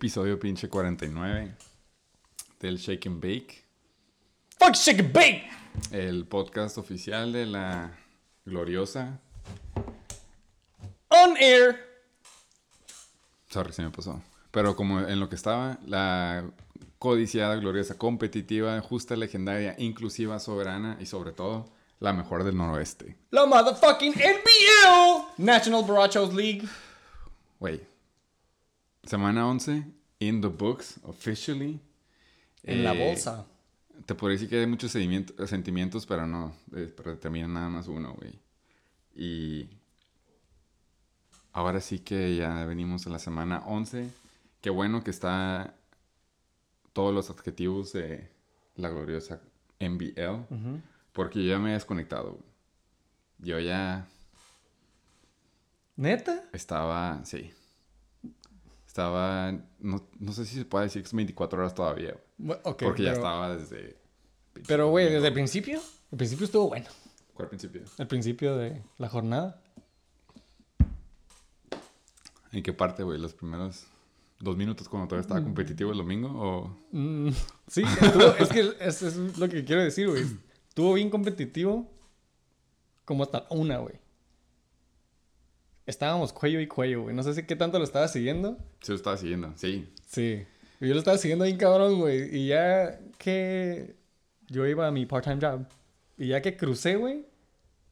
Episodio pinche 49 del Shake and Bake, Fuck shake and bake. el podcast oficial de la gloriosa. On air. Sorry, se me pasó. Pero como en lo que estaba, la codiciada, gloriosa, competitiva, justa, legendaria, inclusiva, soberana y sobre todo, la mejor del noroeste. La motherfucking NBL. National Borrachos League. Güey. Semana 11, in the books, officially. En la Eh, bolsa. Te podría decir que hay muchos sentimientos, pero no. eh, pero determinan nada más uno, güey. Y. Ahora sí que ya venimos a la semana 11. Qué bueno que está todos los adjetivos de la gloriosa NBL. Porque yo ya me he desconectado, güey. Yo ya ¿Neta? estaba. Sí. Estaba. No, no sé si se puede decir que es 24 horas todavía, güey. Bu- Ok. Porque ya estaba desde. Pero, güey, desde el principio. El principio estuvo bueno. ¿Cuál principio? El principio de la jornada. ¿En qué parte, güey? ¿Los primeros dos minutos cuando todavía estaba competitivo el domingo? ¿O Mm, sí, estuvo- es que es lo que quiero decir, güey. Estuvo bien competitivo como hasta una, güey. Estábamos cuello y cuello, güey. No sé si qué tanto lo estaba siguiendo. sí lo estaba siguiendo? Sí. Sí. Yo lo estaba siguiendo bien cabrón, güey. Y ya que yo iba a mi part-time job. Y ya que crucé, güey.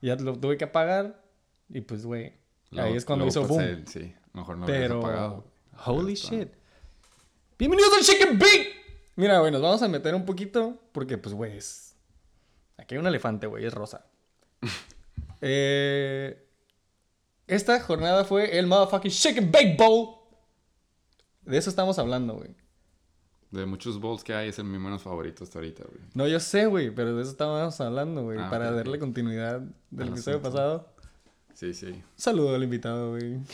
Ya lo tuve que apagar. Y pues, güey. Ahí es cuando hizo boom. sí, mejor no Pero. apagado. Holy shit. Bienvenidos al Chicken Bake. Mira, güey, nos vamos a meter un poquito. Porque, pues, güey, es. Aquí hay un elefante, güey, es rosa. eh. Esta jornada fue el motherfucking Chicken Bake Bowl. De eso estamos hablando, güey. De muchos bowls que hay, es el mi menos favorito hasta ahorita, güey. No, yo sé, güey, pero de eso estábamos hablando, güey. Ah, para darle continuidad del Al episodio pasado. Sí, sí. Saludo al invitado, güey.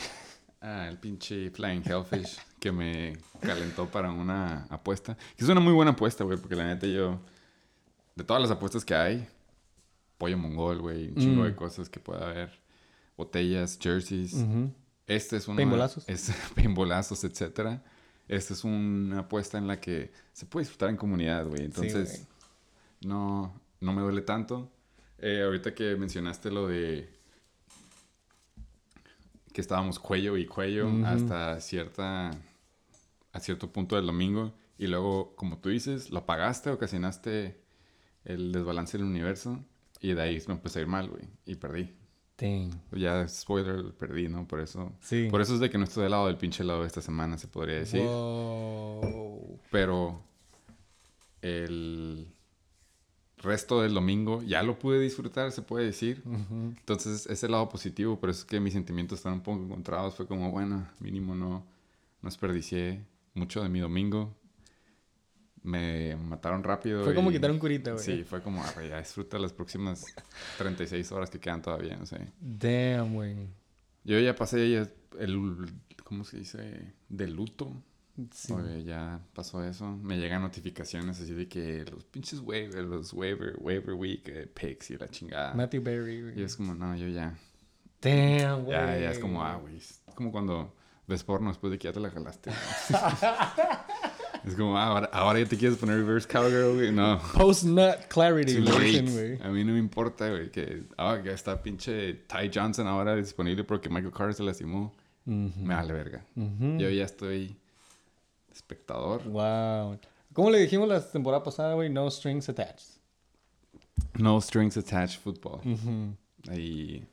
Ah, el pinche Flying Hellfish que me calentó para una apuesta. Que es una muy buena apuesta, güey, porque la neta yo... De todas las apuestas que hay, pollo mongol, güey, un chingo Mm. de cosas que pueda haber. Botellas, jerseys. Ujú. Este es una... Paintballazos. Es, etcétera. Esta es una apuesta en la que se puede disfrutar en comunidad, güey. Entonces, no, no me duele tanto. Eh, ahorita que mencionaste lo de que estábamos cuello y cuello hasta cierta a cierto punto del domingo y luego, como tú dices, lo apagaste, ocasionaste el desbalance del universo y de ahí me empezó a ir mal, güey, y perdí. Dang. Ya, spoiler, perdí, ¿no? Por eso. Sí. Por eso es de que no estoy del lado del pinche lado esta semana, se podría decir. Wow. Pero el resto del domingo ya lo pude disfrutar, se puede decir. Ujú. Entonces, ese lado positivo, por eso es que mis sentimientos están un poco encontrados. Fue como, bueno, mínimo no, no desperdicié mucho de mi domingo. Me mataron rápido. Fue como y- quitar un curita, güey. Sí, fue como, "Arre, ya disfruta las próximas 36 horas que quedan todavía, no sé. Damn, güey. Yo ya pasé ya el, ¿cómo se dice? De luto. Sí. Oye, ya pasó eso. Me llegan notificaciones así de que los pinches waiver, los waiver, waiver week, eh, picks y la chingada. Matthew Berry, güey. Y es como, no, yo ya. Damn, güey. Ya, ya es como, ah, güey. Es como cuando ves porno después de que ya te la jalaste. es como, ah, ahora, ahora ya te quieres poner reverse cowgirl, güey. No. Clarity, le dicen, late. güey. A mí no me importa, güey, que ah, ya está pinche Ty Johnson ahora disponible porque Michael Carter se lastimó. Ujú. Me vale verga. Yo ya estoy espectador. Wow. ¿Cómo le dijimos la temporada pasada, güey? No strings attached. No strings attached football. Ujú. Y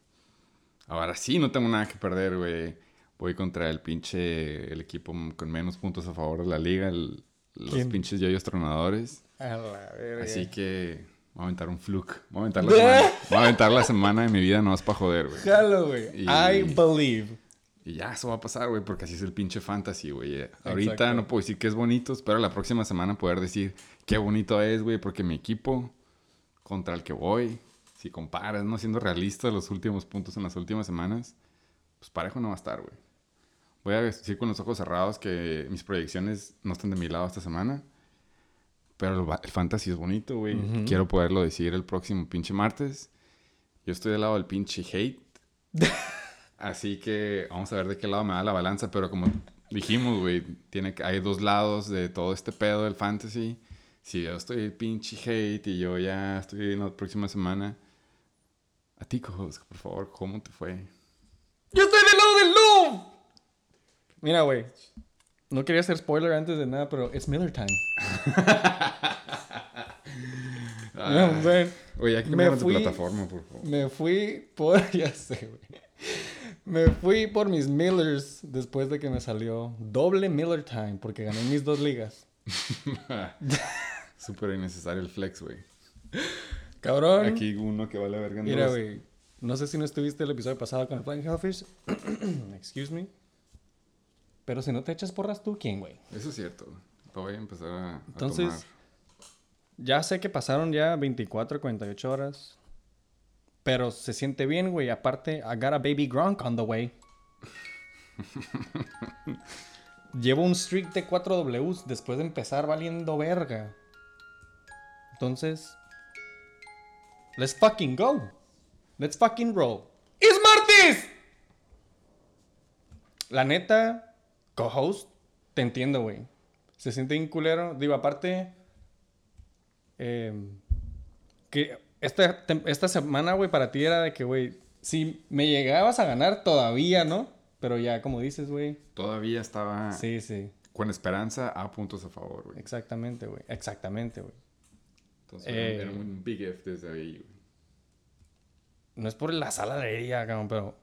ahora sí no tengo nada que perder, güey. Voy contra el pinche, el equipo con menos puntos a favor de la liga, el- los ¿Quién? pinches yoyos tronadores. A la verga. Así que voy a aventar un fluke. Voy a aventar la semana, voy a aventar la semana de mi vida no es para joder, güey. Jalo, güey. Y- I believe. Y ya, eso va a pasar, güey, porque así es el pinche fantasy, güey. Ahorita Exacto. no puedo decir que es bonito, espero la próxima semana poder decir qué bonito es, güey, porque mi equipo contra el que voy, si comparas, no siendo realista los últimos puntos en las últimas semanas, pues parejo no va a estar, güey. Voy a decir con los ojos cerrados que mis proyecciones no están de mi lado esta semana, pero el, el fantasy es bonito, güey. Ujú. Quiero poderlo decir el próximo pinche martes. Yo estoy del lado del pinche hate. Así que vamos a ver de qué lado me da la balanza, pero como dijimos, güey, tiene hay dos lados de todo este pedo del fantasy. Si yo estoy pinche hate y yo ya estoy en la próxima semana. A ti, cojos, por favor, ¿cómo te fue? ¡Yo estoy del lado! Mira, güey. No quería hacer spoiler antes de nada, pero it's Miller time. No. Oye, que Me fui- plataforma, por favor. Me fui por. Ya sé, güey. Me fui por mis Millers después de que me salió doble Miller time porque gané mis dos ligas. Súper innecesario el flex, güey. Cabrón. Aquí uno que vale verga Mira, güey. No sé si no estuviste el episodio pasado con el Flying Hellfish. Excuse me. Pero si no te echas porras tú, ¿quién, güey? Eso es cierto. Lo voy a empezar a, a Entonces, tomar. Ya sé que pasaron ya 24, 48 horas. Pero se siente bien, güey. Aparte, I got a baby Gronk on the way. Llevo un streak de 4 Ws después de empezar valiendo verga. Entonces, let's fucking go. Let's fucking roll. ¡Es martes! La neta, co-host, te entiendo, güey. Se siente bien culero. Digo, aparte, eh, que esta, esta semana, güey, para ti era de que, güey, si me llegabas a ganar todavía, ¿no? Pero ya, como dices, güey. Todavía estaba Sí, sí. con esperanza a puntos a favor, güey. Exactamente, güey. Exactamente, güey. Entonces Eh, era un big F desde ahí, güey. No es por la sala de herida, cabrón, pero.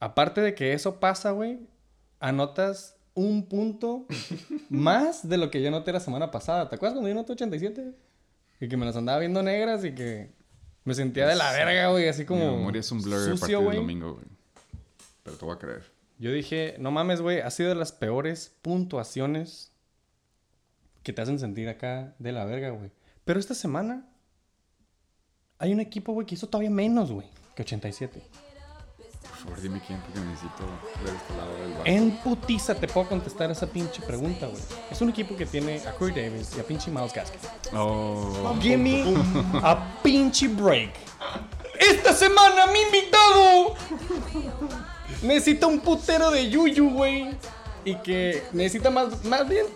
Aparte de que eso pasa, güey, anotas un punto más de lo que yo anoté la semana pasada. ¿Te acuerdas cuando yo anoté 87? Y que me las andaba viendo negras y que me sentía de la verga, güey, así como. Mi memoria es un blur a partir sucio, del güey. domingo, güey. Pero te voy a creer. Yo dije, no mames, güey, ha sido de las peores puntuaciones que te hacen sentir acá de la verga, güey. Pero esta semana hay un equipo, güey, que hizo todavía menos, güey, que 87. Por favor, dime quién, porque necesito ver este lado del bar. En putiza te puedo contestar esa pinche pregunta, güey. Es un equipo que tiene a Corey Davis y a pinche Miles Gaskin. Oh. Give me a pinche break. Esta semana mi invitado necesita un putero de yuyu, güey. Y que necesita más, más bien,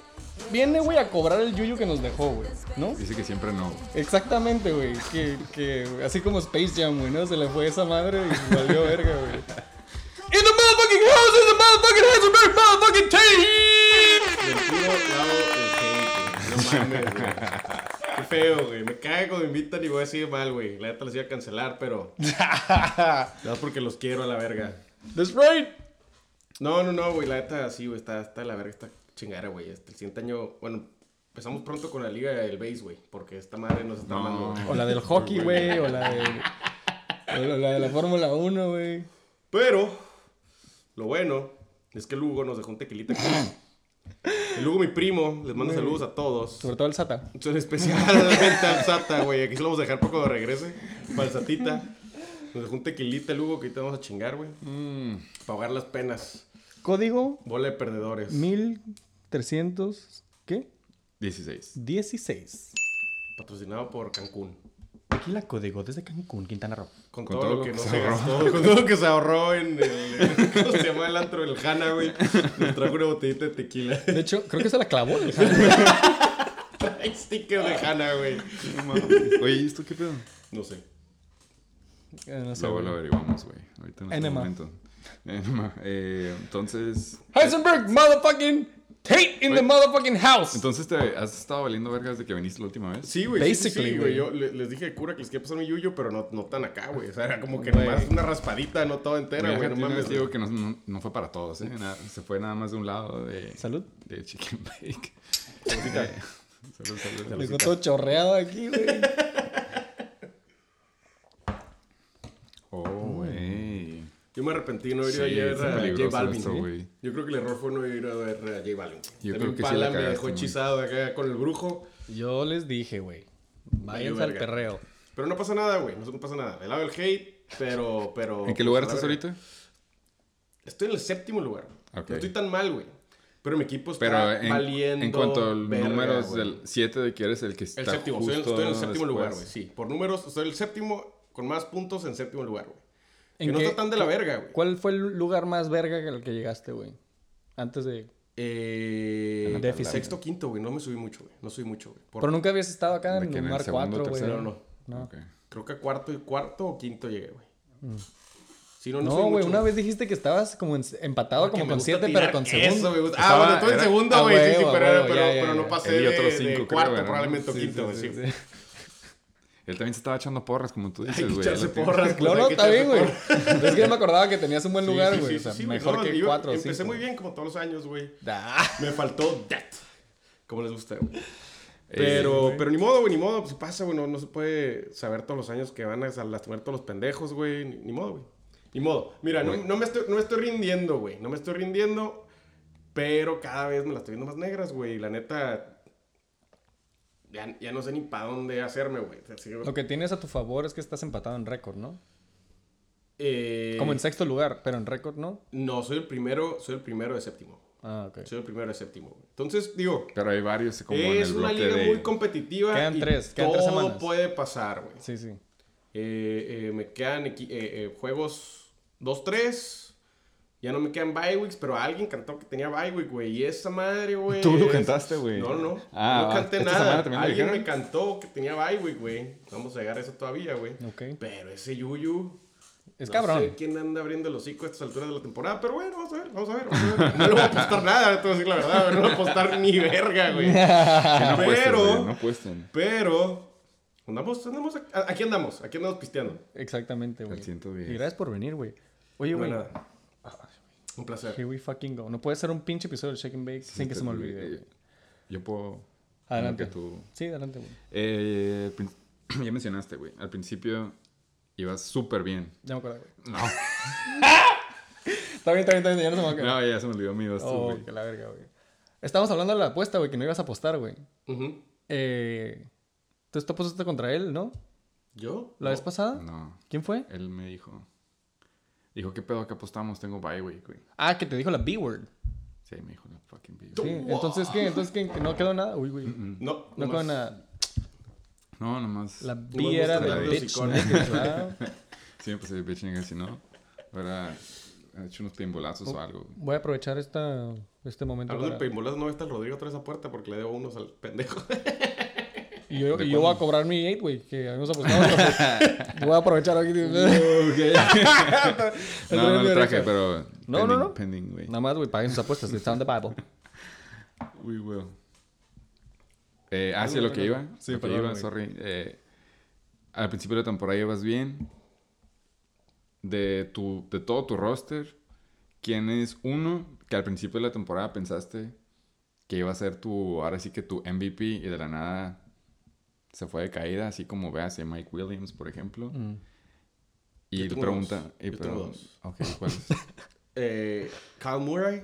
viene, güey, a cobrar el yuyu que nos dejó, güey. ¿No? Dice que siempre no. Exactamente, güey. Que, que así como Space Jam, güey, ¿no? Se le fue esa madre y valió verga, güey. In the motherfucking house, in the motherfucking Heisenberg motherfucking team. Del puro lado del hate, güey. No mames, güey. Qué feo, güey. Me cae cuando me invitan y voy a decir mal, güey. La neta los iba a cancelar, pero. No es porque los quiero a la verga. That's right. No, no, no, güey. La neta sí, güey. Está, está de la verga, está chingada, güey. Este, el siguiente año. Bueno, empezamos pronto con la liga del base, güey. Porque esta madre nos está No. O la del hockey, güey. O la de, o la de la Fórmula 1, güey. Pero, lo bueno es que Lugo nos dejó un tequilita aquí. El Lugo, mi primo, les mando saludos a todos. Sobre todo el SATA. Especialmente al Sata, güey. Aquí se lo vamos a dejar para cuando regrese. Para el Satita. Nos dejó un tequilita, Lugo, que ahorita vamos a chingar, güey. Mm, Para ahogar las penas. Código Bola de perdedores. 1300. ¿Qué? 16. 16. Patrocinado por Cancún. Aquí la código desde Cancún, Quintana Roo. Con, Con todo, todo lo que lo no que se se ahorró. gastó. Con todo lo que se ahorró en el. ¿Cómo se llama el antro? El Hanna, güey. Nos trajo una botellita de tequila. De hecho, creo que se la clavó. el Trae sticker de Hanna, güey. Oye, ¿y esto qué pedo? No sé. Eh, no sé, Luego güey. lo averiguamos, güey. Ahorita en este Enema. momento. Enema. Eh, entonces. Heisenberg, motherfucking Tate in the Oye, motherfucking house. Entonces, ¿te has estado valiendo vergas de que viniste la última vez? Sí, güey. sí, sí, Basically, sí, güey. güey. Yo le- les dije de cura que les quería pasar mi yuyo, pero no, no tan acá, güey. O sea, era como que Güey. nomás una raspadita, no toda entera, güey. No mames. digo que no, no- no fue para todos, ¿eh? Nada, se fue nada más de un lado de, Salud. de Chicken Bake. Saludcita. Eh, salud, salud. Dejó todo chorreado aquí, güey. Oh. Yo me arrepentí de no ir Sí, ayer está a J Balvin. esto, ¿eh? güey. Yo creo que el error fue no ir a ver a J Balvin. Yo También creo que sí Pala la me dejó hechizado acá con el brujo. Yo les dije, güey. Váyanse al perreo. Pero no pasa nada, güey. No pasa nada. Le lavo el hate, pero... pero ¿En qué pues, lugar a la estás ahorita? Estoy en el séptimo lugar. No estoy tan mal, güey. Pero mi equipo está Pero en, valiendo en cuanto a verga, números güey. del 7 de que eres el que está El séptimo. justo Estoy, estoy en el séptimo después. lugar, güey. Sí. Por números, estoy el séptimo con más puntos en séptimo lugar, güey. ¿En Que no está tan de la verga, güey. ¿Cuál fue el lugar más verga al que llegaste, güey? Antes de... Eh, En la tabla. sexto, quinto, güey. No me subí mucho, güey. No subí mucho, güey. Por- Pero nunca habías estado acá ¿De en en el lugar segundo, 4, güey. No, no. No. Creo que cuarto, cuarto o quinto llegué, güey. Sí, no, no, No, güey, mucho, una vez dijiste que estabas como en- empatado Porque como con gusta 7, tirar pero con Eso, segundo. me gusta. Estaba- ah, bueno, estuve en segundo, güey. Sí, sí, pero, ya, no pasé y de, otros de cinco, creo, cuarto, probablemente Sí, quinto, sí, güey. Él también se estaba echando porras, como tú Hay dices, que güey. echarse porras. pues, No, no, está bien, güey. Es que yo me acordaba que tenías un buen lugar, sí, güey. sí, o sea, sí, mejor No, que yo 4 o Empecé 5. muy bien, como todos los años, güey. Me faltó that. Como les gusta, güey. Eh, Pero, pero ni modo, güey, ni modo. Pues pasa, güey. No, no se puede saber todos los años que van a lastimar todos los pendejos, güey. Ni, ni modo, güey. Ni modo. Mira, no, me estoy, no me estoy rindiendo, güey. No me estoy rindiendo. Pero cada vez me las estoy viendo más negras, güey. La neta. Ya, ya no sé ni para dónde hacerme, güey. Que, Lo que tienes a tu favor es que estás empatado en récord, ¿no? eh, Como en sexto lugar, pero en récord no. No, soy el primero, soy el primero de séptimo. Ah, ok. Soy el primero de séptimo, güey. Entonces, digo, Pero hay varios como en es el una liga de... muy competitiva. Quedan y tres, quedan todo tres semanas. puede pasar, güey. Sí, sí. Eh, eh, me quedan eh, eh, juegos 2-3. Ya no me quedan bye weeks, pero alguien cantó que tenía bye week, güey. Y esa madre, güey. Tú lo es- cantaste, güey. No, no. Ah, no canté ¿Esta nada. Alguien me cantó que tenía bye week, güey. Vamos a llegar a eso todavía, güey. Ok. Pero ese Yuyu. Es no cabrón. sé quién anda abriendo el hocico a estas alturas de la temporada, pero bueno, vamos a ver, vamos a ver. Vamos a ver. No le voy a apostar nada, te voy a decir la verdad. No le voy a apostar ni verga, güey. Que no apuesten, Pero- no apuesten. Pero. Andamos, andamos, aquí- aquí andamos, aquí andamos pisteando. Exactamente, güey. Al 110. Y gracias por venir, güey. Oye, güey. Un placer. Here we fucking go. No puede ser un pinche episodio de Shake and Bake sin que se me olvide. Yo puedo... Adelante. Tú... Sí, adelante, güey. Eh, ya mencionaste, güey. Al principio ibas súper bien. Ya me acuerdo, güey. No. Está bien, está bien, está bien. Ya no se me va a quedar. No, ya se me olvidó mi dos, Oh, güey. que la verga, güey. Estábamos hablando de la apuesta, güey, que no ibas a apostar, güey. Eh, Entonces tú apostaste contra él, ¿no? ¿Yo? ¿La vez pasada? No. ¿Quién fue? Él me dijo... Dijo, ¿qué pedo que apostamos? Tengo bye, güey, güey. Ah, que te dijo la B-word. Sí, me dijo la fucking bitch. Sí, entonces, ¿qué? Entonces, ¿qué? ¿Que no quedó nada? Uy, güey. No, No nomás- quedó nada. No, nomás... La B era de los bitch, niggas. Sí, me pasé bitch nigga, si no... Hubiera hecho unos pinbolazos o algo. güey. Voy a aprovechar esta, este momento Hablando de para... paintballas, no está el Rodrigo atrás de esa puerta porque le debo unos al pendejo. Y yo, ¿De y yo voy a cobrar mi 8, güey, que habíamos apostado. voy a aprovechar aquí. No, no lo traje, pero... No, no, pending- no. Pending, güey. Nada más, güey, paguen sus apuestas. It's on the Bible. We will. Eh, ah, sí, lo que iba. Sí, lo que perdón, iba, güey. sorry. Eh, al principio de la temporada ibas bien. De, tu, de todo tu roster, ¿quién es uno que al principio de la temporada pensaste que iba a ser tu, ahora sí que tu MVP y de la nada se fue de caída, así como veas a Mike Williams, por ejemplo? Mm. Y Yo le tengo pregunta... dos. y Yo tengo pero- dos. Ok, ¿cuál es? Eh, Kyle Murray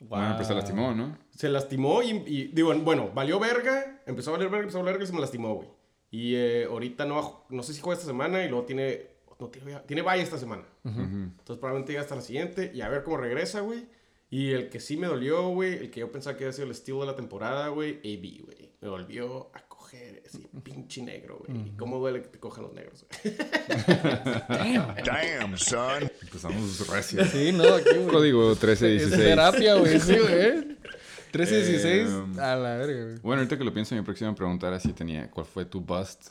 Bueno, pues se lastimó, ¿no? se lastimó y, y- digo, bueno, valió verga, empezó a valer verga, empezó a valer verga y se me lastimó, güey. Y eh, ahorita no, no sé si juega esta semana y luego tiene, no tiene, tiene bye esta semana. Ujú. Entonces probablemente llega hasta la siguiente y a ver cómo regresa, güey. Y el que sí me dolió, güey, el que yo pensaba que iba a ser el estilo de la temporada, güey, AB, güey. Me volvió a ese pinche negro, güey. Y cómo duele que te cojan los negros, güey. Damn, son. Empezamos recios. Sí, no, aquí, güey. Código Es 1316. terapia, güey, sí, güey. 1316 Eh, a la verga, güey. Bueno, ahorita que lo pienso, mi próxima pregunta era si tenía, ¿cuál fue tu bust?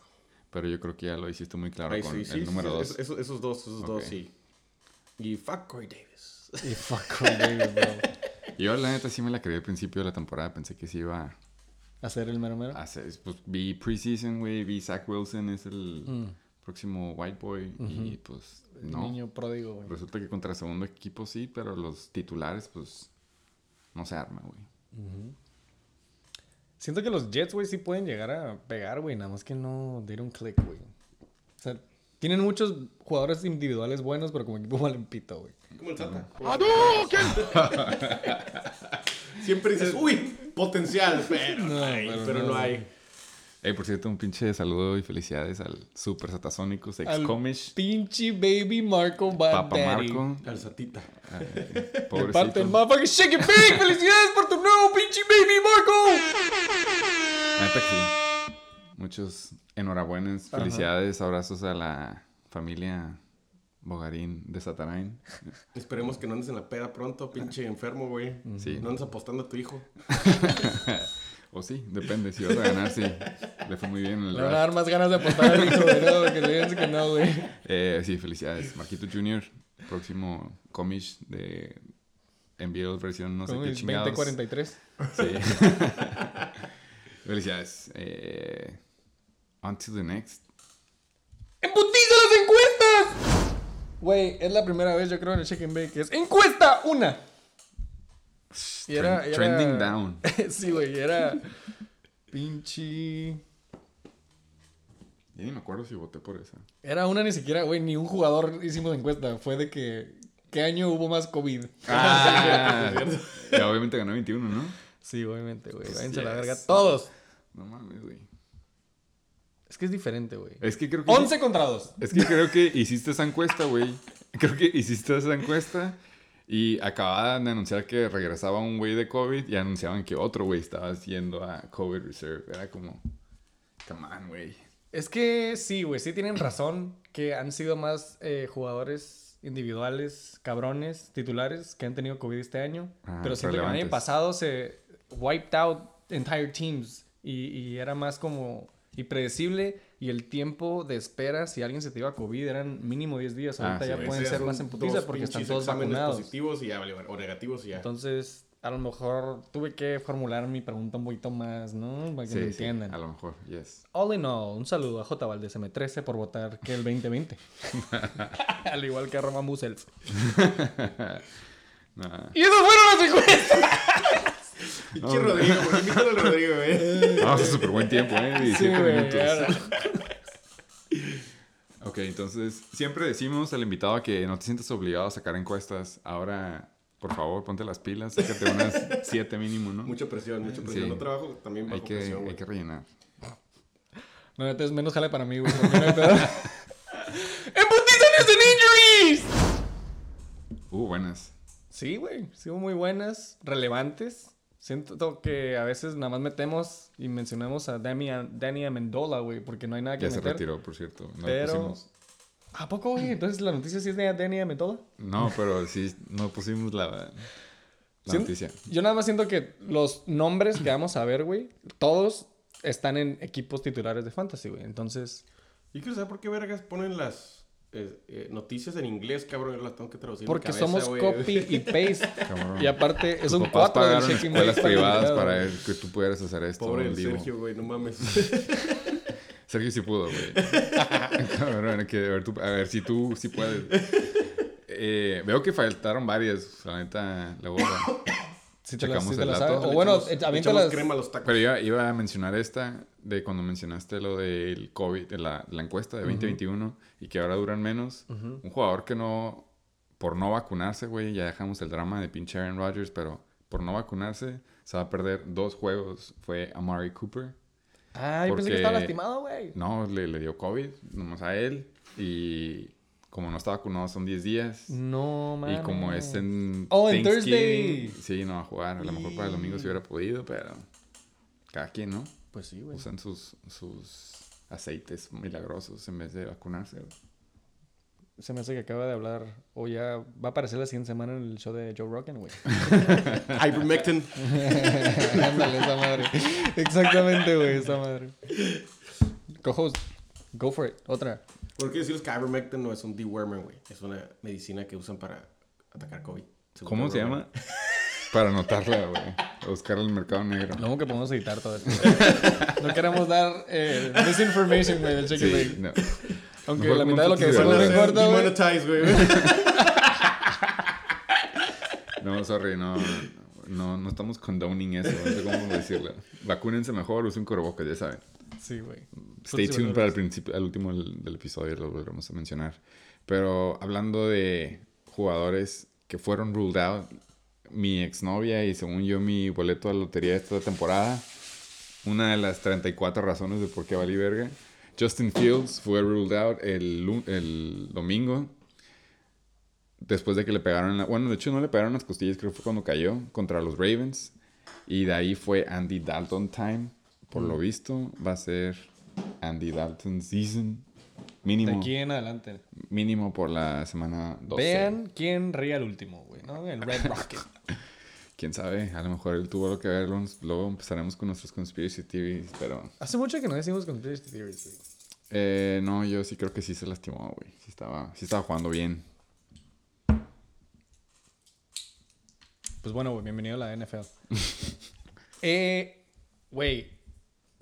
Pero yo creo que ya lo hiciste muy claro Ay, con sí, el sí, número sí, 2. es- esos, esos dos, esos dos, sí. Y fuck Corey Davis. Y fuck con David, bro. Yo la neta sí me la creí al principio de la temporada, pensé que sí iba Hacer el mero mero. hacer, pues vi preseason, güey, vi Zach Wilson es el Mm. próximo white boy y pues no. Niño pródigo, güey. Resulta que contra el segundo equipo sí, pero los titulares pues no se arma, güey. Siento que los Jets, güey, sí pueden llegar a pegar, güey. Nada más que no dieron click, güey. O sea, tienen muchos jugadores individuales buenos, pero como equipo valen pito, güey. Como el Santa. Siempre dices, uy, potencial, pero no, hay, pero pero no. no hay. Ey, por cierto, un pinche saludo y felicidades al Super Satasónicos ex Comish, Pinche baby Marco Bad Papa Daddy. Marco, Al Satita. eh, De parte del pobrecito. motherfucking Shake It Big. ¡Felicidades por tu nuevo pinche baby Marco! Neta que sí. Muchos enhorabuenas, felicidades, abrazos a la familia Bogarín de Satarain. Esperemos que no andes en la peda pronto, pinche enfermo, güey. Sí. No andes apostando a tu hijo. O sí, depende. Si vas a ganar, sí. Le fue muy bien en el Le van a dar más ganas de apostar al hijo, güey. No, que le que no, güey. Eh, sí, felicidades. Marquito Jr., próximo comish de NBL versión no sé qué chingados. 2043. Sí. felicidades. Eh, on to the next. ¡Embutiza las encuestas! Güey, es la primera vez, yo creo, en el Check and Bake que es ¡Encuesta una! Y era- Trend- era- Trending down. sí, güey, era... Pinche... Ya ni me acuerdo si voté por esa. Era una ni siquiera, güey, ni un jugador hicimos encuesta. Fue de que... ¿Qué año hubo más COVID? Ah, ya obviamente ganó 21, ¿no? Sí, obviamente, güey. Váyanse a la Yes. verga todos. No mames, güey. Es que es diferente, güey. Es que creo que... 11 contra 2. Es que creo que hiciste esa encuesta, güey. Creo que hiciste esa encuesta y acababan de anunciar que regresaba un güey de COVID y anunciaban que otro güey estaba haciendo a COVID Reserve. Era como, come on, güey. Es que sí, güey, sí tienen razón que han sido más eh, jugadores individuales, cabrones, titulares que han tenido COVID este año. Ah, pero siento que el año pasado se wiped out entire teams y, y era más como impredecible y el tiempo de espera si alguien se te iba a COVID eran mínimo 10 días. Ah, Ahorita sí. ya pueden ser más en putiza porque están todos vacunados. positivos y ya, vale, o negativos y ya. Entonces, a lo mejor tuve que formular mi pregunta un poquito más, ¿no? Para que Sí, me sí, entiendan. a lo mejor, yes. All in all, un saludo a J. Valdez M13 por votar que el 2020. Al igual que a Roma Musels. Nah. Y esas fueron las encuestas. Pinche Rodrigo, güey. Invítalo al Rodrigo, güey. Vamos a súper buen tiempo, ¿eh? 17 güey, minutos. Ok, entonces, siempre decimos al invitado que no te sientas obligado a sacar encuestas. Ahora, por favor, ponte las pilas, sácate unas 7 mínimo, ¿no? Mucha presión, mucha presión. Sí. No trabajo también hay bajo que, presión, hay güey. que rellenar. No, entonces menos jale para mí, güey. hay pedo. ¡Embutiza News and Injuries! Uh, buenas. Sí, güey. Sí, muy buenas, relevantes. Siento que a veces nada más metemos y mencionamos a Dani, Dani Amendola, güey, porque no hay nada que Ya se meter. retiró, por cierto. No Pero- pusimos. ¿A poco, güey? Entonces la noticia sí es de Dani Amendola. No, pero sí, no pusimos la, la Sí, noticia. Yo nada más siento que los nombres que vamos a ver, güey, todos están en equipos titulares de fantasy, güey. Entonces, Yo quiero saber por qué vergas ponen las eh, eh, noticias en inglés, cabrón. Yo las tengo que traducir. porque cabeza, somos copy y paste. Cabrón. y aparte, es un papás 4 del pagaron Shaking escuelas privadas para que tú pudieras hacer esto Pobre el. Sergio, güey. No mames. Sergio sí pudo, güey. Cabrón, que ver, tú- a ver si tú sí puedes. Eh, veo que faltaron varias, la neta, la boda. Si te las, Checamos si te el las dato. sabes. Le O bueno, Echamos- eh, crema a los tacos. Pero iba, iba a mencionar esta de cuando mencionaste lo del COVID, de la, la encuesta de 2021 y que ahora duran menos. Un jugador que no, por no vacunarse, güey, ya dejamos el drama de pinche Aaron Rodgers, pero por no vacunarse se va a perder dos juegos. Fue Amari Cooper. Ah, yo pensé que Porque- estaba lastimado, güey. No, le, le dio COVID, nomás a él. Y como no está vacunado son 10 días. No, man. Y como es en Oh, en Thursday. Sí, no va a jugar. A lo mejor para el domingo si hubiera podido, pero cada quien, ¿no? Pues sí, güey. Usan sus, sus aceites milagrosos en vez de vacunarse. güey. Se me hace que acaba de hablar. O ya va a aparecer la siguiente semana en el show de Joe Rogan, güey. Ivermectin. Ándale, esa madre. Exactamente, güey, esa madre. Co-host, go for it. Otra. ¿Por qué decirles que Ivermectin no es un dewormer, güey? Es una medicina que usan para atacar COVID. ¿Cómo se llama? Para anotarla, güey. Buscar el mercado negro. Luego que podemos editar todo esto. no queremos dar eh, misinformation, güey, del Check Sí, no. Aunque Mejor la mitad de lo que decimos no importa, güey. Demonetize, güey. No, sorry, no, no, no estamos condoning eso. No sé cómo decirlo. Vacúnense mejor, usen cubrebocas, ya saben. Sí, güey. Stay tuned para el principio, al último del, del episodio, lo volveremos a mencionar. Pero hablando de jugadores que fueron ruled out, mi exnovia y según yo mi boleto la lotería de esta temporada, una de las 34 razones de por qué valí verga. Justin Fields fue ruled out el, el domingo. Después de que le pegaron, la- bueno, de hecho no le pegaron las costillas, creo que fue cuando cayó contra los Ravens. Y de ahí fue Andy Dalton time. Por lo visto, va a ser Andy Dalton season. Mínimo. De aquí en adelante. Mínimo por la semana 12. Vean quién ríe al último, güey, ¿no? El Red Rocket. Quién sabe, a lo mejor él tuvo lo que ver. Luego luego empezaremos con nuestros conspiracy theories, pero. Hace mucho que no decimos conspiracy theories, güey. Eh, no, yo sí creo que sí se lastimó, güey. Sí estaba, sí estaba jugando bien. Pues bueno, güey, bienvenido a la NFL. eh, güey,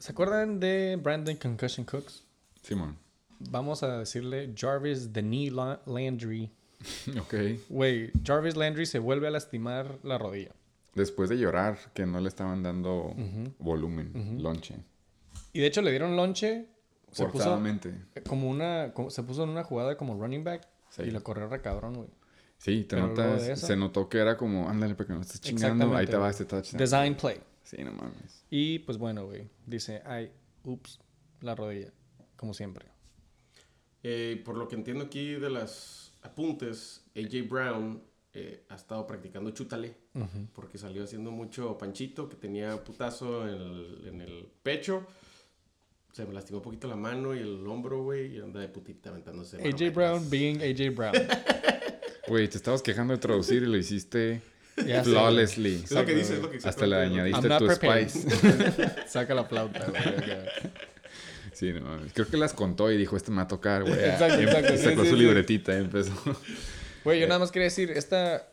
¿se acuerdan de Brandon Concussion Cooks? Simón. Vamos a decirle Jarvis La- Landry. ok. Güey, Jarvis Landry se vuelve a lastimar la rodilla. Después de llorar que no le estaban dando volumen, lonche. Y de hecho le dieron lonche. Se puso Forzadamente. como una. como- se puso en una jugada como running back. Sí. Y lo corrió re cabrón, güey. Sí, te notas, se notó que era como, ándale, porque no estás chingando, ahí te va este touchdown. Design play. Sí, no mames. Y pues bueno, güey. Dice, ay, ups, la rodilla. Como siempre. Eh, por lo que entiendo aquí de las apuntes, AJ Brown eh, ha estado practicando chútale. Porque salió haciendo mucho panchito, que tenía putazo en el, en el pecho. Se me lastimó un poquito la mano y el hombro, güey. Y anda de putita aventándose. AJ. Brown being AJ Brown. Güey, te estabas quejando de traducir y lo hiciste Sé, flawlessly. Es lo que dice, es lo que Hasta le añadiste tu prepared. spice. Saca la flauta, güey. Sí, no mames. Creo que las contó y dijo, este me va a tocar, güey. Exacto, exacto, sí, Sacó sí, su sí. libretita y empezó. Güey, yo nada más quería decir, esta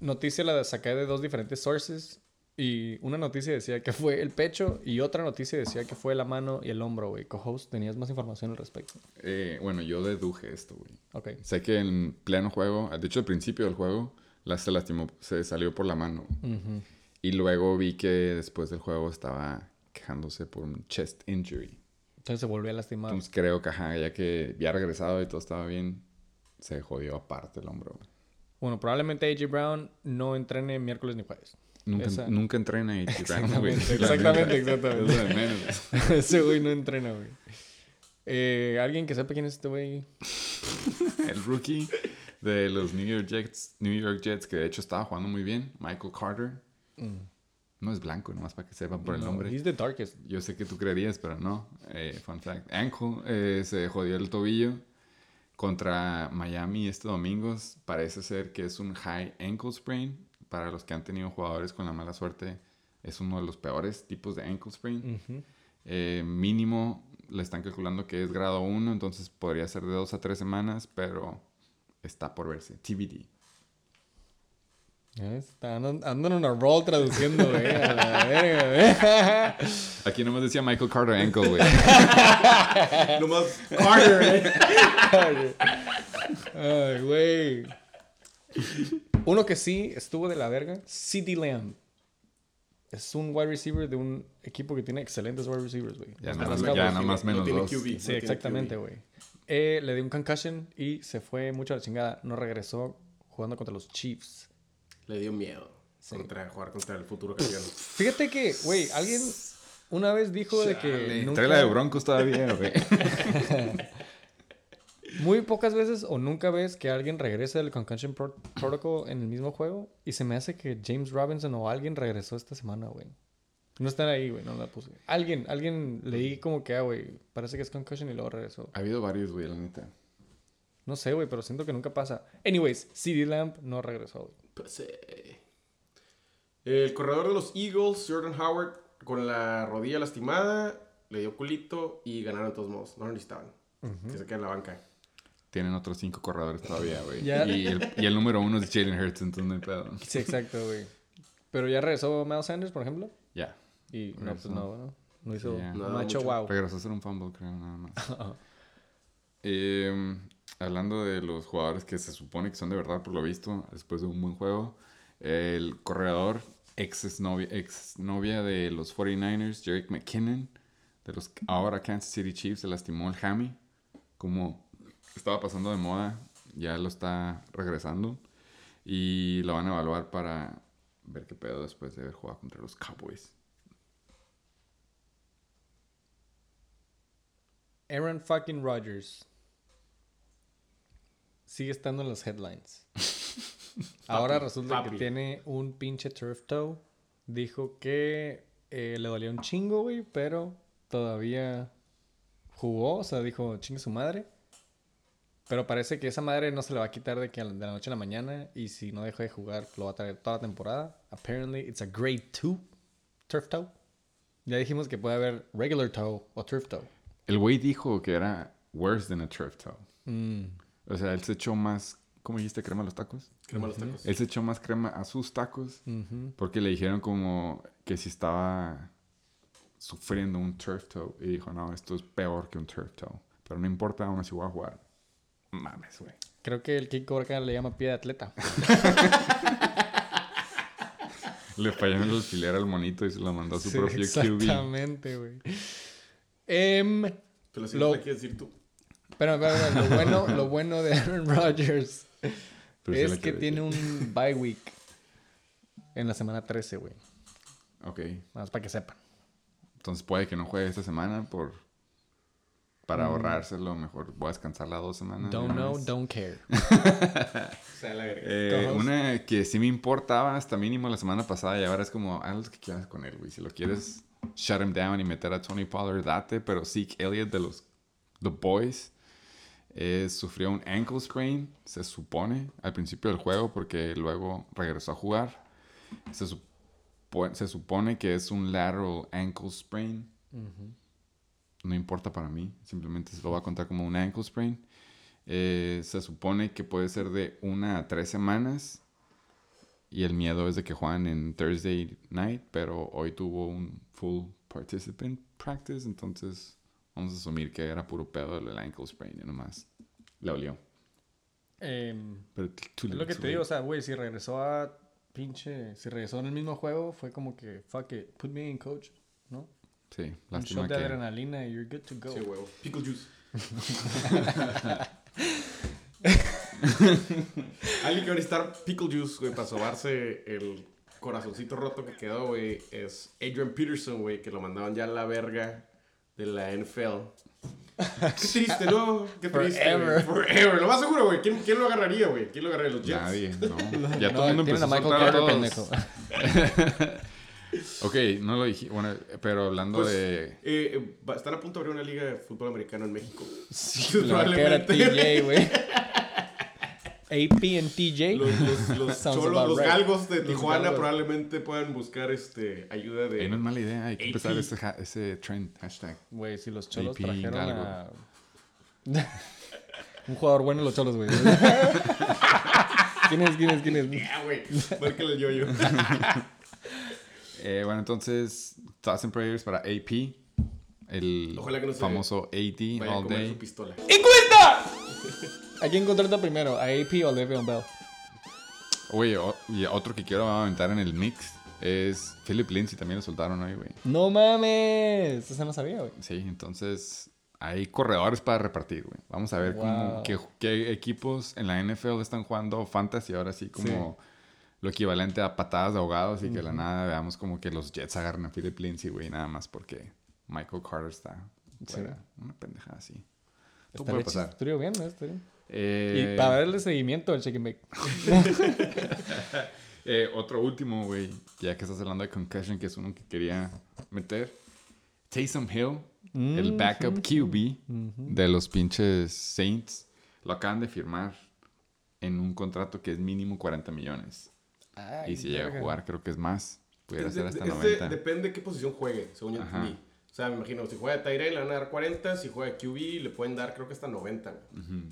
noticia la saqué de dos diferentes sources. Y una noticia decía que fue el pecho y otra noticia decía que fue la mano y el hombro, güey. Co-host, ¿tenías más información al respecto? Eh, bueno, yo deduje esto, güey. Ok. Sé que en pleno juego, de hecho al principio del juego, la se lastimó, se salió por la mano. Ujú. Y luego vi que después del juego estaba quejándose por un chest injury. Entonces se volvió a lastimar. Entonces creo que, ajá, ya que había regresado y todo estaba bien, se jodió aparte el hombro. güey. Bueno, probablemente AJ Brown no entrene miércoles ni jueves. Nunca, Esa- nunca entrena y Exactamente, La exactamente, exactamente. Menos. Ese güey no entrena, güey. Eh, ¿Alguien que sepa quién es este güey? El rookie de los New York Jets, New York Jets, que de hecho estaba jugando muy bien, Michael Carter. No es blanco, nomás para que sepan por el No, nombre. He's the darkest. Yo sé que tú creerías, pero no. Eh, fun fact. Ankle eh, se jodió el tobillo contra Miami este domingo. Parece ser que es un high ankle sprain. Para los que han tenido jugadores con la mala suerte, es uno de los peores tipos de ankle sprain. Eh, mínimo le están calculando que es grado 1, entonces podría ser de 2 a 3 semanas, pero está por verse. TBD. Está- Andan, andan en una roll traduciendo, güey. A la verga, güey. Aquí nomás decía Michael Carter ankle, güey. Nomás Carter, eh. Ay, güey. Uno que sí estuvo de la verga, CD Lamb. Es un wide receiver de un equipo que tiene excelentes wide receivers, güey. Ya nada más- ya nada más No menos tiene dos. Sí, exactamente, güey. Eh, le dio un concussion y se fue mucho a la chingada. No regresó jugando contra los Chiefs. Le dio miedo Sí. contra, jugar contra el futuro campeón. Fíjate que, güey, alguien una vez dijo de que nunca- Trae la de Broncos todavía, güey. muy pocas veces o nunca ves que alguien regrese del concussion pro- protocol en el mismo juego y se me hace que James Robinson o alguien regresó esta semana, güey. No están ahí, güey, no la puse. Alguien, alguien leí como que, ah, güey, parece que es concussion y luego regresó. Ha habido varios, güey, la neta. No sé, güey, pero siento que nunca pasa. Anyways, CD Lamp no regresó, güey. Pues, eh, El corredor de los Eagles, Jordan Howard, con la rodilla lastimada, le dio culito y ganaron de todos modos. No lo necesitaban. Que se queda en la banca. Tienen otros cinco corredores todavía, güey. Ya. Y, el, y el número uno es Jalen Hurts, entonces no hay pedo. Sí, exacto, güey. Pero ya regresó Miles Sanders, por ejemplo. Ya. Y no, pues Regresó. no, no. No hizo, Sí, no Nada ha hecho mucho. wow. Regresó a hacer un fumble, creo, nada más. Eh, hablando de los jugadores que se supone que son de verdad, por lo visto, después de un buen juego, el corredor, ex novia, ex novia de los 49ers, Jerick McKinnon, de los ahora Kansas City Chiefs, se lastimó el hammy, como estaba pasando de moda, ya lo está regresando y lo van a evaluar para ver qué pedo después de haber jugado contra los Cowboys. Aaron fucking Rodgers. Sigue estando en las headlines. Ahora resulta que tiene un pinche turf toe. Dijo que eh, le dolía un chingo, güey, pero todavía jugó. O sea, dijo, chingue su madre. Pero parece que esa madre no se le va a quitar de, que de la noche a la mañana. Y si no deja de jugar, lo va a traer toda la temporada. Apparently, it's a grade 2 turf toe. Ya dijimos que puede haber regular toe o turf toe. El güey dijo que era worse than a turf toe. Mm. O sea, él se echó más, ¿cómo dijiste? ¿Crema a los tacos? Crema a los tacos. Él se echó más crema a sus tacos Ujú. porque le dijeron como que si estaba sufriendo un turf toe. Y dijo, no, esto es peor que un turf toe. Pero no importa, aún así voy a jugar. Mames, güey. Creo que el Kick Cobra le llama pie de atleta. Le falló en el alfiler al monito y se lo mandó a su Sí, propio QB. Exactamente, güey. Em, Pero la Lo- la quieres decir tú. pero, pero, pero, lo, bueno, lo bueno de Aaron Rodgers Pero es que tiene un bye week en la semana 13, güey. Ok. Más para que sepan. Entonces puede que no juegue esta semana por... Para ahorrárselo, mejor voy a descansarla dos semanas. Mm. Don't know, vez. don't care. O sea, la. Eh, una que sí me importaba hasta mínimo la semana pasada y ahora es como, haz lo que quieras con él, güey. Si lo quieres shut him down y meter a Tony Pollard, date. Pero Zeke Elliott de los The Boys eh, sufrió un ankle sprain, se supone, al principio del juego porque luego regresó a jugar. Se, supo- se supone que es un lateral ankle sprain. No importa para mí, simplemente se lo va a contar como un ankle sprain. Eh, se supone que puede ser de una a tres semanas. Y el miedo es de que juegan en Thursday night, pero hoy tuvo un full participant practice, entonces vamos a asumir que era puro pedo del ankle sprain y nomás le olió. Em, Pero tú es lo que te digo, o sea, güey, si regresó a pinche, si regresó en el mismo juego, fue como que, fuck it, put me in coach, ¿no? Sí, Un shot de que... adrenalina y you're good to go. Sí, huevo. Pickle juice. Alguien que va a necesitar pickle juice, güey, para sobarse el corazoncito roto que quedó, güey, es Adrian Peterson, güey, que lo mandaban ya a la verga de la NFL. Qué triste, ¿no? Qué triste. Forever. Forever. Lo más seguro, güey. ¿Quién, ¿Quién lo agarraría, güey? ¿Quién lo agarraría? ¿Los Jets? Nadie, no. Ya No, todo el mundo empezó a Michael soltar a Carter, todos. pendejo. Ok, no lo dije. Bueno, pero hablando Pues, de... eh, están a punto de abrir una liga de fútbol americano en México. Sí, va a TJ, güey. AP and TJ. Los, los, los cholos, los right. galgos de Tijuana galgos. probablemente puedan buscar este ayuda de... Eh, no es mala idea, hay que AP. empezar ese, ha- ese trend, hashtag. Güey, si los cholos AP trajeron Galgo. a... Un jugador bueno los cholos, güey. ¿Quién es? ¿Quién es? ¿Quién es? Ya, güey. Márcale el yo-yo. Eh, bueno, entonces, thoughts and prayers para AP, el Ojalá que no se famoso AD Vaya a all comer day. su pistola. ¿A quién contrata primero? ¿A AP o Le'Veon Bell? Oye, o- y otro que quiero aventar en el mix es Philip Lindsay, también lo soltaron hoy, güey. ¡No mames! Esa no sabía, güey. Sí, entonces hay corredores para repartir, güey. Vamos a ver cómo, qué, qué equipos en la NFL están jugando fantasy ahora sí como lo equivalente a patadas de ahogados y que de la nada veamos como que los Jets agarran a Philip Lindsay, güey, nada más porque Michael Carter está fuera. Una pendejada así. Todo Está puede bien pasar. Estuvo bien, ¿no? Está bien. Eh, Y para darle seguimiento al Shake and Bake. eh, otro último, güey, ya que estás hablando de concussion, que es uno que quería meter. Taysom Hill, el backup QB de los pinches Saints, lo acaban de firmar en un contrato que es mínimo 40 millones. Ay, y si llega a jugar, creo que es más. Pudiera ser hasta es de- 90. depende de qué posición juegue, según yo entendí. O sea, me imagino, si juega Tyrell le van a dar 40, si juega QB le pueden dar creo que hasta 90, güey.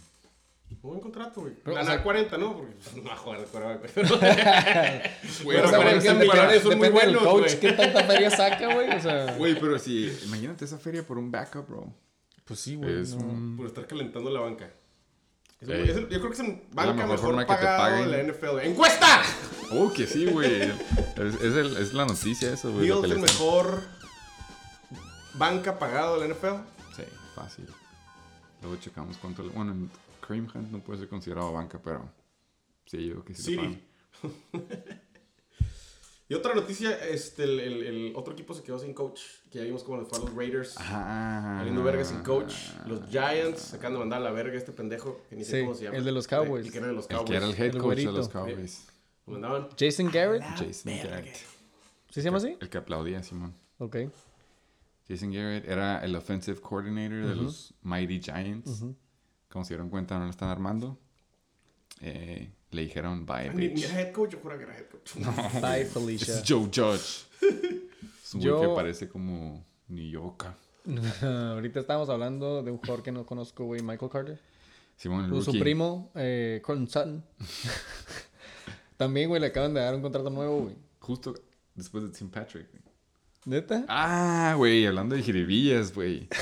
Un buen contrato, güey. O sea- 40, ¿no? Porque pues, no va a jugar de quarterback, güey. Güey, Pero pero bueno, güey, ese sí, millones son muy buenos, coach güey. qué tanta feria saca, güey. O sea, Güey, pero si... Imagínate esa feria por un backup, bro. pues sí, güey. Es no. un... Por estar calentando la banca. Es el- es el- yo creo que es el banca mejor mejor, forma que te pagado paguen. de la NFL. ¡Encuesta! Oh, que sí, güey. Es, es el- es la noticia eso, güey. Es el mejor banca pagado de la NFL. Sí, fácil. Luego checamos cuánto... le- Bueno, Kareem Hunt no puede ser considerado banca, pero... Sí, yo que sí. Y otra noticia, este, el, el- el otro equipo se quedó sin coach. Que ya vimos cómo les fue a los Raiders. Ajá. Valiendo verga sin coach. Los Giants de mandar a la verga a este pendejo. Que ni sé Sí, cómo se llama. el de los Cowboys. El que era de los El Cowboys. que era el head El coach güerito. de los Cowboys. Lo mandaban. Jason Garrett. Jason Garrett. ¿Sí se llama así? El que aplaudía, Simón. Ok. Jason Garrett era el offensive coordinator de los Mighty Giants. Como se dieron cuenta, no lo están armando. Eh, le dijeron bye, Ni, ni bitch. era head coach, yo juro que era head coach. Bye, Felicia. es Joe Judge. Es un güey Yo- que parece como New York. Ahorita estábamos hablando de un jugador que no conozco, güey, Michael Carter. Simón, el Su- Su rookie. primo, eh, Colin Sutton. También, güey, le acaban de dar un contrato nuevo, güey. Justo después de Tim Patrick. güey. ¿Neta? Ah, güey, hablando de jiribillas, güey.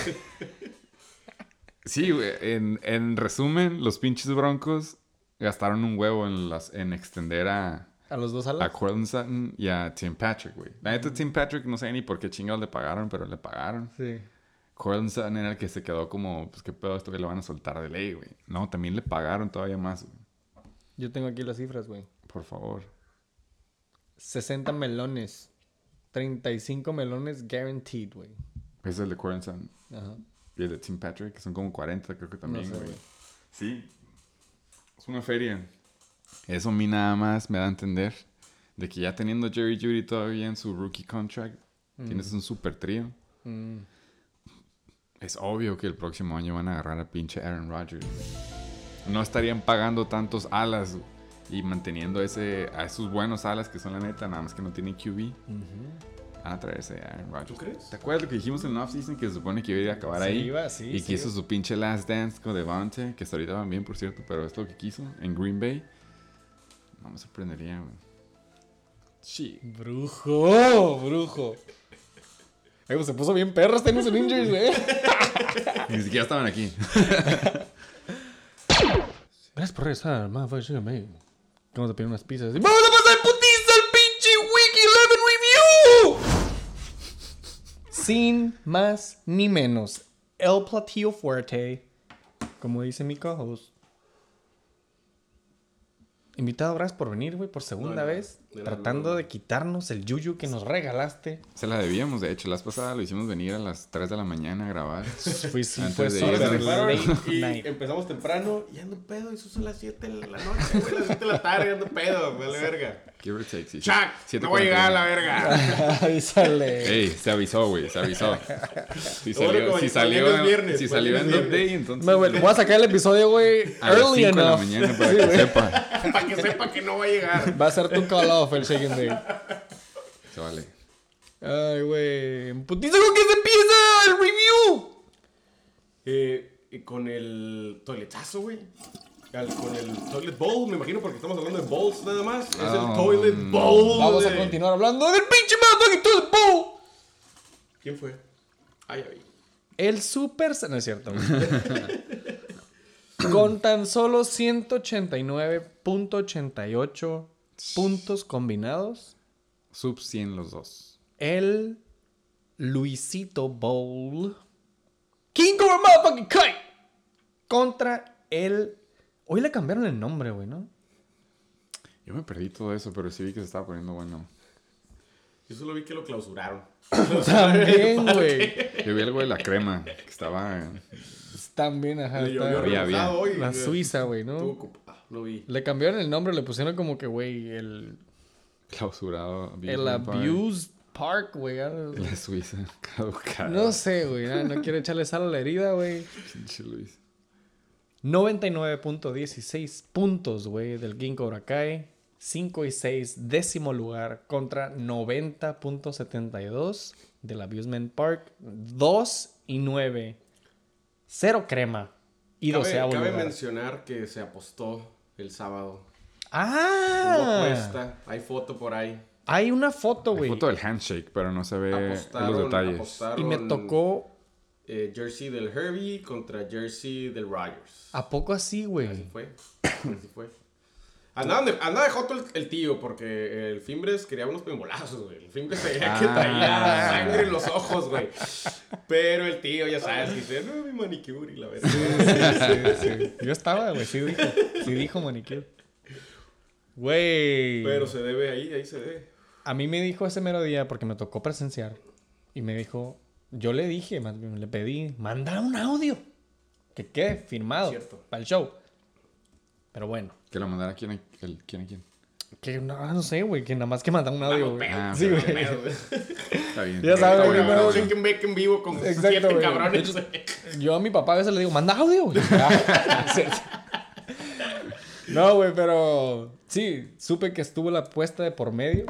Sí, güey, en, en resumen, los pinches broncos gastaron un huevo en, las, en extender a, A los dos a alas. Cortland Sutton y a Tim Patrick, güey. La neta, Tim Patrick no sé ni por qué chingados le pagaron, pero le pagaron. Sí. Cortland Sutton era el que se quedó como, pues qué pedo, esto que le van a soltar de ley, güey. No, también le pagaron todavía más, güey. Yo tengo aquí las cifras, güey. Por favor. 60 melones. 35 melones guaranteed, güey. Ese es el de Cortland Sutton. Ajá. Y el de Tim Patrick, que son como 40, creo que también, sé, güey. güey. sí. Es una feria. Eso a mí nada más me da a entender de que ya teniendo Jerry Judy todavía en su rookie contract, tienes un super trío. Mm. Es obvio que el próximo año van a agarrar a pinche Aaron Rodgers. No estarían pagando tantos alas y manteniendo ese, a esos buenos alas que son la neta, nada más que no tienen QB. Van a traerse a Aaron Rodgers. ¿Tú crees? ¿Te acuerdas lo que dijimos en el offseason? Que se supone que iba a ir a acabar Sí, ahí. iba, sí, y sí. que hizo su pinche last dance con Devante, que hasta ahorita van bien, por cierto, pero es lo que quiso en Green Bay. No me sorprendería, güey. Sí. Brujo, brujo. Ay, pues se puso bien perro este en injuries, güey. Ni siquiera estaban aquí. Gracias por regresar, motherfucker. Vamos a pedir unas pizzas. ¡Vamos a pasar putiza al pinche Week 11 Review! Sin más ni menos, el platillo fuerte, como dice mi co-host. Invitado, gracias por venir, güey, por segunda No, no, vez. Tratando de quitarnos el yuyu que nos regalaste. Se la debíamos, de hecho. La vez pasada lo hicimos venir a las 3 de la mañana a grabar. Fue, sí, Antes fue de late y empezamos temprano y ando pedo. Y eso son las 7 de la noche, güey. Las 7 de la tarde ando pedo, vale verga. Give or take, sí. Chuck, no voy a llegar a la verga. Avísale. Ey, se avisó, güey, se avisó. Si bueno salió, si salió, es viernes, si mañana salió en viernes. Update, entonces... No, güey, voy a sacar el episodio, güey, a las 5 early de la enough. mañana para Sí, que güey. sepa. Para que sepa que no va a llegar. Va a ser tu call off el Day. Se vale. Ay, güey. Putiza con que se empieza el review. Eh, con el toiletazo, güey. Con el toilet bowl, me imagino, porque estamos hablando de bowls nada más. Es Ah, el toilet bowl. Vamos a continuar hablando del pinche motherfucking bowl. ¿Quién fue? Ay, ay. El super... No es cierto. güey. Con tan solo 189.88 puntos combinados, Sub 100 los dos. el Luisito Bowl. King Cobra Motherfucking Kite. Contra el. Hoy le cambiaron el nombre, güey, ¿no? Yo me perdí todo eso, pero sí vi que se estaba poniendo bueno. Yo solo vi que lo clausuraron. También, güey. Yo vi algo de la crema, que estaba... También, ajá. Había, había. hoy. La Suiza, güey, ¿no? ocupado. Lo vi. Le cambiaron el nombre, le pusieron como que, güey, el. clausurado. El Abused Park, güey. La Suiza, caducada. No sé, güey. No, no quiero echarle sal a la herida, güey. Pinche Luis. 99.16 puntos, güey, del Ginkgo Kai. 5 y 6, décimo lugar contra 90.72 del Abusement Park. 2 y 9. Cero crema. Y Cabe, doceavo cabe lugar. mencionar que se apostó el sábado. Hubo ¡Ah! apuesta. Hay foto por ahí. Hay una foto, güey. foto del handshake, pero no se ve Apostaron, los detalles. apostaron, Y me tocó. eh, jersey del Herbie contra jersey del Rogers. ¿A poco así, Así güey? fue. Así fue. Andaban de, andaba de joto el, el tío porque el Fimbres quería unos pembolazos, güey. El Fimbres que Ah. traía sangre en los ojos, güey. Pero el tío, ya sabes, dice, no, mi manicure y la verdad. Yo estaba, güey. Sí dijo. Sí dijo manicure. Güey. Pero se debe ahí, ahí se debe. A mí me dijo ese mero día porque me tocó presenciar. Y me dijo, yo le dije, le pedí, manda un audio. Que quede firmado Cierto. para el show. Pero bueno, Que lo mandara quién a, el, quién a quién. Que no, no sé, güey, que nada más que mandan un audio, güey. Ah, sí, güey. Está bien. Ya sabes, Está güey, bueno, no, and Bake en vivo con Exacto, siete güey. cabrones. Yo a mi papá a veces le digo, manda audio, güey. Ah, no, güey, pero sí, supe que estuvo la apuesta de por medio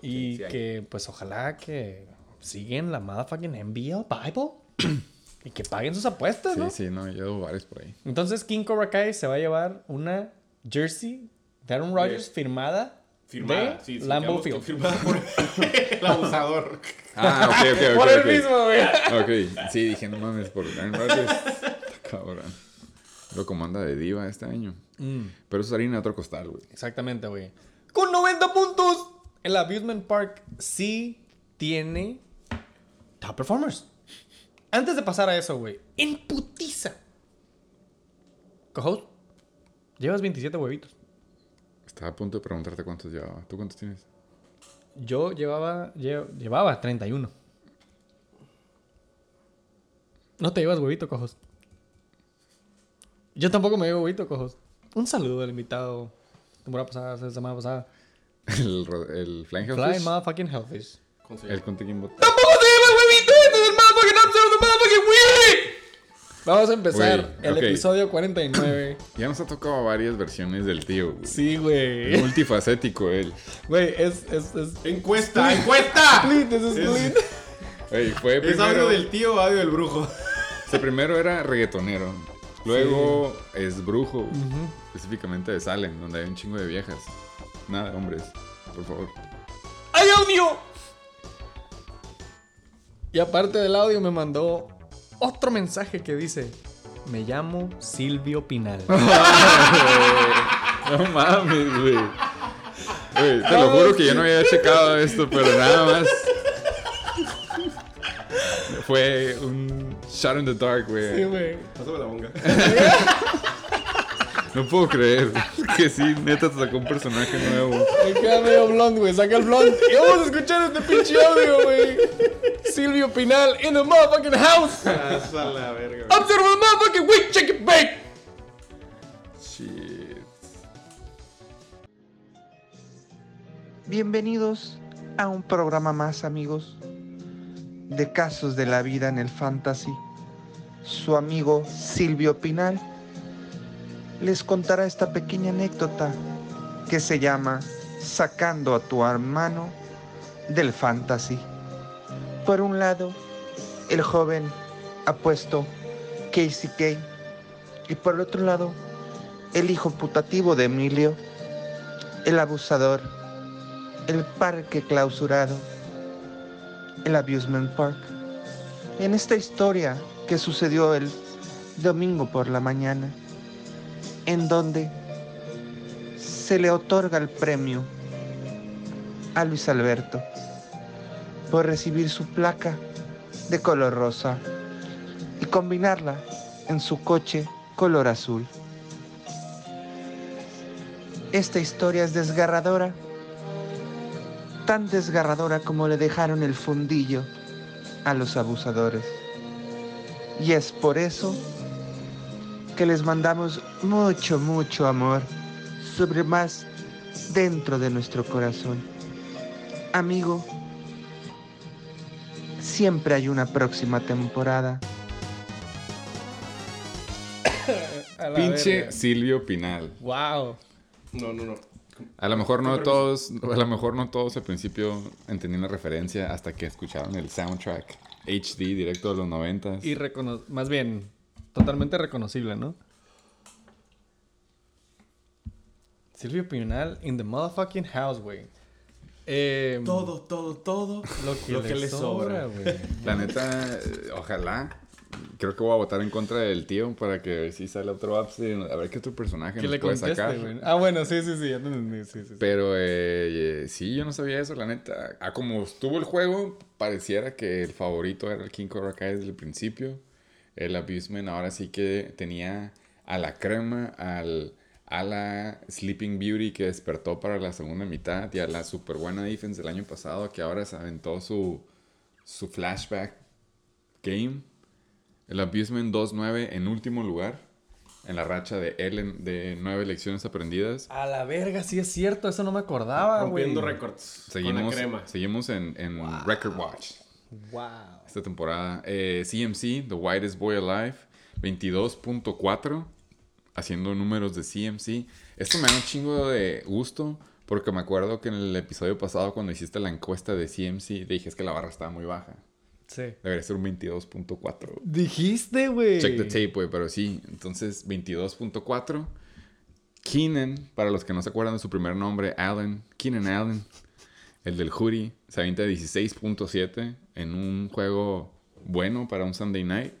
y Sí, sí hay. que, pues, ojalá que siguen la motherfucking NBL Bible y que paguen sus apuestas, Sí, ¿no? sí, no, yo debo varios por ahí. Entonces, King Cobra Kai se va a llevar una jersey de Aaron Rodgers Yes. firmada, Firmada, de sí, sí, que Field. Firmada por el abusador. Ah, ok, ok, ok. Por el ok. mismo, güey. Ok, sí, dije, no mames, por Aaron Rodgers. Está Cabrón. Lo comanda de diva este año. Mm. Pero eso es harina de otro costal, güey. Exactamente, güey. Con 90 puntos. El Abusement Park sí tiene top performers. Antes de pasar a eso, güey. En putiza. Cojo, llevas 27 huevitos. Estaba a punto de preguntarte cuántos llevaba. ¿Tú cuántos tienes? Yo llevaba, lle- llevaba 31. No te llevas huevito, cojos. Yo tampoco me llevo huevito, cojos. Un saludo al invitado. Temporada pasada, semana pasada. El, ro- el Flying Fly Hellfish. motherfucking hellfish. El Contiquín Bot. ¡Tampoco te llevas huevito! ¡Este es el motherfucking episode of the motherfucking week! Vamos a empezar Güey, el ok. episodio 49. Ya nos ha tocado varias versiones del tío, güey. Sí, Es güey. multifacético él. Güey, es, es, es... Encuesta, encuesta. Split, es split. Güey, fue Es audio del tío o audio del brujo. O sea, primero era reggaetonero. Luego es brujo. Específicamente de Salem, donde hay un chingo de viejas. Nada, hombres. Por favor. ¡Hay audio! Y aparte del audio me mandó otro mensaje que dice: Me llamo Silvio Pinal. No mames, güey. Güey, te lo juro que yo no había checado esto, pero nada más. Fue un shot in the dark, Sí, güey. güey. Pásame la bonga. No puedo creer que sí, neta te sacó un personaje nuevo. Me queda medio blonde, güey. Saca el blonde. Y vamos a escuchar este pinche audio, güey. Silvio Pinal in the motherfucking house. Pasa la verga. With the motherfucking week chicken bake. Shit. Bienvenidos a un programa más, amigos, de casos de la vida en el fantasy. Su amigo Silvio Pinal les contará esta pequeña anécdota que se llama Sacando a tu hermano del fantasy. Por un lado, el joven apuesto Casey Kay y por el otro lado, el hijo putativo de Emilio, el abusador el parque clausurado, el Abusement Park. En esta historia que sucedió el domingo por la mañana, en donde se le otorga el premio a Luis Alberto por recibir su placa de color rosa y combinarla en su coche color azul. Esta historia es desgarradora tan desgarradora como le dejaron el fundillo a los abusadores. Y es por eso que les mandamos mucho, mucho amor, sobre más dentro de nuestro corazón. Amigo, siempre hay una próxima temporada. Pinche verga. Silvio Pinal. Wow. No, no, no. A lo mejor no todos, a lo mejor no todos al principio entendían la referencia hasta que escucharon el soundtrack HD directo de los noventas. Y recono más bien, totalmente reconocible, ¿no? Silvio Pinal in the motherfucking house, güey. Eh, Todo, todo, todo. lo que, le, sobra, güey. La neta, ojalá. Creo que voy a votar en contra del tío para que si sale otro upstate, a ver qué otro personaje Que nos le puede conteste, sacar. Ah, bueno, sí, sí, sí. ya te entendí, sí, sí, sí. Pero eh, eh, sí, yo no sabía eso, la neta. A como estuvo el juego, pareciera que el favorito era el King Cobra Kai desde el principio. El Abusement ahora sí que tenía a la crema, al, a la Sleeping Beauty que despertó para la segunda mitad y a la super buena defense del año pasado que ahora se aventó su, su flashback game. El Abusement 2-9 en último lugar. en la racha de él en- de nueve lecciones aprendidas. A la verga, sí es cierto, eso no me acordaba, güey. Rompiendo récords. Con la Seguimos, crema. seguimos en, en Record Watch Wow. Esta temporada. Eh, CMC, The Whitest Boy Alive, 22.4, haciendo números de CMC. Esto me da un chingo de gusto, porque me acuerdo que en el episodio pasado, cuando hiciste la encuesta de CMC, dije es que la barra estaba muy baja. Sí. Debería ser un 22.4. Dijiste, güey. Check the tape, güey, pero sí. Entonces, 22.4. Keenan, para los que no se acuerdan de su primer nombre, Allen. Keenan Allen, el del hoodie, se avienta 16.7 en un juego bueno para un Sunday night.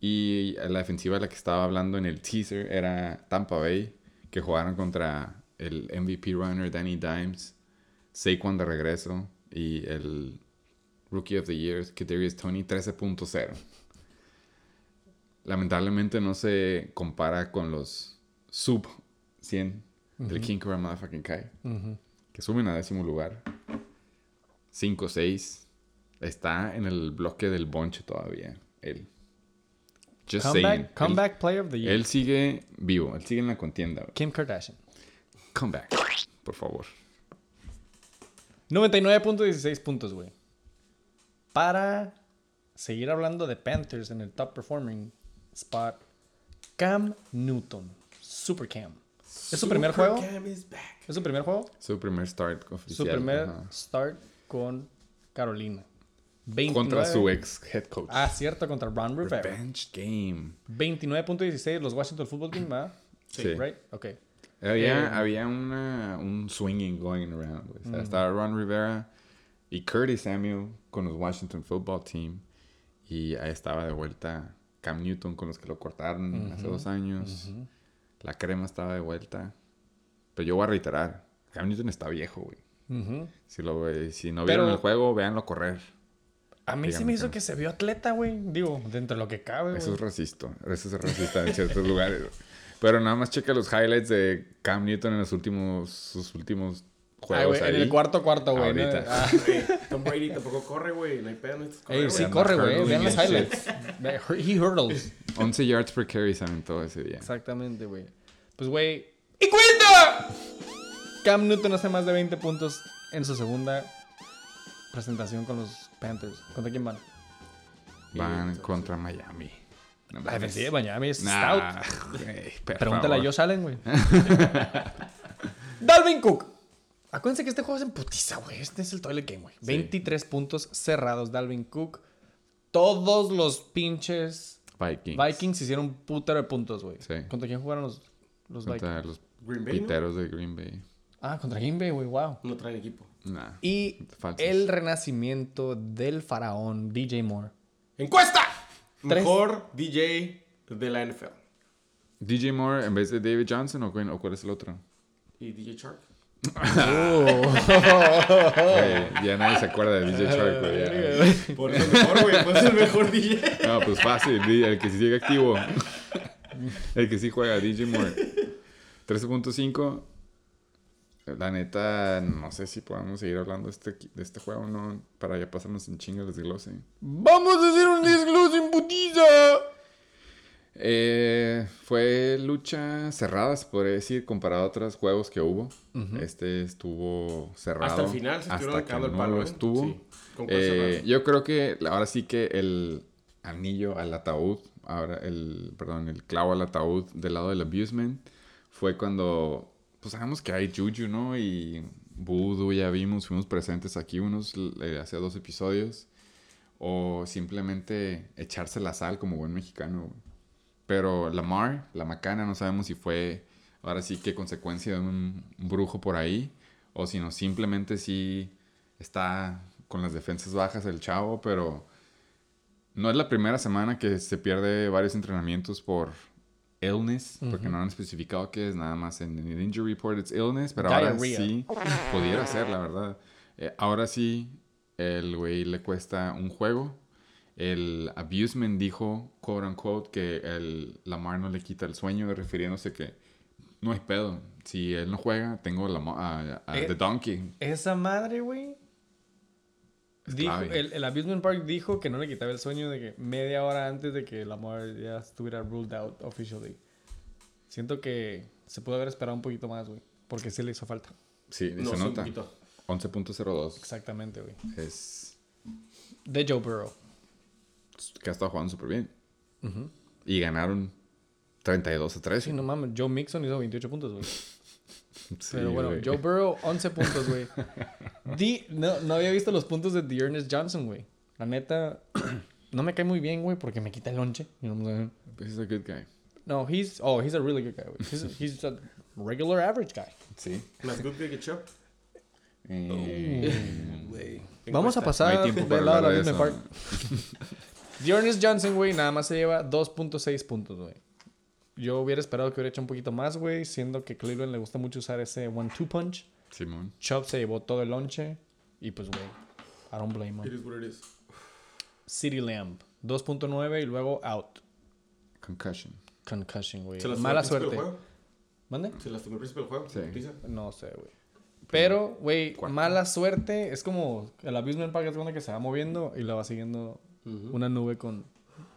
Y la defensiva de la que estaba hablando en el teaser era Tampa Bay, que jugaron contra el MVP runner Danny Dimes, Saquon de regreso y el Rookie of the Year, Kadarius Tony, 13.0 lamentablemente no se compara con los sub 100 del King Cobra Motherfucking Kai. Que suben a décimo lugar. 5-6. Está en el bloque del bonche todavía. Él. Just saying. Comeback, comeback player of the year. él sigue vivo. Él sigue en la contienda. Kim Kardashian. Comeback. Por favor. 99.16 puntos, güey. Para seguir hablando de Panthers en el top performing spot, Cam Newton. Super Cam. ¿Es su primer juego? ¿Es su primer juego? Su primer start Su oficial. primer ajá. start con Carolina. 29. Contra su ex head coach. Ah, cierto, contra Ron Rivera. Bench game. 29.16 los Washington Football Team, ¿verdad? Sí. Right? Ok. Había, Eh, había una, un swinging going around. O Mm. sea, estaba Ron Rivera y Curtis Samuel con los Washington Football Team. Y ahí estaba de vuelta Cam Newton con los que lo cortaron hace dos años. La crema estaba de vuelta. Pero yo voy a reiterar. Cam Newton está viejo, güey. Si, lo, si no Pero- vieron el juego, véanlo correr. A mí se Dígame, me hizo que se vio atleta, güey. Digo, dentro de lo que cabe, Eso es racista. Eso es racista en ciertos lugares. Pero nada más checa los highlights de Cam Newton en los últimos, sus últimos Ay, güey, en el cuarto cuarto, güey. Ah, Tom Brady tampoco corre, güey. No hay pedo, no ey, sí corre, güey. Vean los highlights. Ve- He hurdles. 11 yards per carry se aventó ese día. Exactamente, güey. Pues, güey. ¡Y cuenta! Cam Newton hace más de 20 puntos en su segunda presentación con los Panthers. ¿Contra quién van? Van contra Miami. No La defensiva de Miami es Nah, stout. por Pregúntale a. Josh Allen, güey. Dalvin Cook. Acuérdense que este juego es en putiza, güey. Este es el toilet game, güey. 23 puntos cerrados, Dalvin Cook. Todos los pinches Vikings. Vikings hicieron un putero de puntos, güey. Sí. ¿Contra quién jugaron los, los Vikings? Contra los Green Bay, ¿no? piteros de Green Bay. Ah, contra Green Bay, güey, wow. No traen equipo. Nah. Y Falsos. el renacimiento del faraón DJ Moore. ¡Encuesta! Tres. Mejor DJ de la NFL. DJ Moore en vez de David Johnson o, cuál- o cuál es el otro? ¿Y DJ Shark? Güey, ya nadie se acuerda de DJ Shark, güey. Por eso el mejor, güey. Pues el mejor DJ. No, pues fácil. El que sí sigue activo. El que sí juega, DJ Moore. 13.5. La neta, no sé si podamos seguir hablando de este, de este juego, ¿no? Para ya pasarnos en chinga el desglose. ¡Vamos a hacer un desglose en putiza! Eh, fue lucha cerrada, se podría decir, comparado a otros juegos que hubo. Este estuvo cerrado. Hasta el final se hasta que el no palo, lo ¿eh? estuvo. Sí, Eh, yo creo que ahora sí que el anillo al ataúd, ahora el, perdón, el clavo al ataúd del lado del abusement fue cuando, pues sabemos que hay Juju, ¿no? Y Voodoo ya vimos, fuimos presentes aquí unos eh, hace dos episodios. O simplemente echarse la sal como buen mexicano. Pero Lamar, la macana, no sabemos si fue ahora sí que consecuencia de un brujo por ahí. O si no, simplemente sí está con las defensas bajas el chavo, pero no es la primera semana que se pierde varios entrenamientos por illness, porque no han especificado que es nada más en el injury report, it's illness, pero ahora sí pudiera ser, la verdad. Eh, ahora sí, el güey le cuesta un juego. El abusement dijo, quote unquote, que el Lamar no le quita el sueño, refiriéndose que no hay pedo. Si él no juega, tengo la, mo- a, a Eh, The Donkey. Esa madre, güey. El, el Abusement Park dijo que no le quitaba el sueño de que media hora antes de que el amor ya estuviera ruled out officially. Siento que se pudo haber esperado un poquito más, güey. Porque sí le hizo falta. Sí, No, se nota. poquito. 11.02 Exactamente, güey. es De Joe Burrow. Que ha estado jugando súper bien. Y ganaron 32 a 13. Sí, no mames. Joe Mixon hizo 28 puntos, güey. Sí, Pero bueno, güey. Joe Burrow, 11 puntos, güey. Di- no, no había visto los puntos de Dearness Johnson, güey. La neta, no me cae muy bien, güey, porque me quita el lonche. You know what I'm saying? He's a good guy. No, he's, oh, he's a really good guy, güey. He's, he's a regular average guy. Sí. Más good que Chop. Eh, Vamos a no pasar hay tiempo para del lado de la eso. Disney Park. Dearness Johnson, güey, nada más se lleva 2.6 puntos, güey. Yo hubiera esperado que hubiera hecho un poquito más, güey, siendo que Cleveland le gusta mucho usar ese one-two punch. Simón. Chubb se llevó todo el lonche. Y pues, güey, I don't blame It him. is what it is. City Lamb, 2.9 y luego out. Concussion. Concussion, güey. ¿Se lastimó Mala suerte. del juego? ¿Mande? ¿Se lastimó al principio del juego? Sí. No sé, güey. Pero, güey, mala suerte. Es como el Abusement Park es cuando que se va moviendo y la va siguiendo una nube con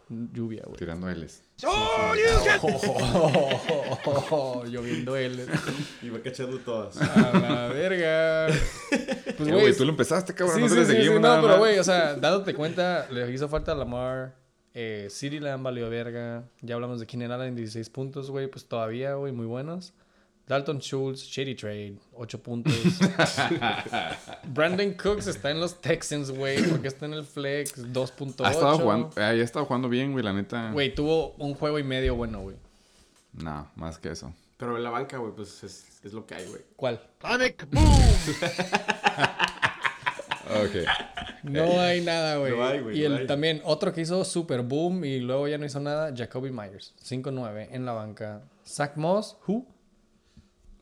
lluvia, güey. Tirando L's. Lloviendo él. Y va cachando todas. A la verga. Pues, güey. tú lo empezaste, cabrón. Sí, no sí, te le sí, sí, seguimos no, nada pero más. güey, o sea, dándote cuenta, le hizo falta a Lamar. Eh, City Lamb valió verga. Ya hablamos de Keenan Allen, 16 puntos, güey. Pues todavía, güey, muy buenos. Dalton Schultz, Shady Trade, 8 puntos. Brandon Cooks está en los Texans, güey, porque está en el flex, 2.8. Ha estado jugando, ya ha estado jugando bien, güey, la neta. Güey, tuvo un juego y medio bueno, güey. No, más que eso. Pero en la banca, güey, pues es, es lo que hay, güey. ¿Cuál? Ok. No hay nada, güey. No hay, güey, y no el, hay. también otro que hizo super boom y luego ya no hizo nada, Jacoby Myers, 5-9 en la banca. Zach Moss, who?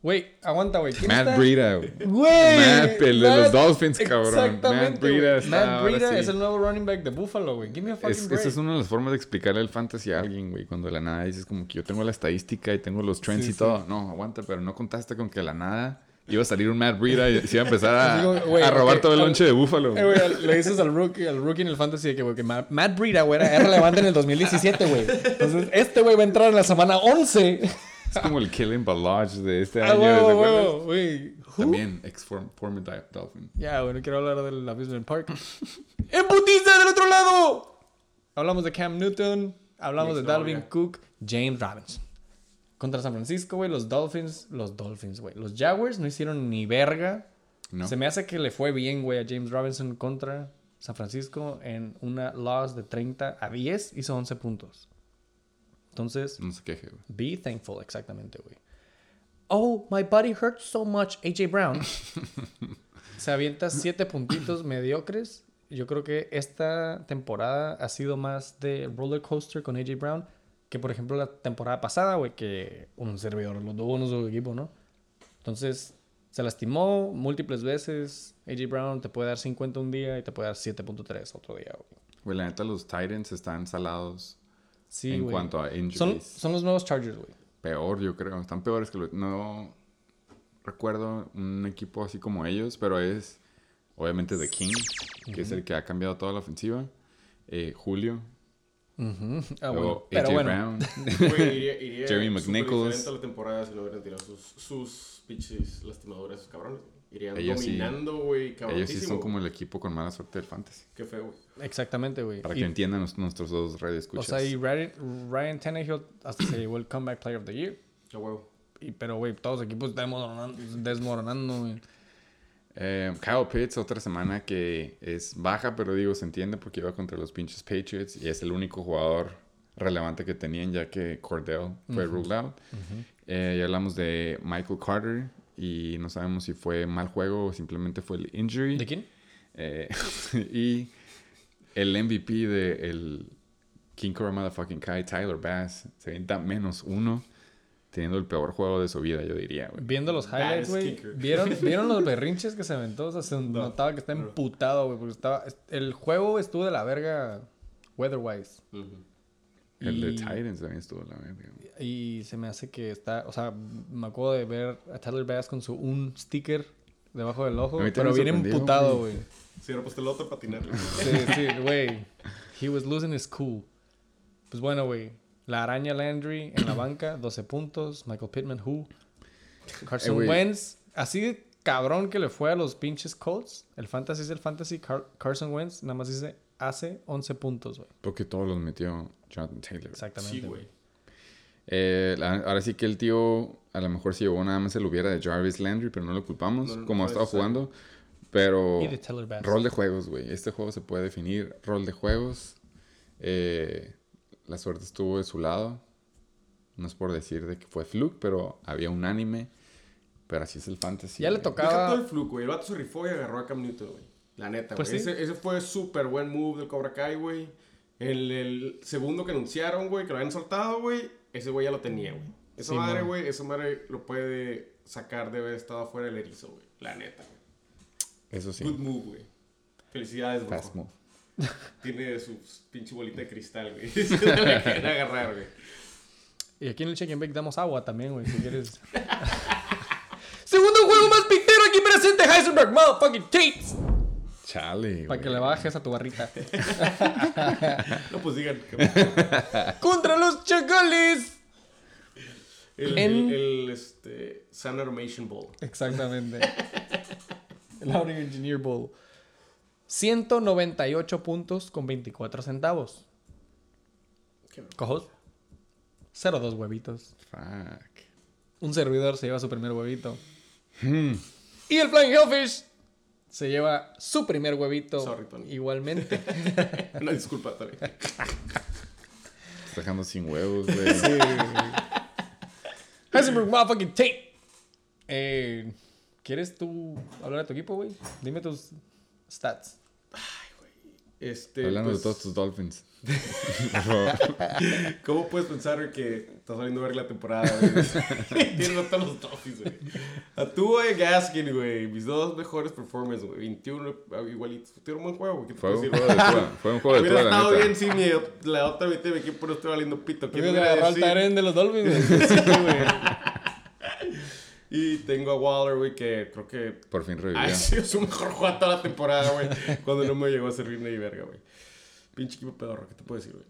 Güey, aguanta, güey. ¿quién Matt está? Breida, güey. Matt, el de los Matt- Dolphins, cabrón. Exactamente, Matt güey. está Matt sí. es el nuevo running back de Buffalo, güey. Give me a fucking Es, break. esa es una de las formas de explicarle el fantasy a alguien, güey. Cuando de la nada dices como que yo tengo la estadística y tengo los trends Sí, y sí. todo. No, aguanta, pero no contaste con que de la nada iba a salir un Matt Breida y se iba a empezar a, Digo, güey, a robar ok, todo el lonche de Búfalo. Eh, al- le dices al rookie, al rookie en el fantasy de que, güey, que Ma- Matt Breida, güey, era relevante en el 2017, güey. Entonces, este güey va a entrar en la semana 11. Es como el Killing Balaj de este Ah, año. huevo, güey. También, ex form- former Dolphin. Ya, güey, no quiero hablar del Abusement Park. ¡Embutista del otro lado! Hablamos de Cam Newton, hablamos de Dalvin. Cook, James Robinson. Contra San Francisco, güey, los Dolphins, los Dolphins, güey. Los Jaguars no hicieron ni verga. ¿No? Se me hace que le fue bien, güey, a James Robinson contra San Francisco en una loss de 30 a 10, hizo 11 puntos. Entonces, No se queje, güey. Be thankful, exactamente, güey. Oh, my body hurts so much, AJ Brown. Se avienta siete puntitos mediocres. Yo creo que esta temporada ha sido más de roller coaster con AJ Brown que, por ejemplo, la temporada pasada, güey, que un servidor lo tuvo en su equipo, ¿no? Entonces, se lastimó múltiples veces. AJ Brown te puede dar 50 un día y te puede dar 7.3 otro día, güey. Güey, la neta, los Titans están salados Sí, en cuanto a injuries. Son, son los nuevos Chargers, güey. Peor, yo creo. Están peores que los... No recuerdo un equipo así como ellos, pero es obviamente The King, que es el que ha cambiado toda la ofensiva. Eh, Julio. Ah, bueno. luego Pero AJ bueno. Brown. Güey, iría, iría Jerry McNichols. la temporada si no hubieran tirado sus, sus esos cabrones. Irían Ellos sí- dominando, güey, Ellos sí son como el equipo con mala suerte del fantasy. Qué feo, güey. Exactamente, güey. Para Y- que entiendan nos- nuestros dos redes O sea, y Ryan, Ryan Tannehill hasta se llevó el Comeback Player of the Year. Qué huevo. Y, pero, güey, todos los equipos desmoronando, desmoronando, güey. Eh, Kyle Pitts, otra semana que es baja, pero digo, se entiende porque iba contra los pinches Patriots y es el único jugador relevante que tenían ya que Cordell fue ruled out. Eh, ya hablamos de Michael Carter y no sabemos si fue mal juego o simplemente fue el injury. ¿De quién? Eh, y el MVP de el King Cobra Motherfucking Kai, Tyler Bass, se avienta menos uno, teniendo el peor juego de su vida, yo diría, güey. Viendo los highlights, güey. ¿vieron, ¿Vieron los berrinches que se aventó? O sea, se notaba que está emputado, güey. Porque estaba... El juego estuvo de la verga weather-wise. El de Titans también estuvo la verga. Y se me hace que está... O sea, me acuerdo de ver a Tyler Bass con su un sticker debajo del ojo. Pero bien emputado, güey. Si hubiera puesto el otro patinar. Sí, sí, güey. He was losing his cool. Pues bueno, güey. La araña Landry en la banca, 12 puntos. Michael Pittman, who? Carson Eh. Wentz, así de cabrón que le fue a los pinches Colts. El fantasy es el fantasy. Car- Carson Wentz nada más dice hace 11 puntos, güey. Porque todos los metió Jonathan Taylor. Exactamente. Sí, güey. Eh, ahora sí que el tío a lo mejor si llevó nada más el hubiera de Jarvis Landry, pero no lo culpamos, No, no como ha estado ser. jugando. Pero Y de Taylor Bass. rol de juegos, güey. Este juego se puede definir rol de juegos. Eh, la suerte estuvo de su lado. No es por decir de que fue fluke, pero había un anime. Pero así es el fantasy. Ya le tocaba- Deja todo el fluke, güey. El vato se rifó y agarró a Cam Newton, güey. La neta, Pues güey. sí. ese, ese fue súper buen move del Cobra Kai, güey. El, el segundo que anunciaron, güey, que lo habían soltado, güey, ese güey ya lo tenía, güey. Esa Sí, madre, güey, esa madre lo puede sacar de haber estado afuera del erizo, güey. La neta, güey. Eso sí. Good move, güey. Felicidades, güey. Fast move. Tiene su pinche bolita de cristal, güey. Se la quieren agarrar, güey. Y aquí en el Check and Bake damos agua también, güey, si quieres. Segundo juego más pintero aquí presente, Heisenberg, motherfucking Tates. Chale, Para que le bajes a tu barrita. No, pues digan. que- Contra los chacales. El, En- el, el, este, Sun Automation Bowl. Exactamente. El Audio Engineer Bowl. 198 puntos con 24 centavos. Qué- Cojos. 0-2 huevitos. Fuck. Un servidor se lleva su primer huevito. Hmm. Y el Flying Hellfish se lleva su primer huevito. Sorry, Tony. Igualmente. Una disculpa, Tony. Estás dejando sin huevos, güey. Heisenberg motherfucking Tate. Eh, ¿Quieres tú hablar de tu equipo, güey? Dime tus stats. Este, Hablando pues, de todos tus Dolphins. ¿Cómo puedes pensar que estás saliendo a ver la temporada? Tienes a todos los Dolphins, güey. A tú, güey, Gaskin, güey. Mis dos mejores performances, güey. 21 ah, igualitos. Tuvieron un buen juego, güey. ¿Qué te Fue un juego de. Fue un juego de Hubiera estado bien si mi, la otra de mi equipo no estuviera valiendo pito. ¿Quién Tuvieron me que iba a agarrar al decir? Tyrant de los Dolphins, güey. Y tengo a Waller, güey, que creo que Por fin revivió. ha sido su mejor jugador toda la temporada, güey. cuando no me llegó a servir ni verga, güey. Pinche equipo pedorro, ¿qué te puedo decir, güey?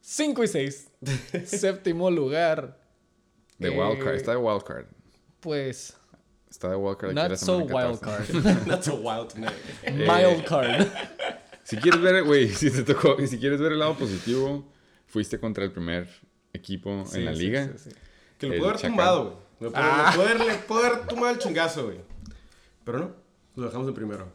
5 y 6. Séptimo lugar. De Eh, wildcard. Está de wildcard. Pues. Está de wildcard Not so semana wild 14. card. Not so wild tonight. Mild card. Si quieres ver, güey, si te tocó, y si quieres ver el lado positivo, fuiste contra el primer equipo Sí, en la sí, liga. sí, sí. Que lo El puedo haber tumbado, güey. Le puedo, Ah. le puedo haber- le puedo haber tumbado el chingazo, güey. Pero no, lo dejamos en primero.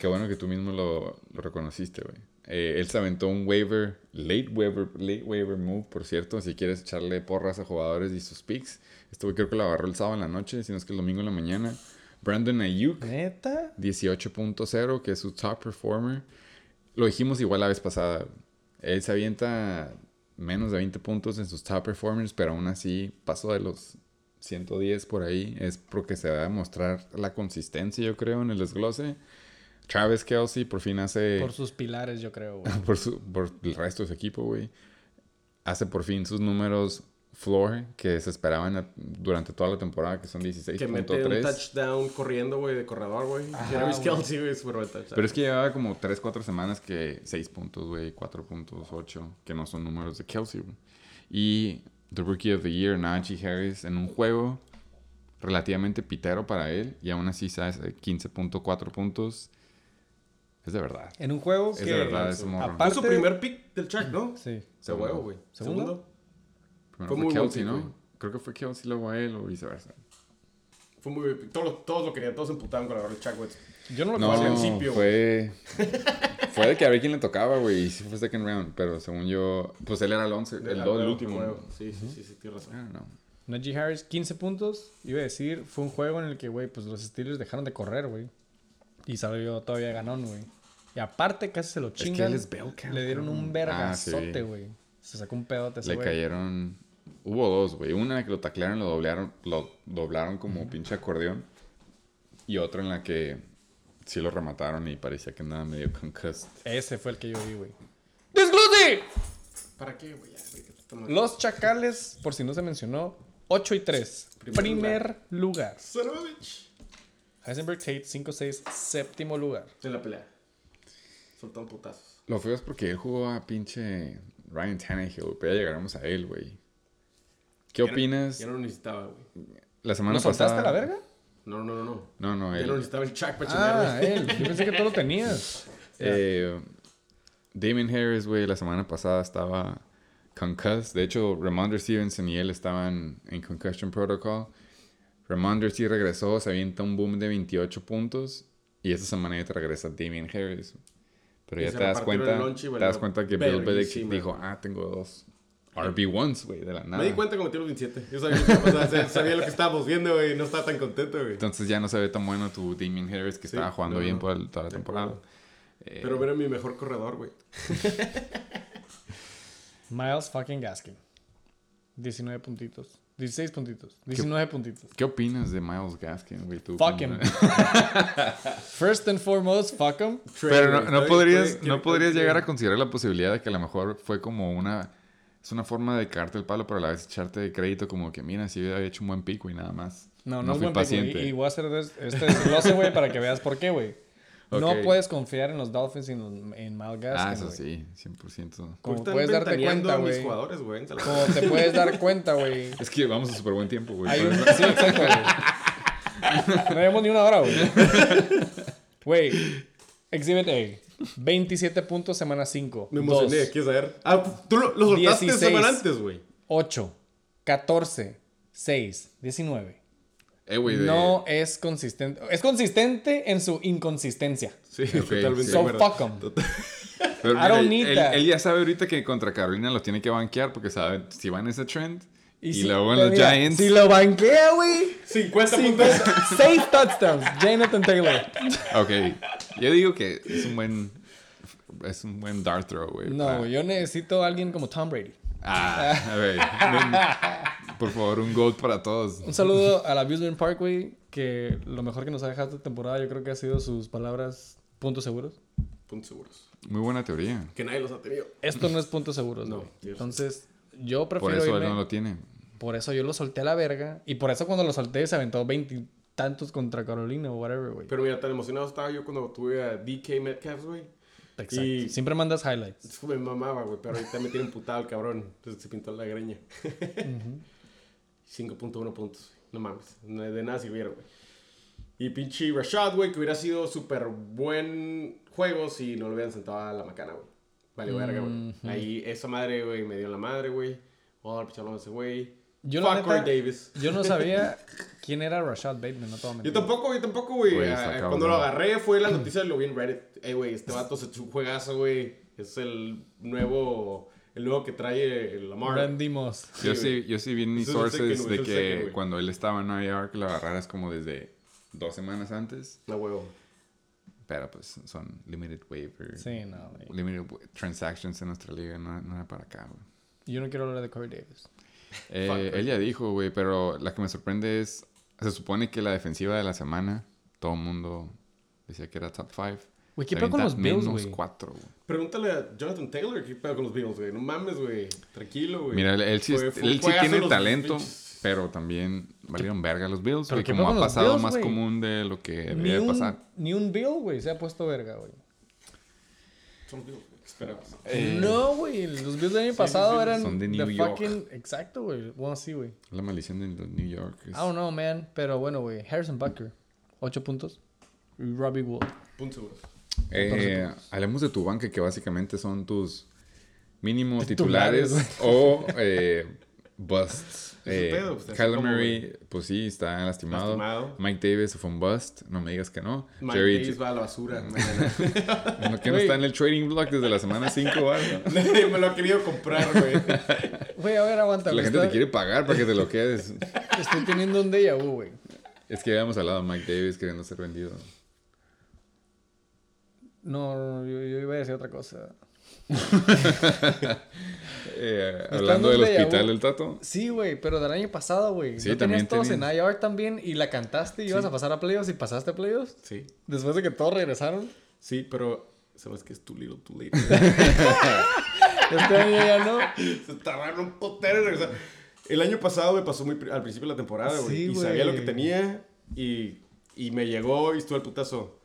Qué bueno que tú mismo lo, lo reconociste, güey. Eh, él se aventó un waiver, late waiver, late waiver move, por cierto. Si quieres echarle porras a jugadores y sus picks. Este güey creo que lo agarró el sábado en la noche, si no es que el domingo en la mañana. Brandon Ayuk, Neta. 18.0, que es su top performer. Lo dijimos igual la vez pasada. Él se avienta menos de 20 puntos en sus top performers, pero aún así pasó de los 110 por ahí. Es porque se va a demostrar la consistencia, yo creo, en el desglose. Travis Kelsey por fin hace... Por sus pilares, yo creo, güey. por, su- por el resto de su equipo, güey. Hace por fin sus números floor que se esperaban durante toda la temporada, que son Que mete un 16.3. touchdown corriendo, güey, de corredor, güey. Travis. Kelsey, güey, súper buen touchdown. Pero es que llevaba como 3, 4 semanas que 6 puntos, güey, 4 puntos, 8, que no son números de Kelsey, güey. Y The Rookie of the Year, Najee Harris, en un juego relativamente pitero para él, y aún así hace 15.4 puntos. Es de verdad. En un juego Es que. de verdad, es aparte- su primer pick del track, ¿no? Sí. Se huevo, güey. ¿Segundo? Primero Fue fue, muy Kelsey, pick, ¿no? Creo que fue Kelsey luego a él o viceversa. Fue muy... Todos, todos lo querían, todos se emputaban con la verdad del güey. Yo no lo No, al principio, fue... fue de que a ver quién le tocaba, güey, y sí fue second round, pero según yo... Pues él era el 11, el, Ah, el último. huevo. Sí, sí, sí, sí, tienes razón. know. Najee Harris, 15 puntos. Iba a decir, fue un juego en el que, güey, pues los Steelers dejaron de correr, güey. Y salió todavía ganón, güey. Y aparte casi se lo que chingan. él es Le dieron un vergazote, Ah, sí. güey. Se sacó un pedote ese Le cayeron... Hubo dos, güey. Una en la que lo taclearon, lo doblaron, lo doblaron como pinche acordeón. Y otra en la que sí lo remataron y parecía que andaba medio concussed. Ese fue el que yo vi, güey. ¡Desglose! ¿Para qué, güey? Los Chacales, por si no se mencionó, 8 y 3. Primer Primer, lugar. Bitch. Heisenberg Tate, 5-6, séptimo lugar. En la pelea. Soltaron putazos. Lo feo es porque él jugó a pinche Ryan Tannehill, pero ya llegaremos a él, güey. ¿Qué Ya no- opinas? Ya no lo necesitaba, güey. La semana ¿Lo soltaste pasada. a la verga? No, no, no, no. No, no, él. no necesitaba el Chuck para Ah, él. Yo pensé que tú lo tenías. Eh, Damon Harris, güey, la semana pasada estaba concussed. De hecho, Ramondre Stevenson y él estaban en concussion protocol. Ramondre sí regresó, se avienta un boom de 28 puntos. Y esta semana ya te regresa Damien Harris. Pero Y ya se te das repartieron cuenta, el lunch y te valió das cuenta que Bill Belichick dijo, ah, tengo dos RB1s, güey, de la nada. Me di cuenta que metió los 27. Yo sabía, o sea, sabía lo que estábamos viendo, güey. No estaba tan contento, güey. Entonces ya no se ve tan bueno tu Damien Harris que Sí, estaba jugando no, bien por el- toda la temporada. Eh, Pero era mi mejor corredor, güey. Miles fucking Gaskin. 19 puntitos. 16 puntitos. 19 puntitos. ¿Qué opinas de Miles Gaskin, güey? tú Fuck him. First and foremost, fuck him. Pero no, no podrías, no podrías llegar a considerar la posibilidad de que a lo mejor fue como una... Es una forma de cagarte el palo, pero a la vez echarte de crédito como que, mira, sí había hecho un buen pico y nada más. No, no, no es fui buen paciente. Y voy a hacer este desglose, güey, para que veas por qué, güey. No puedes confiar en los Dolphins y en, Gaskin, ah, eso güey. sí, 100%. Como puedes darte cuenta, güey. Como te puedes dar cuenta, güey. Es que vamos a súper buen tiempo, güey. Un... Sí, exacto, güey. No llevamos ni una hora, güey. Güey, Exhibit A. 27 puntos semana 5. Me emocioné, ¿quieres saber? Ah, tú lo, lo soltaste 16. semana antes, güey. 8, 14, 6, 19. Eh, güey, de... No es consistente. Es consistente en su inconsistencia. Sí, Ok, totalmente. sí. So fuck 'em. Pero I mira, don't él, need él- that. él ya sabe ahorita que contra Carolina lo tiene que banquear porque sabe si va en ese trend. Y, si- luego en los mira, Giants. Si lo banquea, güey. 50 cinco- puntos. Seis touchdowns. Jonathan Taylor. Ok. Yo digo que es un buen... Es un buen dart throw, güey. No, para- yo necesito a alguien como Tom Brady. Ah, a ver. por favor, un gold para todos. Un saludo al Abusement Park, güey, que lo mejor que nos ha dejado esta temporada yo creo que ha sido sus palabras puntos seguros. Puntos seguros. Muy buena teoría. Que nadie los ha tenido. Esto no es puntos seguros, No. Entonces, yo Por prefiero eso él no lo tiene. Por eso yo lo solté a la verga. Y por eso cuando lo solté se aventó veintitantos contra Carolina o whatever, güey. Pero mira, tan emocionado estaba yo cuando tuve a DK Metcalf, güey. Exacto. y- Siempre mandas highlights. Me mamaba, güey, pero ahorita me tiene emputado el cabrón. Entonces se pintó la greña. 5.1 puntos. No mames. De nada sirvieron, güey. Y pinche Rashad, güey, que hubiera sido súper buen juego si no lo hubieran sentado a la macana, güey. Vale, verga, güey. Ahí esa madre, güey, me dio la madre, güey. Oh, el ese güey. Yo, la Fuck Corey neta, Davis. yo no sabía quién era Rashad Bateman, no. Yo tampoco, yo tampoco, güey. Güey, está Ah, cabrón. Cuando lo agarré fue la noticia, lo vi en Reddit. Ey, güey, este vato se echó un juegazo, güey. Es el nuevo, el nuevo que trae el Lamar. Randy Moss. Yo Sí, yo sí vi en mis Ese es el sources second, de es el que second, güey. cuando él estaba en Nueva York lo agarraras como desde dos semanas antes. No, huevo. Pero pues son limited waiver. Sí, no, güey. Limited wa- transactions en nuestra liga, no, no era para acá, güey. Yo no quiero hablar de Corey Davis. Eh, él ya dijo, güey, pero la que me sorprende es, se supone que la defensiva de la semana, todo el mundo decía que era top 5. Güey, ¿qué pedo con los Bills, menos güey? 4, güey. Pregúntale a Jonathan Taylor qué pedo con los Bills, güey. No mames, güey. Tranquilo, güey. Mira, él, él sí, es- él sí tiene talento, pinches- pero también valieron verga los Bills, ¿Pero güey, como ha pasado Bills, más güey? común de lo que Ni debería un, pasar. ni un Bill, güey, se ha puesto verga, güey. Son Bills, güey. Esperamos. Eh, No, güey. Los Bills del año pasado Bills eran son de the New York. fucking... Exacto, güey. Bueno, sí, güey. La maldición de los New York. I don't know, man. Pero bueno, güey. Harrison Butker. 8 puntos. Y Robbie Wood. Puntos seguros. Eh, hablemos de tu banca, que básicamente son tus mínimo Titulares, titulares o eh, busts. Eh, pedo, pues, Kyler como, Murray, pues sí, está lastimado. Lastimado. Mike Davis fue un bust, no me digas que no. Mike Jerry, Davis va a la basura. ¿no, que no está en el trading block desde la semana 5 o algo? Nadie me lo ha querido comprar, güey. Güey, a ver, aguanta. La gente te quiere pagar para que te lo quedes. Estoy teniendo un déjà vu, güey. Es que habíamos hablado de Mike Davis queriendo ser vendido. No, no, yo, yo iba a decir otra cosa. Eh, hablando del hospital del Tato. Sí, güey, pero del año pasado, güey. Sí, ¿No también tenías todos tenías. en IR también y la cantaste y ibas a pasar a playoffs y pasaste a playoffs? Sí. Después de que todos regresaron. Sí, pero sabes que es too little, too late. Este año ya no. Se tardaron un potero regresar. El año pasado me pasó muy al principio de la temporada, güey. Sí, y sabía lo que tenía y, y me llegó y estuvo el putazo.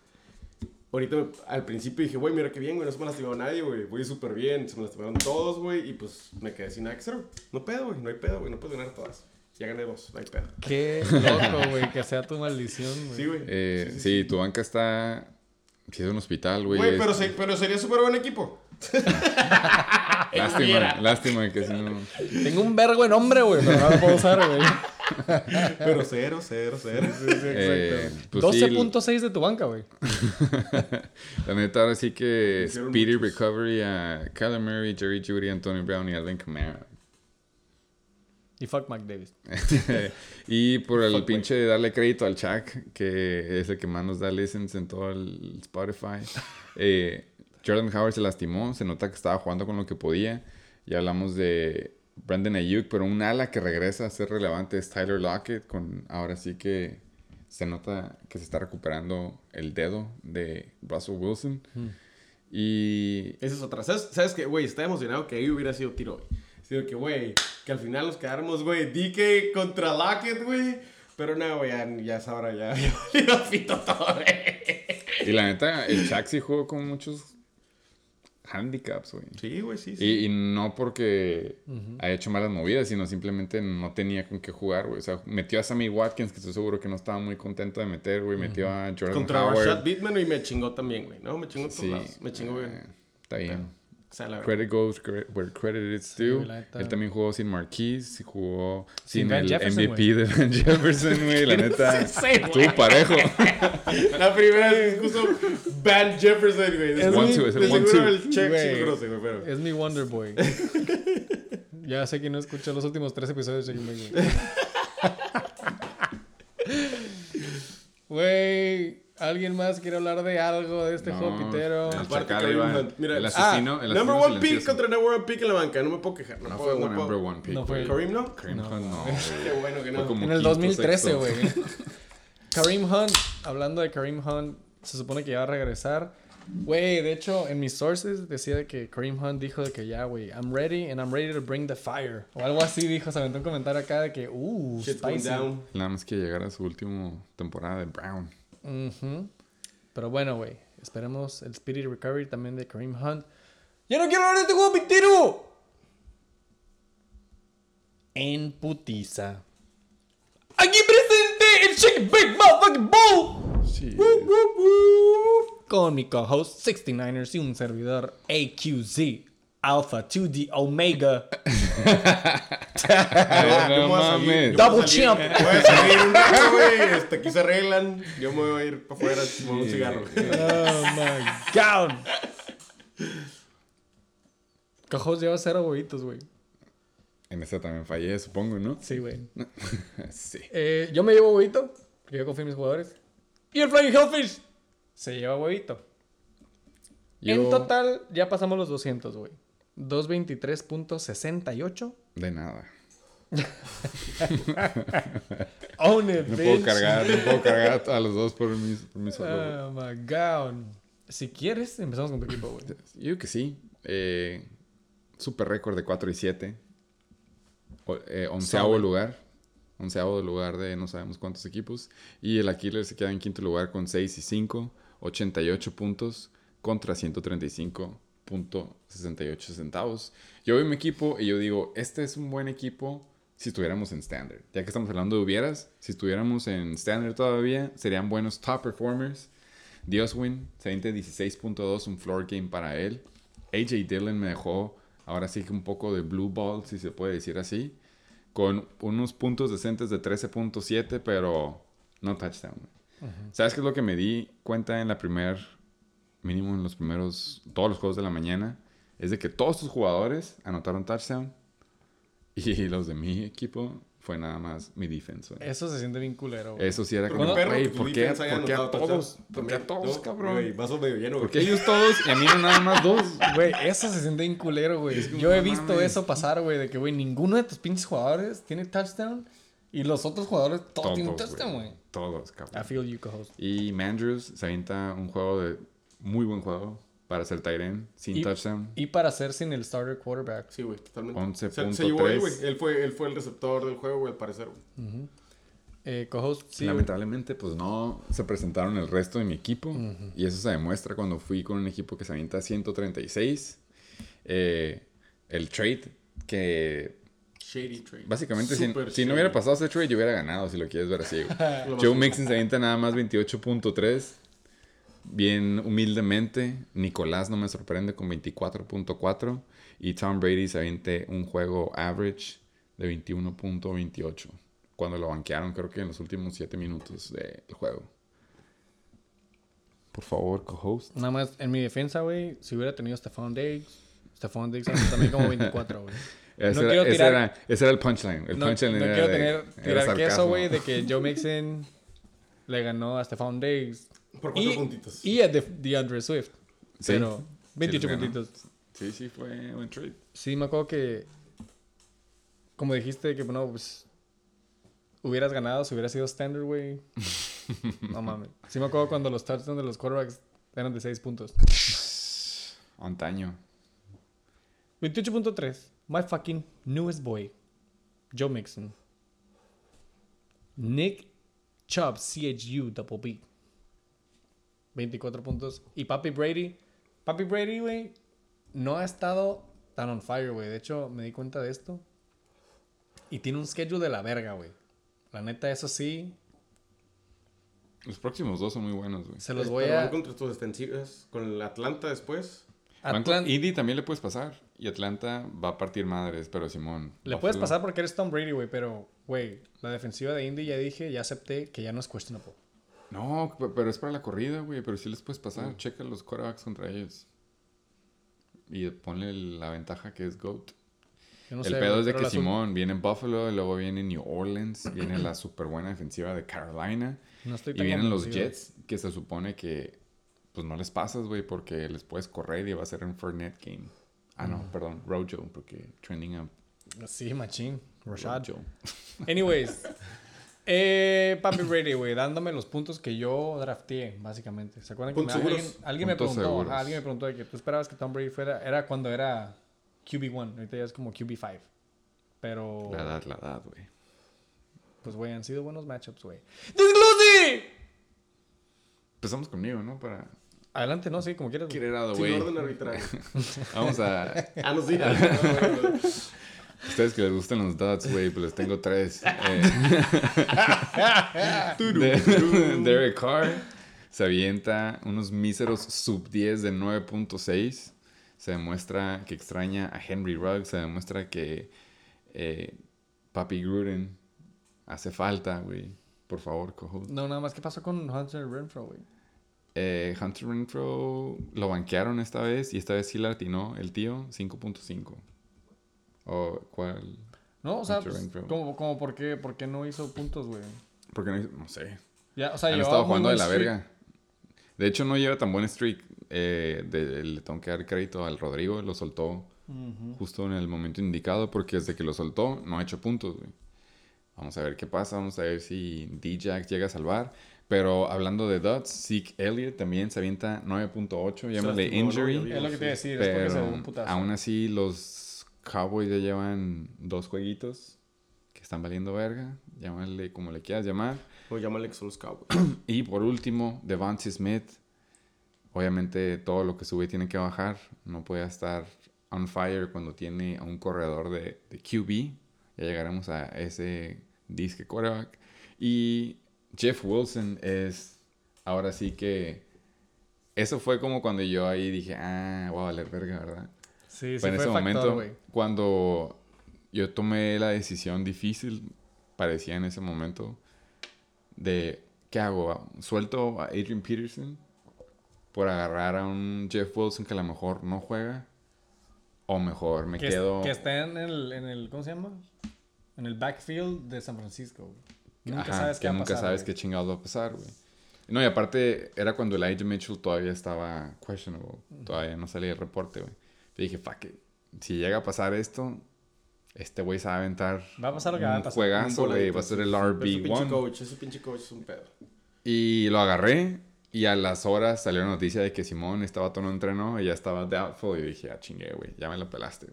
Ahorita me- al principio dije, güey, mira qué bien, güey, no se me lastimado nadie, güey. Voy súper bien, se me lastimaron todos, güey. Y pues me quedé sin nada que hacer, güey. No pedo, güey, no hay pedo, güey, no puedo ganar todas. Ya gané dos, no hay pedo. Qué loco, güey, que sea tu maldición, güey. Sí, güey. Eh, sí, tu banca está. Si es un hospital, güey. Güey, es- pero, se- pero sería súper buen equipo. Lástima, lástima que si no. Tengo un vergo en nombre, güey, pero no lo puedo usar, güey. Pero cero, cero, cero. Eh, pues sí, 12.6 de tu banca, güey. La neta, ahora sí que Speedy muchos. Recovery a Kyler Murray, Jerry Judy, Antonio Brown y Alvin Kamara. Y fuck Mike Davis. y por el Fuck, pinche de darle crédito al Chuck, que es el que más nos da listens en todo el Spotify. Eh, Jordan Howard se lastimó, se nota que estaba jugando con lo que podía. Y hablamos de Brandon Ayuk, pero un ala que regresa a ser relevante es Tyler Lockett, con ahora sí que se nota que se está recuperando el dedo de Russell Wilson. Y Esa es otra. ¿Sabes, ¿Sabes qué, güey? Estaba emocionado que ahí hubiera sido tiro hoy. Sino que, güey, que al final nos quedáramos, güey, DK contra Lockett, güey. Pero no, güey, ya, ya es ahora, ya, ya pito todo, güey. Y la neta, el sí jugó con muchos handicaps, güey. Sí, güey, sí, sí. Y, y no porque haya hecho malas movidas, sino simplemente no tenía con qué jugar, güey. O sea, metió a Sammy Watkins, que estoy seguro que no estaba muy contento de meter, güey. Metió a Jordan Contra Howard. Rashad Bitman y me chingó también, güey. No, me chingó todos Sí. lados. Me chingó, güey. eh, está bien. O sea, la verdad. Credit goes where credit is due. Él también jugó sin Marquise, jugó Sin sin, Van el Jefferson, MVP de Van Jefferson, güey. La neta, estuvo parejo. La primera vez que puso Van Jefferson, güey. Es mi- es el de one seguro two. el check sí Güey. lo conoce, güey, pero... Es mi Wonder Boy. ya sé que no escuchó los últimos tres episodios de güey. Güey, ¿alguien más quiere hablar de algo de este No, juego pitero? el Aparte, Chacal. Mira, el ah, asesino, el Number asesino one pick contra number one pick en la banca. No me puedo quejar. No, No puedo, fue no number one pick, No fue-. ¿Kareem no? Kareem No. Hunt no, Qué bueno que Fue no. como En el quinto, 2013, sexto. güey. Kareem Hunt, hablando de Kareem Hunt, se supone que ya va a regresar. Güey, de hecho, en mis sources decía de que Kareem Hunt dijo de que ya, güey, I'm ready and I'm ready to bring the fire. O algo así dijo, se aventó un comentario acá de que, uh, Shit's going spicy. down. Nada más que llegar a su última temporada de Brown. Ujú. Pero bueno, güey, esperemos el Spirit Recovery también de Kareem Hunt. ¡Ya no quiero hablar de este juego, Pitero! En putiza. Aquí presente el Shake Big Motherfucking Bull. Sí. Con mi co-host 69ers y un servidor AQZ Alpha 2D Omega no mames. Double champ. Voy a salir un rato, güey. Hasta aquí se arreglan. Yo me voy a ir para afuera a fumar un cigarro. Oh my god. Co-host lleva cero huevitos, güey. En esta también fallé, supongo, ¿no? Sí, güey. Sí. Eh, yo me llevo huevito, porque yo confío en mis jugadores. Y el Flying Hellfish se lleva huevito. En Yo- total, ya pasamos los 200, güey. 223.68. De nada. Own it, No bitch. puedo cargar, no puedo cargar a los dos por mi, por mi solo. Oh my god. Si quieres, empezamos con tu equipo, güey. Yo que sí. Eh, super récord de 4 y 7. O- eh, onceavo Solid. lugar. Onceavo lugar de no sabemos cuántos equipos. Y el Aquiles se queda en quinto lugar con 6 y 5. 88 puntos contra 135.68 centavos. Yo veo mi equipo y yo digo, este es un buen equipo si estuviéramos en Standard. Ya que estamos hablando de hubieras, si estuviéramos en Standard todavía, serían buenos top performers. Dioswin, 16.2, un floor game para él. AJ Dillon me dejó ahora sí que un poco de blue ball, si se puede decir así. Con unos puntos decentes de 13.7, pero no touchdown. güey. ¿Sabes qué es lo que me di cuenta en la primer, mínimo en los primeros, todos los juegos de la mañana? Es de que todos tus jugadores anotaron touchdown y los de mi equipo fue nada más mi defense. güey. Eso se siente bien culero, güey. Eso sí era como, güey, que ¿por qué, por qué a todos? ¿Por qué a todos, ¿no? cabrón? Güey, vaso medio lleno, ¿Por güey. qué ellos todos y a mí no nada más dos? Güey, eso se siente bien culero, güey. como, Yo he visto mames. eso pasar, güey, de que, güey, ninguno de tus pinches jugadores tiene touchdown y los otros jugadores todos, tienen Todos, touchdown, güey. Todos, I cabrón. feel you, co-host. Y Mandrews se avienta un juego de muy buen juego para ser end sin Y- touchdown. Y para ser sin el starter quarterback. Sí, güey, totalmente. 11.3. Se, se llevó él, güey. Él fue, él fue el receptor del juego, güey, al parecer, güey. Eh, co-host, sí. güey. Lamentablemente, pues no se presentaron el resto de mi equipo. Y eso se demuestra cuando fui con un equipo que se avienta 136. Eh, el trade que Shady trade. básicamente si, no hubiera pasado ese trade yo hubiera ganado si lo quieres ver así. güey. Joe. Mixon se avienta nada más 28.3. Bien humildemente. Nicolás no me sorprende con 24.4. Y Tom Brady se aviente un juego average de 21.28. Cuando lo banquearon, creo que en los últimos 7 minutos del juego. Por favor, co-host. Nada más, en mi defensa, güey, si hubiera tenido Stephon Diggs, Stephon Diggs también como 24, güey. Ese, No era, ese tirar- era- ese era el punchline. El No, punchline no era quiero de- tener, tirar queso, güey, de que Joe Mixon le ganó a Stephon Diggs. Por cuatro Y, puntitos. y a De- DeAndre Swift. Sí. Pero Sí, 28 les ganó. puntitos. Sí, sí, fue buen trade. Sí, me acuerdo que, como dijiste, que bueno, pues hubieras ganado si hubiera sido standard, güey. No mames. Sí me acuerdo cuando los touchdowns de los quarterbacks eran de 6 puntos. Antaño. 28.3. My fucking newest boy. Joe Mixon. Nick Chubb, CHU, double B. 24 puntos. Y Papi Brady. Papi Brady, güey, no ha estado tan on fire, güey. De hecho, me di cuenta de esto. Y tiene un schedule de la verga, güey. La neta, eso sí, Los próximos dos son muy buenos, güey. se los Pero voy van a... contra tus defensivas. Con el Atlanta después. Van Atlanta, Indy también le puedes pasar. Y Atlanta va a partir madres, pero Simón. le Buffalo- puedes pasar porque eres Tom Brady, güey, pero, güey, la defensiva de Indy ya dije, ya acepté que ya no es questionable. No, pe- pero es para la corrida, güey. Pero sí les puedes pasar. Checa los quarterbacks contra ellos. Y ponle la ventaja que es GOAT. No el sé, pedo es de que Simón viene en Buffalo, y luego viene New Orleans, viene la super buena defensiva de Carolina. No estoy Y vienen los. Jets, que se supone que pues no les pasas, güey, porque les puedes correr y va a ser un Fournette game. Ah, no, perdón, Rojo, porque trending up. Sí, machín. Rashad. Rojo. Anyways. Eh, Papi Brady, güey, dándome los puntos que yo drafteé, básicamente. ¿Se acuerdan que me- alguien, alguien me preguntó? ajá, alguien me preguntó de que tú esperabas que Tom Brady fuera. Era cuando era QB1. Ahorita ya es como QB5. Pero. La edad, la edad, güey. Pues, güey, han sido buenos matchups, güey. ¡Disclose! Empezamos conmigo, ¿no? Para Adelante, no, sí, como quieras. güey. out of the Sin orden arbitrario. Vamos a... Ah, no, sí. Ustedes que les gustan los dots, güey, pues les tengo tres. Eh, de- Derek Carr se avienta unos míseros sub 10 de 9.6. Se demuestra que extraña a Henry Ruggs. Se demuestra que eh, Papi Gruden hace falta, güey. Por favor, cojo. No, nada más, ¿qué pasó con Hunter Renfro, güey? Eh, Hunter Renfro lo banquearon esta vez y esta vez sí la atinó el tío 5.5. ¿O cuál? No, o sea, pues, como, como por, qué, por qué no hizo puntos, güey. Porque no, no sé. Ya, o sea, Han estado jugando de la streak. verga. De hecho, no lleva tan buen streak. Eh, de- le tengo que dar crédito al Rodrigo. Lo soltó justo en el momento indicado. Porque desde que lo soltó, no ha hecho puntos, güey. Vamos a ver qué pasa. Vamos a ver si D-Jack llega a salvar. Pero hablando de Dots, Zeke Elliott también se avienta 9.8. Llámale lastimó, ¿no? injury. Es lo que te iba a decir, es porque se dio un Pero putazo. aún así, los Cowboys ya llevan dos jueguitos que están valiendo verga. Llámale como le quieras llamar. O llámale que son los Cowboys. Y por último, Devontae Smith. Obviamente todo lo que sube tiene que bajar. No puede estar on fire cuando tiene a un corredor de, de QB. Ya llegaremos a ese disque quarterback. Y Jeff Wilson es ahora sí que... Eso fue como cuando yo ahí dije, ah, voy a valer verga, ¿verdad? Sí, sí, en ese factor, momento, güey. cuando yo tomé la decisión difícil, parecía en ese momento, de ¿qué hago? ¿Suelto a Adrian Peterson por agarrar a un Jeff Wilson que a lo mejor no juega? O mejor me Que, quedo... que está en el, en el, ¿cómo se llama? En el backfield de San Francisco, güey. Nunca Ajá, sabes que qué va a nunca pasar, sabes qué chingados va a pasar, güey. No, y aparte era cuando Elijah Mitchell todavía estaba questionable. Todavía no salía el reporte, güey. Te dije, fuck it. Si llega a pasar esto, este güey se va a aventar Va a pasar lo que va a un pasar. juegazo, Un güey. Va a ser el sí. Pero Ese pinche RB1. coach, ese pinche coach es un pedo. Y lo agarré. Y a las horas salió la noticia de que Simón estaba todo no entrenó y ya estaba doubtful. Y dije, ah, chingue, güey. Ya me la pelaste.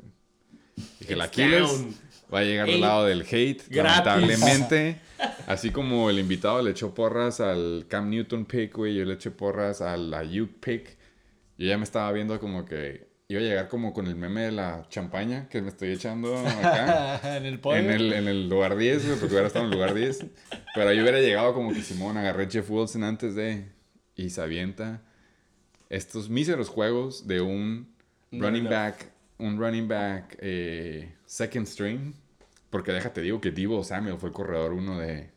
Dije, It's Aquiles va a llegar del Ey, lado del hate. gratis. Lamentablemente. Así como el invitado le echó porras al Cam Newton pick, güey, yo le eché porras al Ayuk pick. Yo ya me estaba viendo como que iba a llegar como con el meme de la champaña que me estoy echando acá. en el podio. en, el, en el lugar 10, güey, porque hubiera estado en el lugar 10. Pero yo hubiera llegado como que Simón, agarré Jeff Wilson antes de... Y se avienta estos míseros juegos de un running back, un running back eh, second string. Porque déjate digo que Divo Samuel fue el corredor uno de,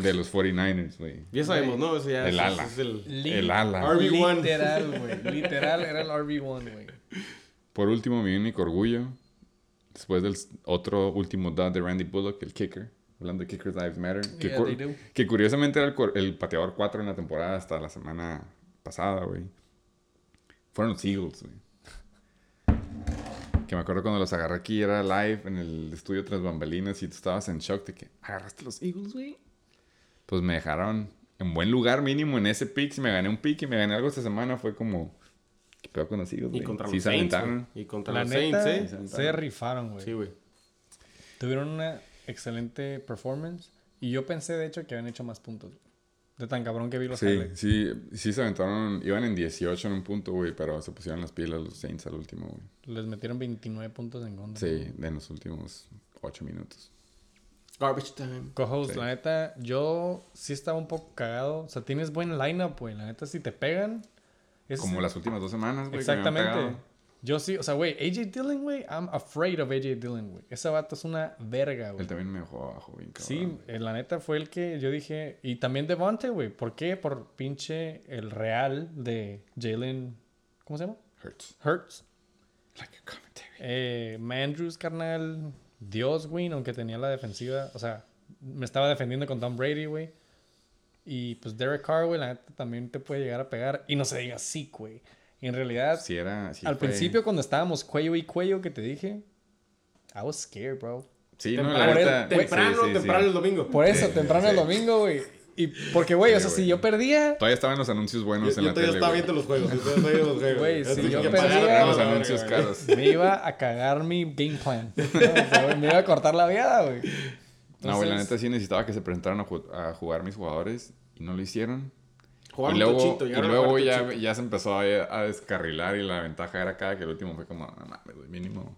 de los 49ers, güey. Ya sabemos, ¿no? Ese ya El es- ala. es el- El ala. RB1. Literal, güey. Literal era el RB1, güey. Por último, mi único orgullo. Después del otro último dot de Randy Bullock, el kicker. Hablando de Kickers Lives Matter. Que, Yeah, cu- they do. que curiosamente era el, el pateador 4 en la temporada hasta la semana pasada, güey. Fueron los Eagles, güey. Que me acuerdo cuando los agarré aquí, era live en el estudio tras bambalinas y tú estabas en shock de que agarraste los Eagles, güey. Pues me dejaron en buen lugar mínimo en ese pick. Si me gané un pick y me gané algo esta semana, fue como... ¿Qué pedo con los Eagles, Y güey? contra Sí los se Saints, aventaron. güey. Y contra La los neta, Saints, ¿eh? se rifaron, güey. Sí, güey. Tuvieron una excelente performance. Y yo pensé, de hecho, que habían hecho más puntos. güey. De tan cabrón que vi los Sí, highlights. sí, sí se aventaron, iban en 18 en un punto, güey, pero se pusieron las pilas los Saints al último, güey. Les metieron 29 puntos en contra. Sí, en los últimos 8 minutos. Garbage time. Co-host, Sí. la neta, yo sí estaba un poco cagado. O sea, tienes buen lineup, güey. La neta, si te pegan. es- Como las últimas dos semanas, güey. Exactamente. Yo sí, o sea, güey, AJ Dillon, güey, I'm afraid of AJ Dillon, güey. Ese vato es una verga, güey. Él también me dejó abajo, bien cabrón. Sí, eh, la neta fue el que yo dije. Y también Devontae, güey. ¿Por qué? Por pinche el real de Jalen. ¿Cómo se llama? Hurts. Hurts. Like a commentary. Eh, Mandrews, carnal. Dios, güey, aunque tenía la defensiva. O sea, me estaba defendiendo con Tom Brady, güey. Y pues Derek Carr, güey, la neta también te puede llegar a pegar. Y no se diga sí, güey. Y en realidad, Sí, era. sí al fue- principio cuando estábamos cuello y cuello que te dije, I was scared, bro. Sí, no, la Temprano, neta. temprano, sí, sí, sí. temprano el domingo. Por eso, temprano sí. el domingo, güey. Y porque, güey, o Sí, sea, si güey. yo perdía, Todavía estaban los anuncios Yo, buenos yo en la todavía tele. estaba güey. viendo los juegos. Yo todavía estaba viendo los juegos. Güey, Ya si yo perdía- Los la anuncios güey. caros. me iba a cagar mi game plan. ¿no? O sea, güey, me iba a cortar la vida, güey. No, güey, la neta sí necesitaba que se presentaran a, ju- a jugar mis jugadores y no lo hicieron. Jugaron y luego, tochito, y luego jugar ya, ya se empezó a, a descarrilar y la ventaja era cada que el último fue como, no mames, güey, mínimo.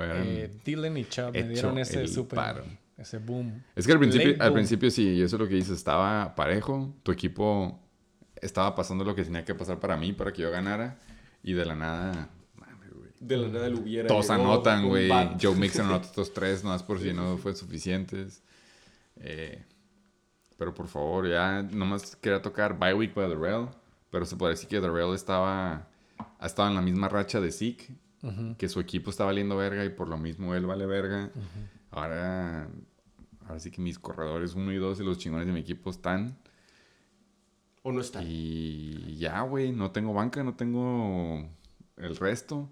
Eh, Dylan y Chubb me dieron ese super. paro. Ese boom. Es que al principio, late al boom. principio sí, y eso es lo que dices, estaba parejo. Tu equipo estaba pasando lo que tenía que pasar para mí, para que yo ganara. Y de la nada. De la nada el hubiera. Todos llegó anotan, güey. Joe Mixon anota estos tres, nomás por si no fue suficientes. Eh, pero por favor, ya nomás quería tocar Bye Week para Darrell. Pero se puede decir que Darrell estaba, ha estado en la misma racha de Zeke. Que su equipo está valiendo verga y por lo mismo él vale verga. Ahora, ahora sí que mis corredores 1 y 2 y los chingones de mi equipo están. O no está. Y ya, güey, no tengo banca, no tengo el resto.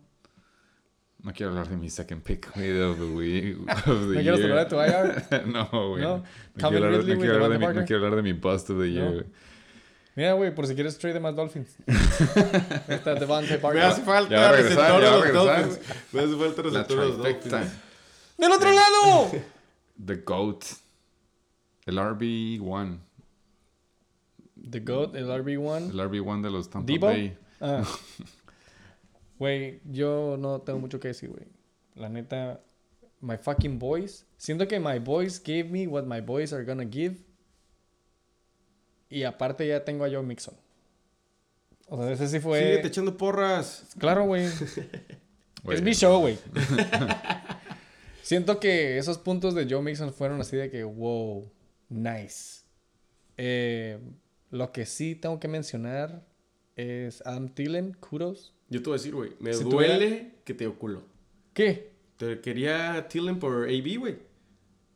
No quiero hablar de mi second pick, güey, of the week. of the ¿No quieres year. hablar de tu IR? no, güey. ¿No? No, quiero hablar, no güey, quiero hablar de mi, no quiero hablar de mi bust of the year, No. güey. Mira, güey, por si quieres trade de más Dolphins. Está Devante Me Parker. hace falta Ya regresar, ya regresar. Me hace falta receptor de los. Dolphins. ¡Del otro lado! The GOAT. El RB1. The GOAT, el RB1. El RB1 de los Tampa Debo. Bay. Ah. Güey, yo no tengo mucho que decir, güey. La neta, my fucking boys. Siento que my boys gave me what my boys are gonna give. Y aparte ya tengo a Joe Mixon. O sea, ese sí fue... Síguete echando porras. Claro, güey. Güey, Es mi show, güey. Siento que esos puntos de Joe Mixon fueron así de que, wow, nice. Eh, lo que sí tengo que mencionar es Adam Thielen, kudos. Yo te voy a decir, güey. Me Si duele que te dio culo. ¿Qué? Te quería Tillen por AB, güey.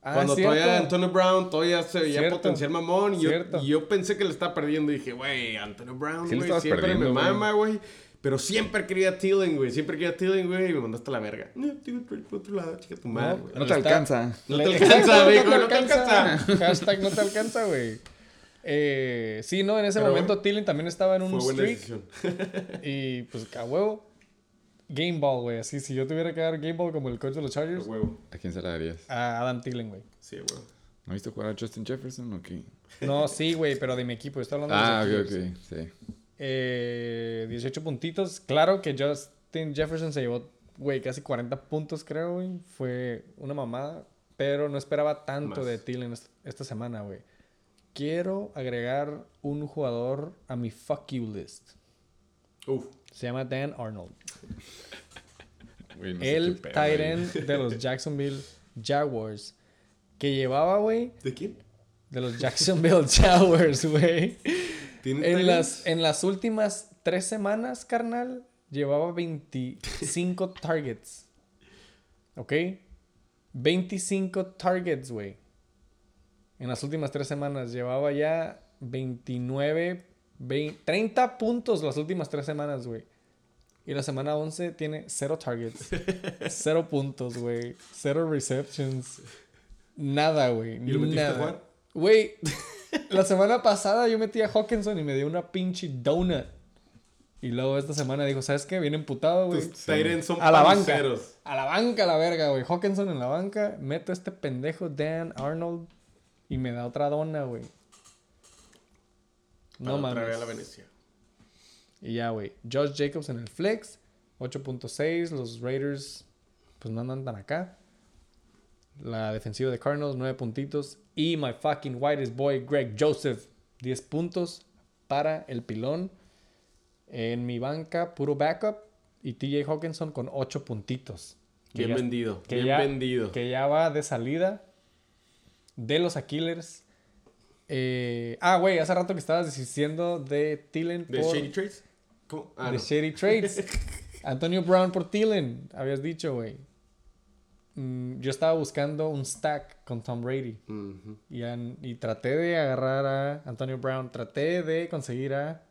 Ah, Cuando cierto. todavía Antonio Brown todavía se veía potencial mamón. Y yo, y yo pensé que le estaba perdiendo. Y dije, güey, Antonio Brown, güey, siempre me mama, güey. Pero siempre quería Tillen, güey. Siempre quería Tillen, güey. Y me mandaste a la verga. No, tío, por por otro lado, chica tu madre, güey. No te alcanza. No te alcanza, amigo, no te alcanza. Hashtag no te alcanza, güey. Eh, sí, no, en ese Pero momento bueno, Thielen también estaba en un Fue buena streak. decisión. Y pues, a huevo. Game Ball, güey. Así, si yo tuviera que dar Game Ball como el coach de los A Chargers, huevo. ¿A quién se la darías? a Adam Thielen, güey. Sí, a huevo. ¿No viste jugar a Justin Jefferson o qué? No, sí, güey, pero de mi equipo. Estoy hablando Ah, de ok, los Steelers. ok. Sí. Eh, 18 puntitos. Claro que Justin Jefferson se llevó, güey, casi 40 puntos, creo, güey. Fue una mamada. Pero no esperaba tanto Más. de Thielen est- esta semana, güey. Quiero agregar un jugador a mi fuck you list. Uf. Se llama Dan Arnold. No el end de los Jacksonville Jaguars. Que llevaba, güey, ¿De quién? De los Jacksonville Jaguars, güey. ¿Tiene En las, en las últimas tres semanas, carnal, llevaba 25 targets. ¿Ok? 25 targets, güey. En las últimas tres semanas llevaba ya 29, 20 30 puntos las últimas tres semanas, güey. Y la semana 11 tiene cero targets, cero puntos, güey, cero receptions, nada, güey. ¿Y lo metiste a nada. jugar? Güey, la semana pasada yo metí a Hawkinson y me dio una pinche donut. Y luego esta semana dijo, ¿sabes qué? Viene emputado, güey. Tus son A la banca. A la banca, la verga, güey. Hawkinson en la banca. Meto a este pendejo Dan Arnold y me da otra dona, güey. No Para traer a la mames. Venecia. Y ya, güey. Josh Jacobs en el flex. 8.6. Los Raiders, pues no andan tan acá. La defensiva de Cardinals, 9 puntitos. Y my fucking whitest boy, Greg Joseph, 10 puntos para el pilón. En mi banca, puro backup. Y TJ Hawkinson con 8 puntitos. Que Bien ya- vendido. que bien ya- vendido. Que ya va de salida de los Aquilers. Eh, ah, güey, hace rato que estabas diciendo de Thielen ¿De por... Shady Trades? Ah, de no. Shady Trades. Antonio Brown por Thielen, habías dicho, güey. Mm, yo estaba buscando un stack con Tom Brady. Y, an- y traté de agarrar a Antonio Brown. Traté de conseguir a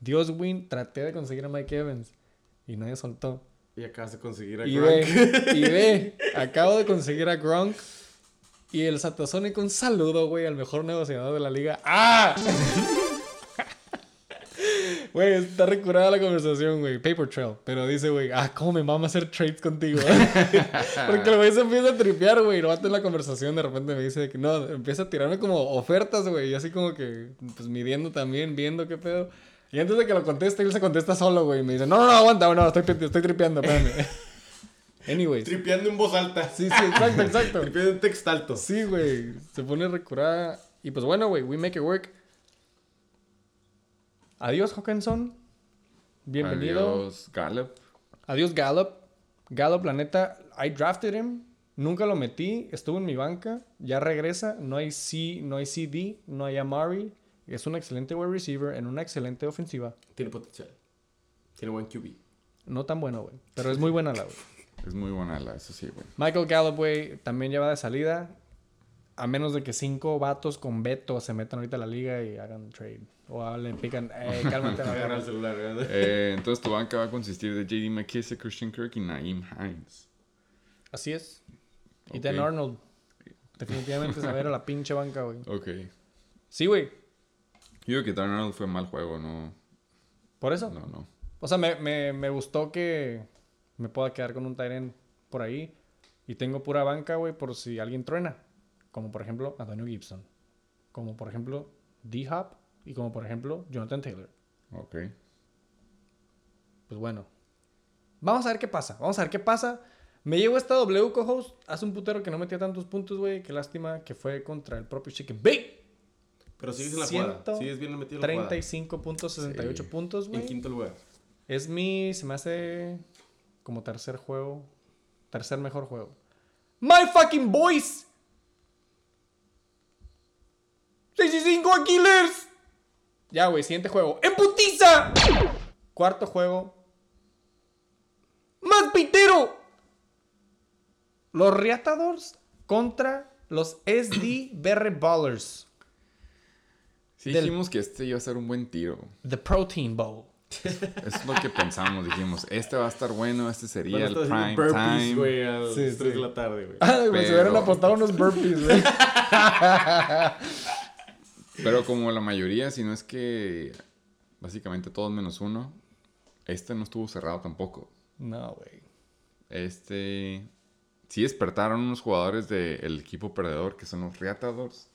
Dios Win. Traté de conseguir a Mike Evans. Y nadie soltó. Y acabas de conseguir a Y Gronk. ve, y ve, acabo de conseguir a Gronk. Y el Satasónico, un saludo, güey, al mejor negociador de la liga. ¡Ah! Güey, está recurada la conversación, güey. Paper trail. Pero dice, güey, ah, ¿cómo me vamos a hacer trades contigo? Porque el güey se empieza a tripear, güey. Luego en la conversación de repente me dice que no, empieza a tirarme como ofertas, güey. Y así como que, pues midiendo también, viendo qué pedo. Y antes de que lo conteste, él se contesta solo, güey. Y me dice, no, no, no, aguanta, no, estoy, estoy tripeando, espérame. Anyways. Tripeando en voz alta. Sí, sí, exacto, exacto. Tripeando en texto alto. Sí, güey. Se pone recurada. Y pues bueno, güey, we make it work. Adiós, Hawkinson. Bienvenido. Adiós, Gallup. Adiós, Gallup. Gallup, la neta, I drafted him. Nunca lo metí. Estuvo en mi banca. Ya regresa. No hay C, no hay CD, no hay Amari. Es un excelente wide receiver en una excelente ofensiva. Tiene potencial. Tiene buen QB. No tan bueno, güey. Pero es muy buena la, güey. Es muy buena la, eso sí, güey. Michael Gallup, güey, también ya va de salida. A menos de que cinco vatos con veto se metan ahorita a la liga y hagan trade. O le pican, eh, cálmate la el. Eh, entonces tu banca va a consistir de JD McKissick, Christian Kirk y Naeem Hines. Así es. Y. Dan Arnold. Definitivamente saber a la pinche banca, güey. Ok. Sí, güey. Yo digo que Dan Arnold fue mal juego, no. Por eso. No, no. O sea, me, me, me gustó que me pueda quedar con un Tyrant por ahí. Y tengo pura banca, güey, por si alguien truena. Como por ejemplo Antonio Gibson. Como por ejemplo D-Hop. Y como por ejemplo Jonathan Taylor. Ok. Pues bueno. Vamos a ver qué pasa. Vamos a ver qué pasa. Me llegó esta W co-host. Hace un putero que no metía tantos puntos, güey. Qué lástima que fue contra el propio Chicken Bake. Pero sigues en la jugada. Sigues bien metido en la jugada. 35 puntos, 68 Sí. puntos, En güey. quinto lugar. Es mi, se me hace como tercer juego, tercer mejor juego. My fucking boys. 65 Aquiles. Ya, güey, siguiente juego. ¡En putiza! Cuarto juego. ¡Más pitero! Los Reatadores contra los SD Berry Ballers. Sí Del- dijimos que este iba a ser un buen tiro. The Protein Bowl. Es lo que pensamos. Dijimos, este va a estar bueno, este sería Bueno, el prime burpees, time. güey, a las Sí, 3 sí. de la tarde, güey. Güey, se hubieran apostado unos burpees, güey. Pero como la mayoría, si no es que básicamente todos menos uno, este no estuvo cerrado tampoco. No, güey. Este sí despertaron unos jugadores del equipo perdedor, que son los Reatadores,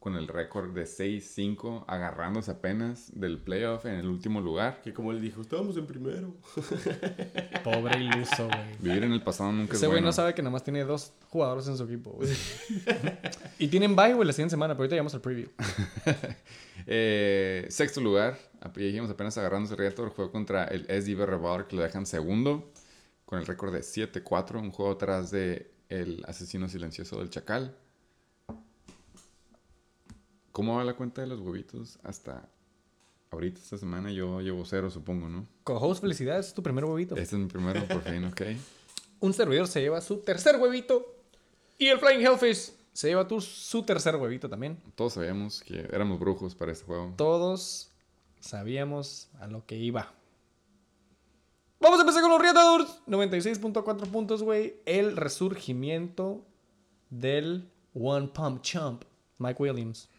con el récord de 6-5, agarrándose apenas del playoff en el último lugar. Que como él dijo, estábamos en primero. Pobre iluso, güey. Vivir en el pasado nunca Ese es güey bueno. no sabe que nada más tiene dos jugadores en su equipo, güey. y tienen bye, güey, la siguiente semana, pero ahorita llegamos al preview. Eh, sexto lugar, dijimos apenas agarrándose Reator, juego contra el SD Revolver que lo dejan segundo, con el récord de 7-4, un juego atrás de el asesino silencioso del Chacal. ¿Cómo va la cuenta de los huevitos? Hasta ahorita, esta semana, yo llevo cero, supongo, ¿no? Co-host, felicidades, es tu primer huevito. Este es mi primero, por fin, ok. Un servidor se lleva su tercer huevito. Y el Flying Hellfish se lleva tu, su tercer huevito también. Todos sabíamos que éramos brujos para este juego. Todos sabíamos a lo que iba. Vamos a empezar con los Reatadores. 96.4 puntos, güey. El resurgimiento del One Pump Chump, Mike Williams.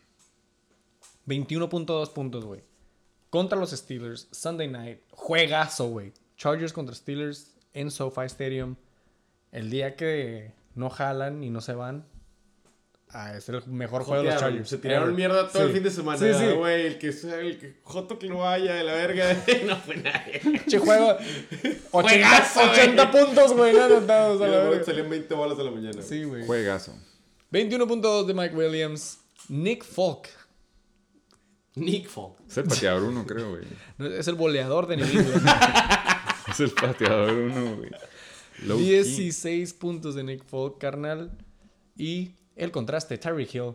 21.2 puntos, güey. Contra los Steelers, Sunday night. Juegazo, güey. Chargers contra Steelers en SoFi Stadium. El día que no jalan y no se van. Ah, es el mejor juego de los Chargers. Se tiraron Ever. mierda todo el Sí. fin de semana. Sí, sí. güey. El que sea, el que Joto que no vaya de la verga. no fue nadie. Che, juego. 80, Juegazo, güey. 80 puntos, güey, no anotados a la Me acuerdo que verga. salían 20 bolas a la mañana. Sí, güey. Juegazo. 21.2 de Mike Williams. Nick Folk. Nick Folk. Es el pateador uno, creo, güey. Es el boleador de New England. Es el pateador uno, güey. Low key. 16 puntos de Nick Folk, carnal. Y el contraste, Tyreek Hill.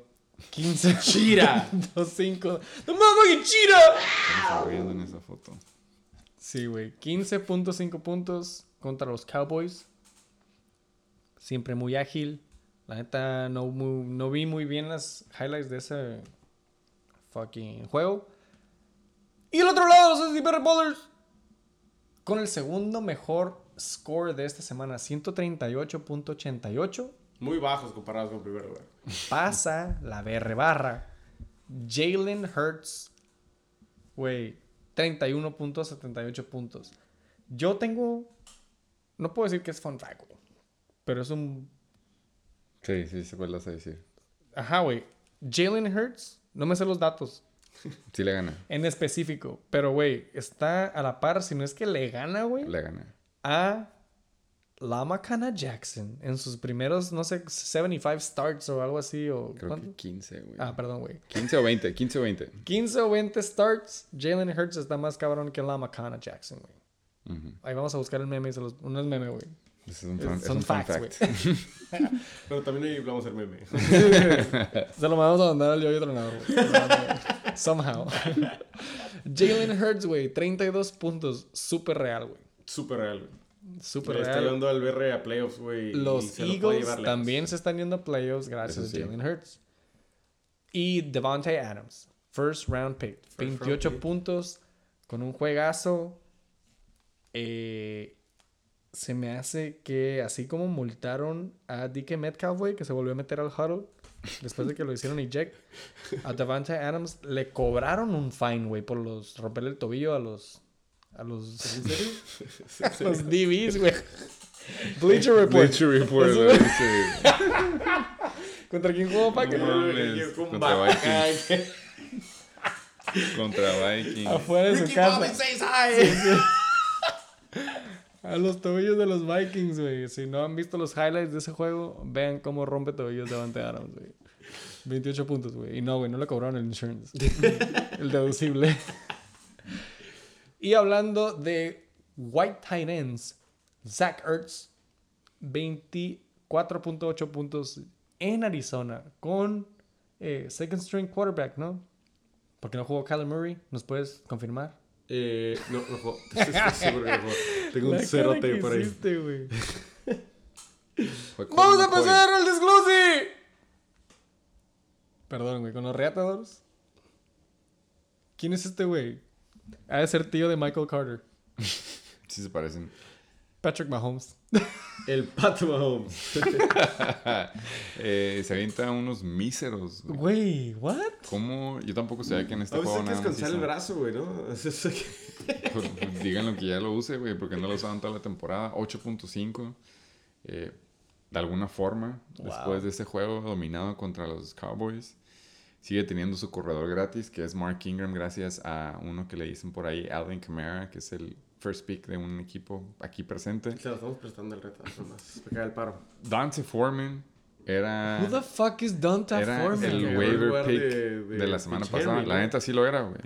15. Chira. 2-5. ¡No mames, chira! En esa foto. Sí, güey. 15.5 puntos contra los Cowboys. Siempre muy ágil. La neta, no, no vi muy bien las highlights de ese fucking juego. Y el otro lado, los SDB Ballers. Con el segundo mejor score de esta semana, 138.88. Muy bajos comparados con el primero, güey. Pasa la BR barra. Jalen Hurts. Güey, 31.78 puntos. Yo tengo. No puedo decir que es fun fact, güey, Pero es un. Sí, sí, se puede a decir. Ajá, güey. Jalen Hurts. No me sé los datos Sí le gana. en específico. Pero, güey, está a la par. Si no es que le gana, güey. Le gana. a Lama Kana Jackson en sus primeros, no sé, 75 starts o algo así. O, Creo ¿cuánto? que 15, güey. Ah, perdón, güey. 15 o 20, 15 o 20. 15 o 20 starts, Jalen Hurts está más cabrón que Lama Kana Jackson, güey. Ujú. Ahí vamos a buscar el meme. y se los- no es meme, güey. Ese es un Es- fun, es son un fun facts, fact. Pero también ahí vamos a hacer meme. Se lo mandamos a mandar al yo tronador, güey. Somehow. Jalen Hurts, güey. 32 puntos. Súper real, güey. Súper real, güey. Súper Le está real. llevando al BR a playoffs, güey. Los lo Eagles también se están yendo a playoffs gracias sí. a Jalen Hurts. Y Devontae Adams, first round pick, round 28 pick. puntos con un juegazo. Eh, se me hace que así como multaron a DK Metcalf, güey, que se volvió a meter al huddle después de que lo hicieron eject, a Devontae Adams le cobraron un fine, güey, por los romperle el tobillo a los a los, a los DBs, güey. Bleacher Report. Bleacher Report, güey, sí. ¿Contra quién jugó Packers? No con contra. Vikings. Contra Vikings. Afuera de su Ricky casa. A los tobillos de los Vikings, güey. Si no han visto los highlights de ese juego, vean cómo rompe tobillos Devante Adams, güey. 28 puntos, güey. Y no, güey, no le cobraron el insurance. el deducible. y hablando de white tight ends, Zach Ertz, 24.8 puntos en Arizona con eh, second string quarterback, ¿no? Porque no jugó Kyler Murray, ¿nos puedes confirmar? Eh, no, no. Estoy seguro que no juego. Tengo un cerote por ahí. hiciste, con ¡Vamos a pasar al desglose! Perdón, güey, con los Reatadores. ¿Quién es este güey? Ha de ser tío de Michael Carter. Sí se parecen. Patrick Mahomes. El Pato Mahomes. Eh, se avienta unos míseros. güey. ¿what? ¿Cómo? Yo tampoco sabía que en este A veces juego que descansar el brazo, güey, ¿no? Pues, pues, díganlo que ya lo use, güey, porque no lo usaban toda la temporada. 8.5. Eh, de alguna forma Wow. después de ese juego dominado contra los Cowboys. Sigue teniendo su corredor gratis, que es Mark Ingram, gracias a uno que le dicen por ahí, Alvin Kamara, que es el first pick de un equipo aquí presente. Se lo estamos prestando el reto, nomás. Me cae el paro. Dante Foreman era, Who the fuck is Donta era Foreman? el waiver pick de- de, de la semana pasada. Henry, La neta sí lo era, güey.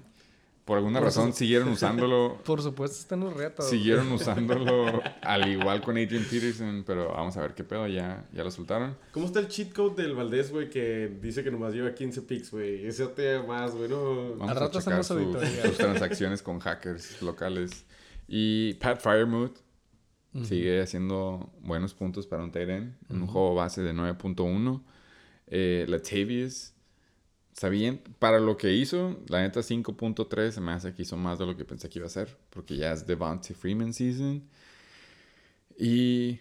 Por alguna Por razón eso- siguieron usándolo. Por supuesto está en los retos. Siguieron usándolo al igual con Adrian Peterson, pero vamos a ver qué pedo, ya, ya lo soltaron. ¿Cómo está el cheat code del Valdés, güey, que dice que nomás lleva 15 picks, güey? Ese te más, güey, no... Vamos Al a rato checar hacemos sus, auditoría. sus transacciones con hackers locales. Y Pat Firemouth sigue haciendo buenos puntos para un tight end en un juego base de 9.1. Eh, Latavius, está bien. Para lo que hizo, la neta 5.3 se me hace que hizo más de lo que pensé que iba a hacer, porque ya es Devontae Freeman season. Y,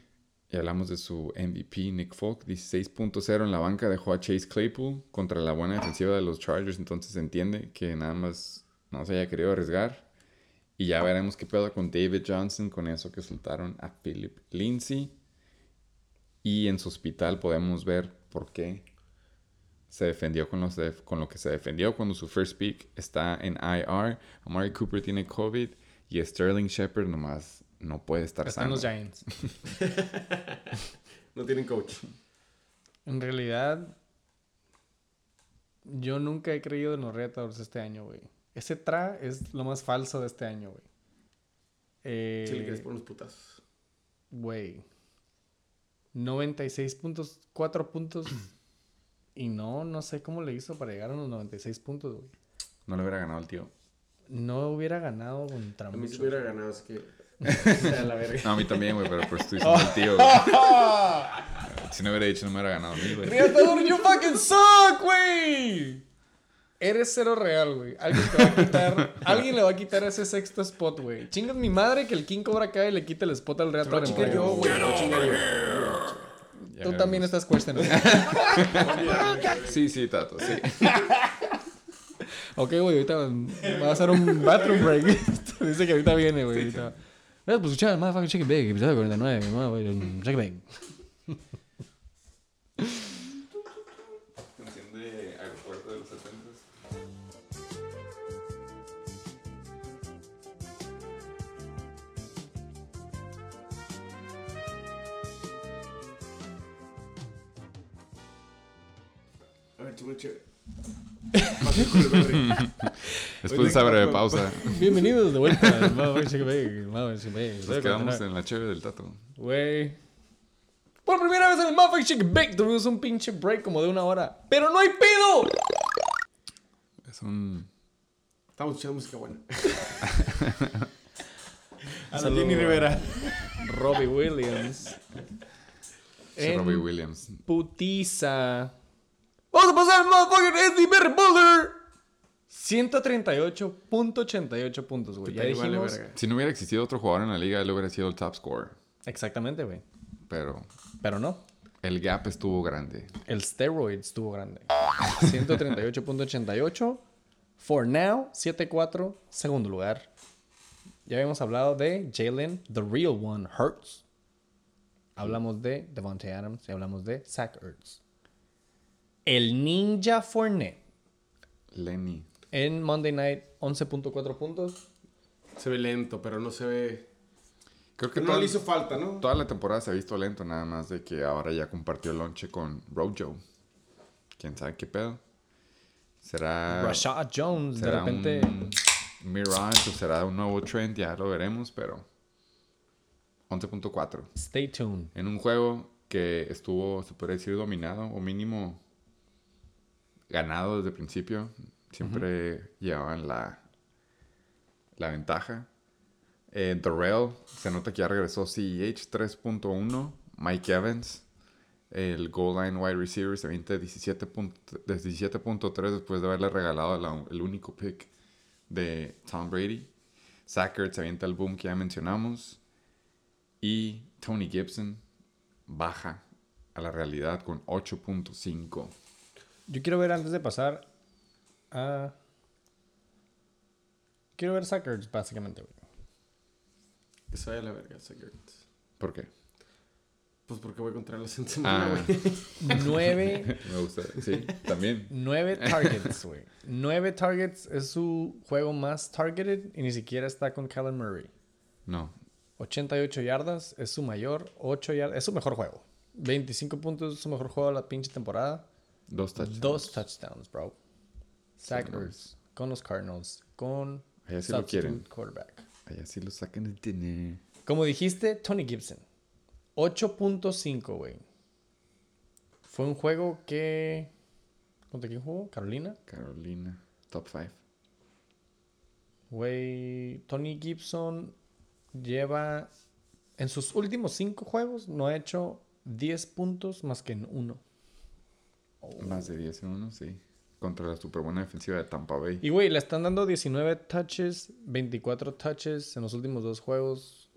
y hablamos de su MVP, Nick Folk, 16.0 en la banca, dejó a Chase Claypool contra la buena defensiva de los Chargers, entonces se entiende que nada más no se haya querido arriesgar. Y ya veremos qué pedo con David Johnson, con eso que soltaron a Philip Lindsay. Y en su hospital podemos ver por qué se defendió con, los def- con lo que se defendió cuando su first pick está en IR. Amari Cooper tiene COVID y Sterling Shepard nomás no puede estar Están sano. los Giants. No tienen coach. En realidad, yo nunca he creído en los Raptors este año, güey. Ese tra es lo más falso de este año, güey. Eh, Si le quieres poner unos putazos. Güey. 96 puntos, 4 puntos. y no, no sé cómo le hizo para llegar a los 96 puntos, güey. No le hubiera ganado el tío. No hubiera ganado contra A mí muchos. hubiera ganado, es que... a la verga. No, a mí también, güey, pero pues estoy siendo el tío. güey. Si no hubiera dicho, no me hubiera ganado a mí, güey. Riatador, you fucking suck, güey. Eres cero real, güey. Alguien te va a quitar. alguien le va a quitar ese sexto spot, güey. Chingas mi madre que el King Cobra acá y le quita el spot al. Chinga en yo, güey. Tú también estás cuestionando. Sí, sí, Tato, sí. ok, güey, ahorita va a hacer un bathroom break. Dice que ahorita viene, güey. Ahorita. Por escuchar el Motherfucking Chicken Bake, episodio 49. ¿no, güey? El Chicken Bake. Chulo, chévere. Después de esa breve pausa, Bienvenidos de vuelta nos quedamos en la chévere del Tato. Güey. Por primera vez en el Motherfucking Chicken Bake tuvimos un pinche break como de una hora. ¡Pero no hay pedo! Es un... Estamos escuchando música buena. A Saludo. Jenny Rivera. Robbie Williams. Robbie Williams. Putiza. Vamos a pasar al motherfucking Eddie Berry Boulder. 138.88 puntos, güey. Ya vale dijimos. verga. Si no hubiera existido otro jugador en la liga, él hubiera sido el top scorer. Exactamente, güey. Pero Pero no. el gap estuvo grande. El steroid estuvo grande. 138.88. For now, 7-4, segundo lugar. Ya habíamos hablado de Jalen, the real one, Hurts. Hablamos de Devontae Adams y hablamos de Zach Ertz. El Ninja Fournette Lenny. en Monday Night, 11.4 puntos. Se ve lento, pero no se ve... Creo que no toda, le hizo falta, ¿no? toda la temporada se ha visto lento, nada más de que ahora ya compartió el lonche con Rojo. ¿Quién sabe qué pedo? ¿Será, Rashad Jones, de será repente. un Mirage o será un nuevo trend? Ya lo veremos, pero 11.4. Stay tuned. En un juego que estuvo, se puede decir, dominado o mínimo ganado desde el principio. Siempre llevaban la, la ventaja. Eh, Darrell, se nota que ya regresó CEH 3.1. Mike Evans, el goal line wide receiver, se avienta de 17 punto- de 17.3 después de haberle regalado la- el único pick de Tom Brady. Sackert se avienta el boom que ya mencionamos. Y Tony Gibson baja a la realidad con 8.5. Yo quiero ver antes de pasar a. Quiero ver Suckers, básicamente, güey. Que se vaya a la verga, Sackers. ¿Por qué? Pues porque voy contra la siguiente semana, Ah. güey. Nueve, Me gusta. Sí, también. nueve targets, güey. Nueve targets es su juego más targeted y ni siquiera está con Kellen Murray. No. 88 yardas es su mayor, 8 yardas, es su mejor juego. 25 puntos es su mejor juego de la pinche temporada. Dos touchdowns. Dos touchdowns, bro. Zach Ertz con los Cardinals, con Allá sí lo quieren. quarterback. Allá sí lo sacan de tener. Como dijiste, Tony Gibson. 8.5, güey. Fue un juego que... ¿Contra quién jugó? Carolina. Carolina. Top 5. Güey, Tony Gibson lleva... En sus últimos 5 juegos no ha hecho 10 puntos más que en uno. Más de 10 en uno, sí. Contra la super buena defensiva de Tampa Bay. Y güey, le están dando 19 touches, 24 touches en los últimos dos juegos.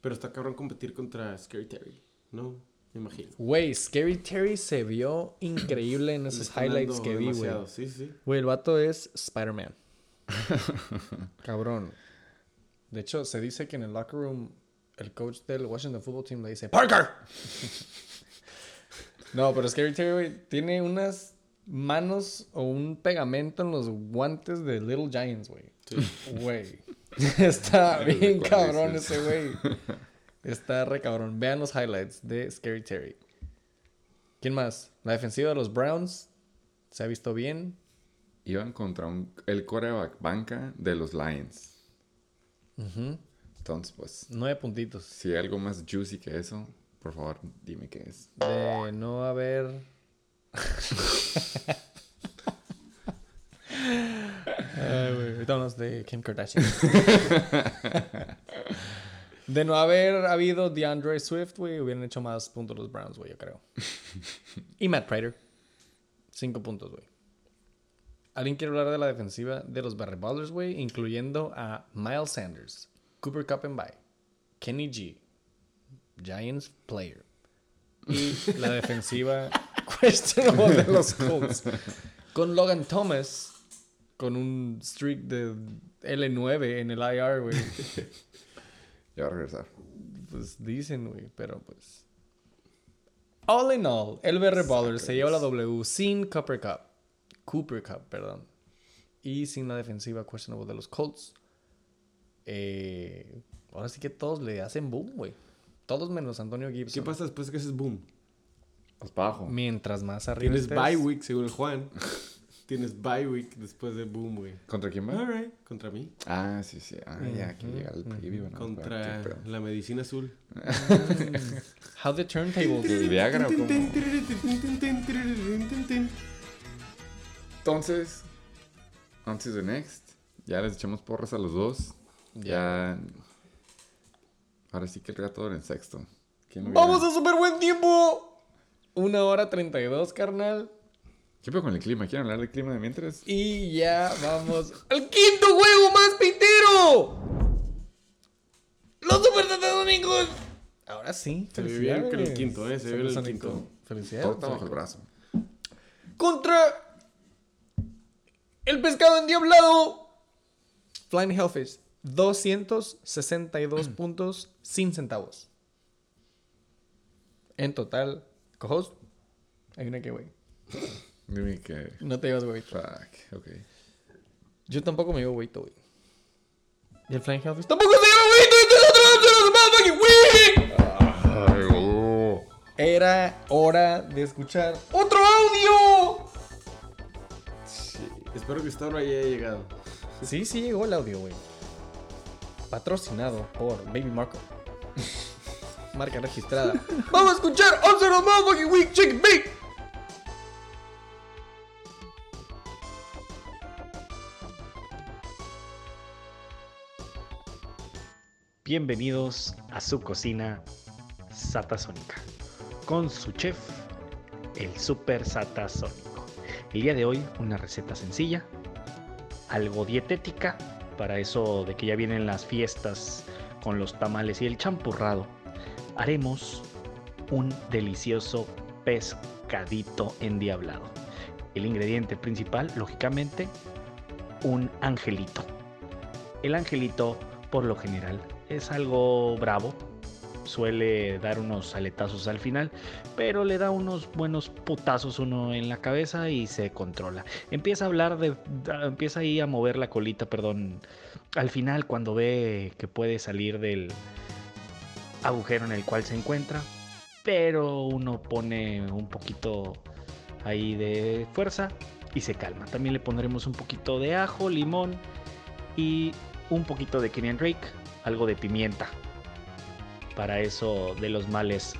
Pero está cabrón competir contra Scary Terry, ¿no? Me imagino. Güey, Scary Terry se vio increíble en esos highlights que vi, güey. demasiado, Sí, sí. Güey, el vato es Spider-Man. Cabrón. De hecho, se dice que en el locker room el coach del Washington Football Team le dice ¡Parker! No, pero Scary Terry, güey, tiene unas manos o un pegamento en los guantes de Little Giants, güey. Güey. Está bien ¿cuál cabrón ese güey. Está re cabrón. Vean los highlights de Scary Terry. ¿Quién más? La defensiva de los Browns se ha visto bien. Iban contra un, el coreback banca de los Lions. Entonces, pues, Nueve puntitos. si hay algo más juicy que eso, por favor, dime qué es. De no haber. Hablamos de Kim Kardashian. de no haber habido DeAndre Swift, güey, hubieran hecho más puntos los Browns, güey, yo creo. y Matt Prater. Cinco puntos, güey. ¿Alguien quiere hablar de la defensiva de los Barry Ballers, güey? Incluyendo a Miles Sanders, Cooper Cup and Kenny G, Giants player. Y la defensiva questionable de los Colts. Con Logan Thomas, con un streak de L9 en el IR, güey. Ya va a regresar. Pues dicen, güey, pero pues. All in all, el BR Baller se lleva la W sin Cooper Cup. Cooper Cup, perdón. Y sin la defensiva questionable de los Colts. Eh, ahora sí que todos le hacen boom, güey. Todos menos Antonio Gibson. ¿Qué pasa después de que haces boom? Pues bajo. Mientras más arriba Tienes estés- bye week, según el Juan. Tienes bye week después de boom, güey. ¿Contra quién va? Alright. Contra mí. Ah, sí, sí. Ah, ya, que llega el preview, ¿no? Contra la medicina azul. How the turntables. ¿Y Viagra o cómo? Entonces, antes de Next, ya les echamos porras a los dos. Ya. Ahora sí que el gato era en sexto. ¿Quién hubiera- ¡Vamos a súper buen tiempo! Una hora 32, carnal. ¿Qué pedo con el clima? ¿Quieren hablar del clima de mientras? Y ya vamos al quinto juego más pitero. Los supersatánicos. Ahora sí. Se vio bien con el quinto, eh, se vio el quinto. Felicidades. Todo está bajo el brazo. Contra el pescado endiablado. Flying Hellfish. 262 puntos sin centavos. En total, cojos. Hay una que, güey. Dime que. No te llevas, güey. Fuck, ok. Yo tampoco me llevo huevito, güey. Y el Flying Hellfish tampoco se lleva huevito. Oh. Era hora de escuchar otro audio. Espero que esta hora ya haya llegado. Sí, sí llegó el audio, güey. Patrocinado por Baby Marco. Marca registrada. Vamos a escuchar Observe Week Chicken Bake. Bienvenidos a su cocina satasónica con su chef, el super satasónico. El día de hoy una receta sencilla, algo dietética, para eso de que ya vienen las fiestas con los tamales y el champurrado. Haremos un delicioso pescadito endiablado. El ingrediente principal, lógicamente, un angelito. El angelito, por lo general, es algo bravo, suele dar unos aletazos al final, pero le da unos buenos putazos uno en la cabeza y se controla. Empieza a hablar de, empieza ahí a mover la colita, perdón, al final cuando ve que puede salir del agujero en el cual se encuentra, pero uno pone un poquito ahí de fuerza y se calma. También le pondremos un poquito de ajo, limón y un poquito de Kenyan Drake, algo de pimienta para eso de los males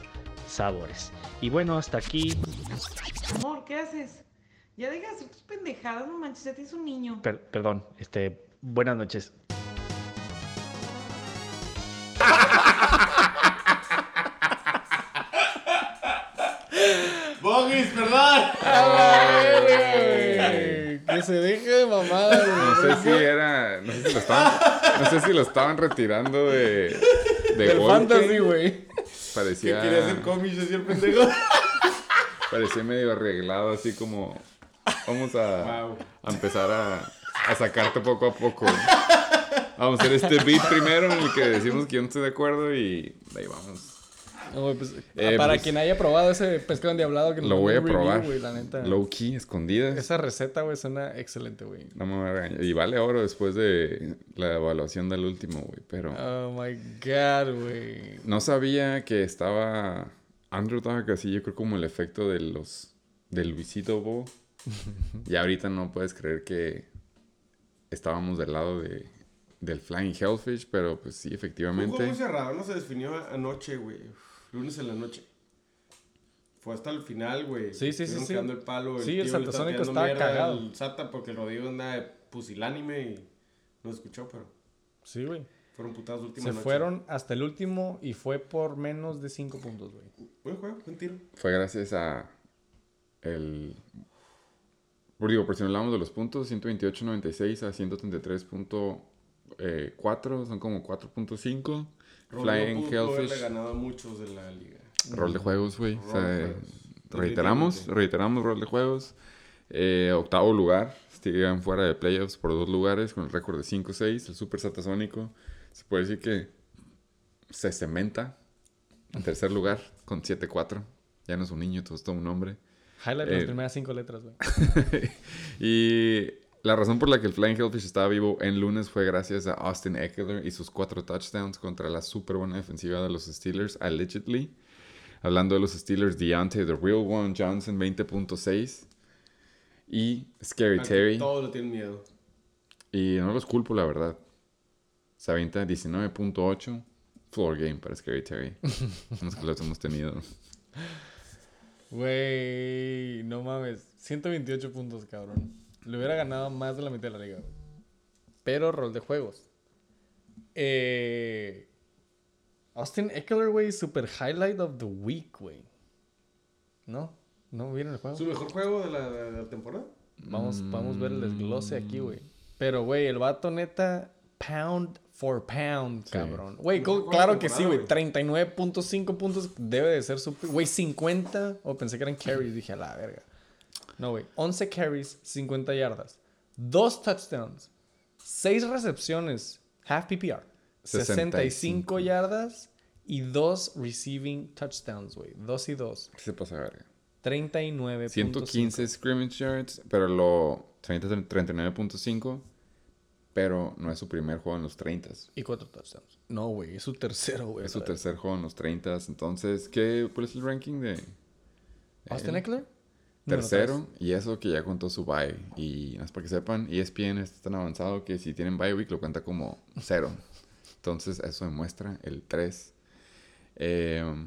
sabores. Y bueno, hasta aquí, Amor, ¿qué haces? Ya deja de hacer tus pendejadas, no manches, ya tienes un niño. per- perdón, este, buenas noches. ¡Bogis, perdón! Que se deje de mamada, No sé si era. No sé si lo estaban, no sé si lo estaban retirando de. De Del fantasy, güey. ¿Qué Parecía. quería hacer cómics, decía el pendejo? Parecía medio arreglado, así como. Vamos a, Wow. a empezar a, a sacarte poco a poco. Vamos a hacer este beat primero en el que decimos que yo no estoy de acuerdo y de ahí vamos. No, pues, Eh, para pues- quien haya probado ese pescado endiablado que Lo voy a review, probar. güey, la neta. Low key, escondidas. Esa receta, güey, suena excelente, güey. No me voy a regañar. Y vale oro después de la evaluación del último, güey. Pero Oh my god, güey. no sabía que estaba underdog, así yo creo como el efecto de los del Luisito Bowl. y ahorita no puedes creer que estábamos del lado de, del Flying Hellfish, pero pues sí, Un juego efectivamente. muy cerrado, no se definió anoche, güey. Lunes en la noche. Fue hasta el final, güey. Sí, sí, sí, sí. el palo. Sí, el tío le Satasónico tirando estaba cagado. al Sata porque el Rodrigo anda de pusilánime y no escuchó, pero Sí, güey. fueron putados última Se noche. fueron hasta el último y fue por menos de 5 puntos, güey. Buen juego, buen tiro. Fue gracias a el... por- Digo, por si no hablamos de los puntos, 128.96 a 133.4, son como 4.5. Flying haberle Hellfish. ganado a muchos de la liga. Rol de juegos, güey. O sea, reiteramos, reiteramos rol de juegos. Eh, octavo lugar. Siguen fuera de playoffs por dos lugares con el récord de 5-6. El Super Satasónico. Se puede decir que se cementa en tercer lugar con 7-4. Ya no es un niño, todo es todo un hombre. Highlight Eh, las primeras 5 letras, güey. y la razón por la que el Flying Hellfish estaba vivo en lunes fue gracias a Austin Eckler y sus cuatro touchdowns contra la super buena defensiva de los Steelers, allegedly. Hablando de los Steelers, Deontay, The Real One Johnson, 20.6. Y Scary Terry. Todos le tienen miedo. Y no los culpo, la verdad. Se avienta 19.8. Floor game para Scary Terry. Los que los hemos tenido. Güey, no mames. 128 puntos, cabrón. Le hubiera ganado más de la mitad de la liga, güey. Pero rol de juegos. Eh, Austin Eckler, güey, super highlight of the week, güey. ¿No? ¿No vieron el juego? ¿Su mejor juego de la, de la temporada? Vamos, vamos a ver el desglose aquí, güey. Pero, güey, el vato neta, pound for pound, cabrón. Güey, claro que sí, güey. 39.5 puntos debe de ser super. Güey, 50. O pensé que eran carries, dije, a la verga. No, güey. 11 carries, 50 yardas. Dos touchdowns. 6 recepciones, half PPR. 65 65 yardas y dos receiving touchdowns, güey. Dos y dos. ¿Qué se pasa, verga? 39. 115 scrimmage yards, pero lo 30 39.5, pero no es su primer juego en los 30. Y cuatro touchdowns. No, güey, es su tercero, güey. Es su tercer juego en los 30. Entonces, ¿qué, ¿cuál es el ranking de ¿Austin? Eckler? Tercero, y eso que ya contó su bye. Y más para que sepan, ESPN está tan avanzado que si tienen bye week lo cuenta como cero. Entonces, eso demuestra el 3. Eh,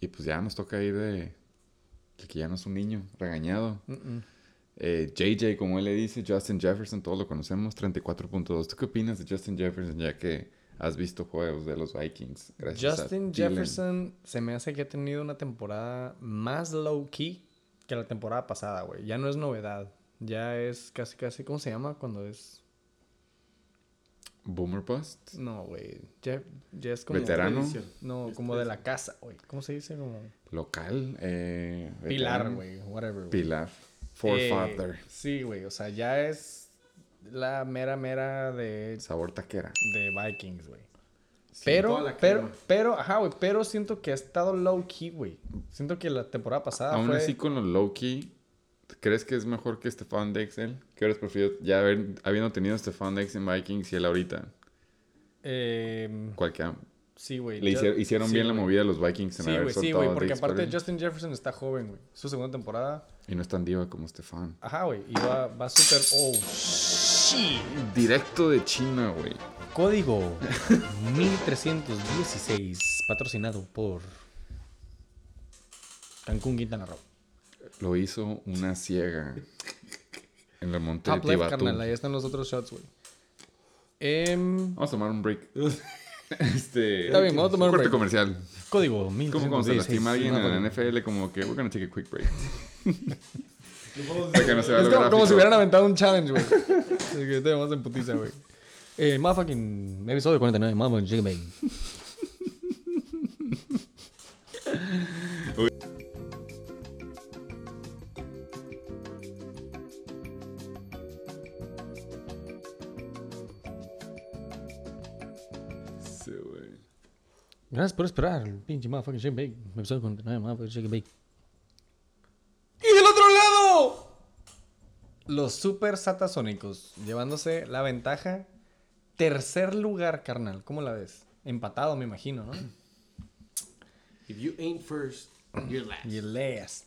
y pues ya nos toca ir de, de que ya no es un niño regañado. mm. Eh, JJ, como él le dice, Justin Jefferson, todos lo conocemos, 34.2. ¿Tú qué opinas de Justin Jefferson ya que has visto juegos de los Vikings? Gracias Justin? Jefferson se me hace que ha tenido una temporada más low key que la temporada pasada, güey. Ya no es novedad. Ya es casi, casi, ¿cómo se llama cuando es? Boomer Bust. No, güey. Ya, ya es como... Veterano. No, Es como de la casa, güey. ¿Cómo se dice? Como... Local. Eh, Pilar, güey. Whatever, güey. Pilar. Eh, Forefather. sí, güey. O sea, ya es la mera, mera de, Sabor taquera. de Vikings, güey. Pero, pero, pero, ajá, güey, pero siento que ha estado low key, güey. Siento que la temporada pasada Aún fue... así, con los low-key, ¿crees que es mejor que Stefan Dex él? ¿Qué hubieras preferido ya haber, habiendo tenido a Stefan Dex en Vikings y él ahorita? eh, Cualquiera. sí, güey. Le hicieron, hicieron sí, bien la movida a los Vikings en Sí, haber güey, sí, güey, a porque aparte. Justin Jefferson está joven, güey. Su segunda temporada. Y no es tan diva como Stefan. Ajá, güey. Y va, va súper... Oh, shit. Directo de China, güey. Código 1316, patrocinado por Cancún, Quintana Roo. Lo hizo una ciega. En el monte de Top left, Tibatú. carnal. Ahí están los otros shots, güey. Em, Vamos a tomar un break. este, Está bien, vamos a tomar un corte break. comercial. código Como cuando se 1316. lastima alguien en la NFL, como que we're gonna take a quick break. Para que no se vea Es lo como, como gráfico. si hubieran aventado un challenge, güey. Así que te vamos en putiza, güey. Eh, motherfucking episodio 49, motherfucking Jigga Bang. Sí, güey. Gracias por esperar, pinche motherfucking Jigga Bang. Episodio 49, motherfucking Jigga Bang. Y del otro lado, los super satasónicos llevándose la ventaja. Tercer lugar, carnal. ¿Cómo la ves? Empatado, me imagino, ¿no? If you ain't first, you're last. Y leas.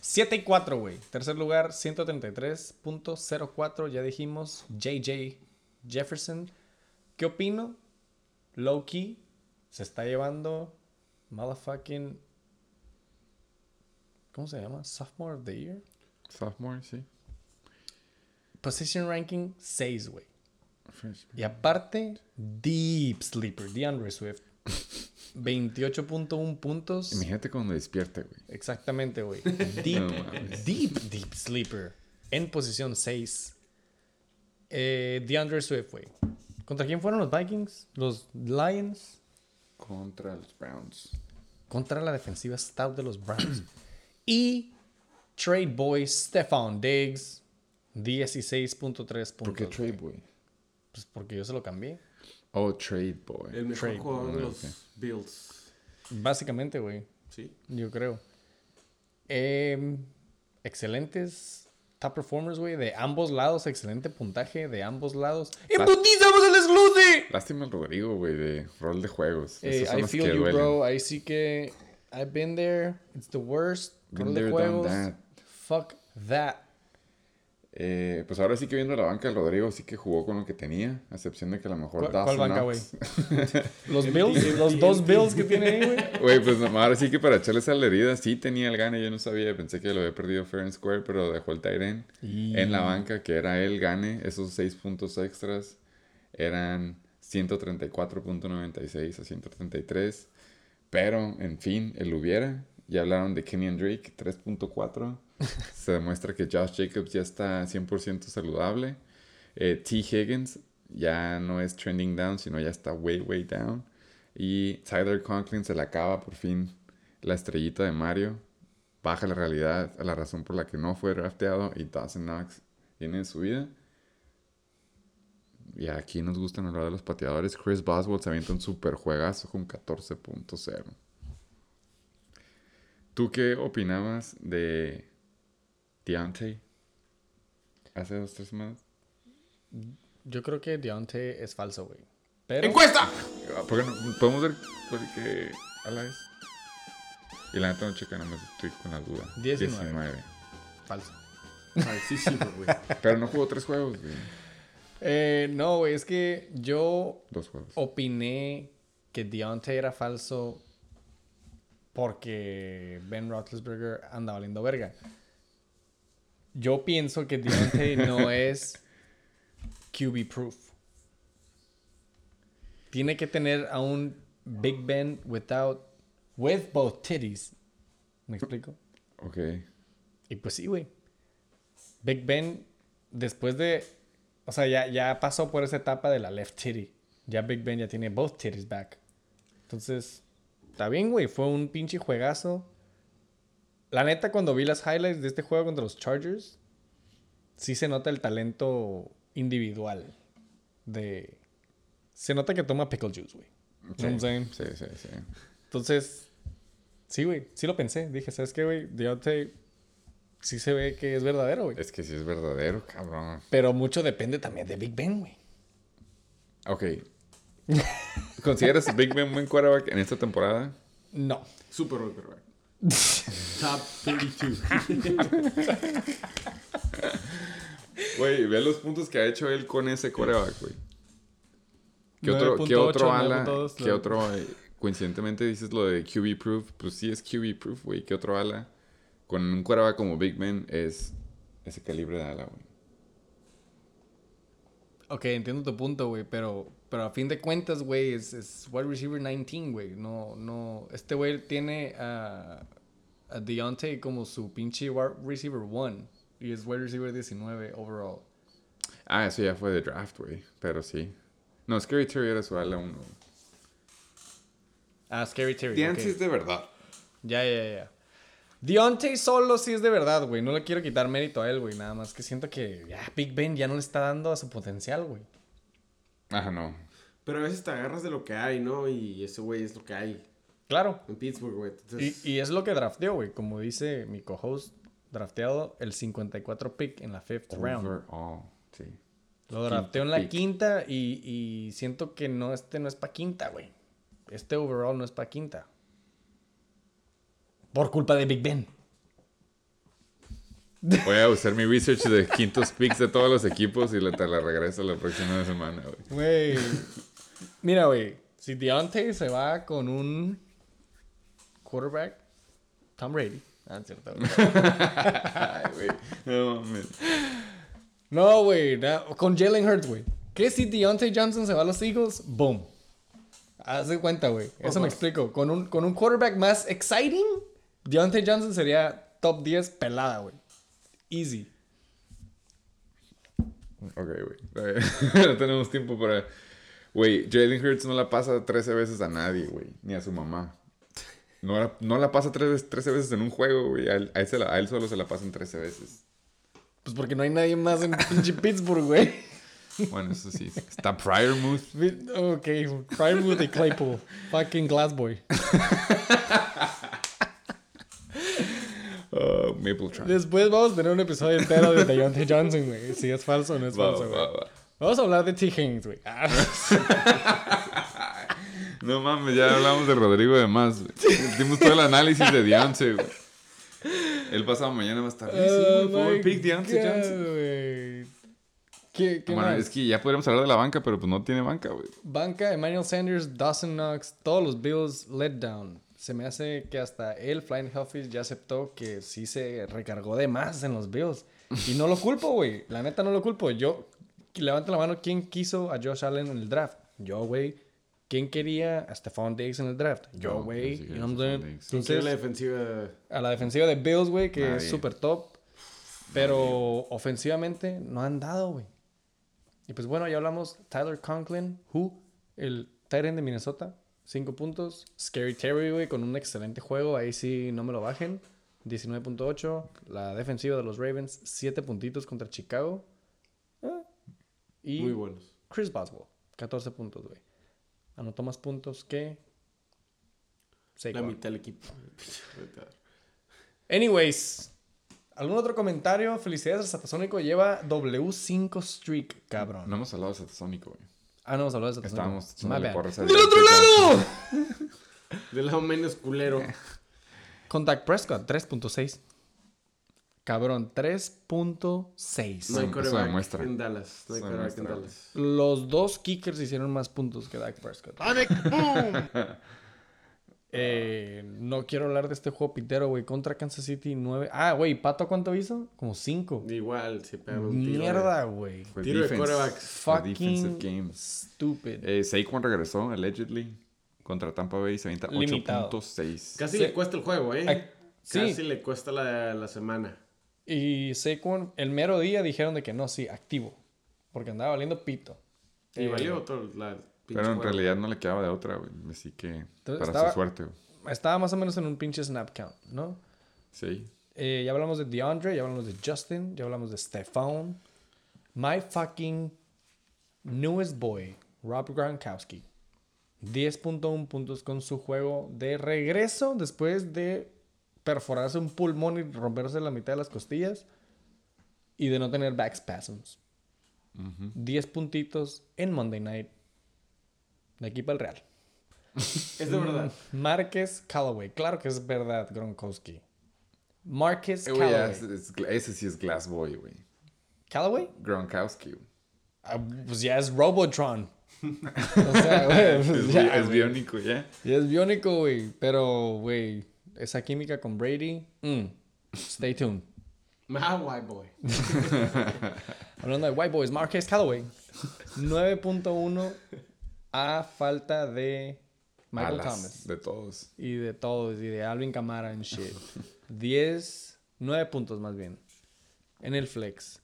7 y 4, güey. Tercer lugar, 133.04. Ya dijimos, JJ Jefferson. ¿Qué opino? Low key se está llevando motherfucking. ¿Cómo se llama? Sophomore of the Year. Sophomore, sí. Position ranking 6, güey. Y aparte, Deep Sleeper, DeAndre Swift. 28.1 puntos. Imagínate cuando despierte, güey. Exactamente, güey. Deep, No deep, deep sleeper. En posición 6. Eh, DeAndre Swift, güey. ¿Contra quién fueron los Vikings? Los Lions. Contra los Browns. Contra la defensiva stout de los Browns. y Trade Boy Stephon Diggs. 16.3 puntos. ¿Por qué Trade. Boy? Pues porque yo se lo cambié. Oh, Trade Boy. El mejor Trade. jugador de los ok. Bills. Básicamente, güey. Sí. Yo creo. Em, excelentes top performers, güey. De ambos lados. Excelente puntaje de ambos lados. ¡Emputizamos el exclusive! Lástima el Rodrigo, güey, de rol de juegos. Eh, I feel que you, duelen. bro. Ahí sí que. I've been there. It's the worst. Been Rol de done juegos. that. Fuck that. Eh, pues ahora sí que viendo la banca, el Rodrigo sí que jugó con lo que tenía, a excepción de que a lo mejor ¿Cuál- cuál banca, Knox- Los Bills, los dos Bills que tiene ahí, güey. Güey, pues no, ahora sí que para echarle esa herida sí tenía el gane, yo no sabía, pensé que lo había perdido fair and square, pero dejó el Tyren en la banca, que era el gane, esos 6 puntos extras eran 134.96 a 133, pero en fin, el hubiera, ya hablaron de Kenny Drake, 3.4, se demuestra que Josh Jacobs ya está 100% saludable, eh, T. Higgins ya no es trending down, sino ya está way, way down. Y Tyler Conklin se le acaba por fin la estrellita de Mario. Baja la realidad a la razón por la que no fue drafteado. Y Dawson Knox viene en su vida. Y aquí nos gustan hablar de los pateadores. Chris Boswell se avienta un super juegazo con 14.0. ¿Tú qué opinabas de Deontay hace dos, tres semanas? Yo creo que Deontay es falso, güey. Pero. ¡Encuesta! ¿Por qué no? ¿Podemos ver cuál que a la vez? Y la neta no checa, nada más estoy con la duda. 19. Falso. Falsísimo, güey. Pero no jugó tres juegos, güey. Eh, no, güey, es que yo Dos juegos. opiné que Deontay era falso porque Ben Roethlisberger anda valiendo verga. Yo pienso que Deontay no es QB proof. Tiene que tener a un Big Ben without with both titties. ¿Me explico? Ok. Y pues sí, güey. Big Ben, después de. O sea, ya, ya pasó por esa etapa de la left titty. Ya Big Ben ya tiene both titties back. Entonces, está bien, güey. Fue un pinche juegazo. La neta, cuando vi las highlights de este juego contra los Chargers, sí se nota el talento individual de. Se nota que toma pickle juice, güey. I'm saying? Sí, sí, sí. Entonces, sí, güey, sí lo pensé. Dije, ¿sabes qué, güey? Deontay sí se ve que es verdadero, güey. Es que sí es verdadero, cabrón. Pero mucho depende también de Big Ben, güey. Ok. ¿Consideras Big Ben un buen quarterback en esta temporada? No. Super buen quarterback. Top 32. Güey, ve los puntos que ha hecho él con ese quarterback, güey. ¿Qué otro, ¿qué 9.8, otro ala? 9.2, ¿Qué otro? eh, coincidentemente dices lo de QB proof. Pues sí es QB proof, güey. ¿Qué otro ala? Con un quarterback como Big Ben es ese calibre de ala, güey. Ok, entiendo tu punto, güey, pero, pero a fin de cuentas, güey, es, es wide receiver 19, güey. No, no, este güey tiene a, a Deontay como su pinche wide receiver 1 y es wide receiver 19 overall. Ah, eso ya fue de draft, güey. Pero sí. No, Scary Terry era su ala 1. Ah, Scary Terry. Deontay es de verdad. Ya, ya, ya. Deontay solo sí es de verdad, güey. No le quiero quitar mérito a él, güey. Nada más que siento que ya Big Ben ya no le está dando a su potencial, güey. Ajá, no. Pero a veces te agarras de lo que hay, ¿no? Y ese güey es lo que hay Claro. en Pittsburgh, güey. Y, Entonces, y es lo que drafteó, güey. Como dice mi co-host, drafteado el 54 pick en la fifth round. Sí. Lo drafteó en la pick. quinta y, y siento que no, este no es pa' quinta, güey. Este overall no es pa' quinta. Por culpa de Big Ben. Voy a usar mi research de quintos picks de todos los equipos y le te la regreso la próxima semana, güey. Güey. Mira, güey. Si Deontay se va con un quarterback, Tom Brady. Ah, es cierto, güey. Ay. No mames. No, güey. Con Jalen Hurts, güey. ¿Qué si Deontay Johnson se va a los Eagles? Boom. Haz de cuenta, güey. Eso me explico. Con un, con un quarterback más exciting, Deontay Johnson sería top 10 pelada, güey. Easy. Ok, güey. no tenemos tiempo para... Güey, Jalen Hurts no la pasa 13 veces a nadie, güey. Ni a su mamá. No la, no la pasa 13, 13 veces en un juego, güey. A él, a él se la- a él solo se la pasan 13 veces. Pues porque no hay nadie más en pinche Pittsburgh, güey. Bueno, eso sí. Está Pryormuth. Ok, Fryermuth y Claypool. Fucking Glassboy. Uh, Maple. Después vamos a tener un episodio entero de Deontay Johnson, güey. Si es falso o no es Va, falso, güey. va, va. Vamos a hablar de T. Higgins, güey. Ah, No mames, ya hablamos de Rodrigo de más, güey. Dimos todo el análisis de Deontay, güey. El pasado mañana va a estar. Sí, Oh my pick Deontay God, Johnson. güey. ¿Qué, qué Bueno, más? es que ya podríamos hablar de la banca, pero pues no tiene banca, güey. Banca, Emmanuel Sanders, Dawson Knox, todos los Bills let down. Se me hace que hasta él, Flying Hellfish, ya aceptó que sí se recargó de más en los Bills. Y no lo culpo, güey. La neta no lo culpo. Yo, levanta la mano, ¿quién quiso a Josh Allen en el draft? Yo, güey. ¿Quién quería a Stephon Diggs en el draft? Yo, No, güey. yo sí You quería know a la Entonces, defensiva? a la defensiva de Bills, güey, que es súper top. Pero ofensivamente no han dado, güey. Y pues bueno, ya hablamos. Tyler Conklin, who, el Tyrant de Minnesota, 5 puntos. Scary Terry, güey, con un excelente juego. Ahí sí no me lo bajen. 19.8. La defensiva de los Ravens, 7 puntitos contra Chicago. Ah. Y Muy buenos. Chris Boswell, 14 puntos, güey. Anotó más puntos que. La Saquon. mitad del equipo. Anyways, ¿algún otro comentario? Felicidades al Satasónico. Lleva W5 streak, cabrón. No hemos hablado de Satasónico, güey. Ah, no hemos hablado de Satasónico. Estábamos echándole porras ¡Del otro lado! Del lado menos culero. Con Dak Prescott, 3.6. Cabrón, 3.6. No hay Eso- eso demuestra. en Dallas. No hay Eso quarterback en. Dallas. Los dos kickers hicieron más puntos que Dak Prescott. Eh, no quiero hablar de este juego pitero, güey. Contra Kansas City 9. Ah, güey, ¿Pato cuánto hizo? Como 5. Igual, se pega un tiro. Mierda, güey. Fue Tiro de defense. quarterbacks. Fue defensive Fucking games. stupid. Eh, Saquon regresó, allegedly, contra Tampa Bay. Se avienta Limitado. 8.6. Casi Sí. le cuesta el juego, ¿eh? Sí. Casi le cuesta la, la semana. Y Saquon, el mero día dijeron de que no, sí, activo. Porque andaba valiendo pito. Y Eh, valió todo la pinche Pero en juego. realidad no le quedaba de otra, güey. Así que, Entonces, para estaba- su suerte, güey. Estaba más o menos en un pinche snap count, ¿no? Sí. Eh, ya hablamos de DeAndre, ya hablamos de Justin, ya hablamos de Stephon. My fucking newest boy, Rob Gronkowski. 10.1 puntos con su juego de regreso después de perforarse un pulmón y romperse la mitad de las costillas y de no tener back spasms. 10 puntitos en Monday Night. De aquí para el Real. Es de verdad. Márquez Callaway. Claro que es verdad, Gronkowski. Márquez Eh, ya, Callaway. es- es- ese sí es Glass Boy, güey. ¿Callaway? Gronkowski. Ah, pues ya es Robotron. o sea, güey, pues Es, ya, bi- es biónico, ya. Ya es biónico, güey. Pero, güey, esa química con Brady. mm, stay tuned. Ah, white boy. Hablando de White Boys, Marquez Callaway. 9.1 a falta de Michael Alas Thomas. De todos. Y de todos, y de Alvin Kamara and shit. 10, 9 puntos más bien. En el flex.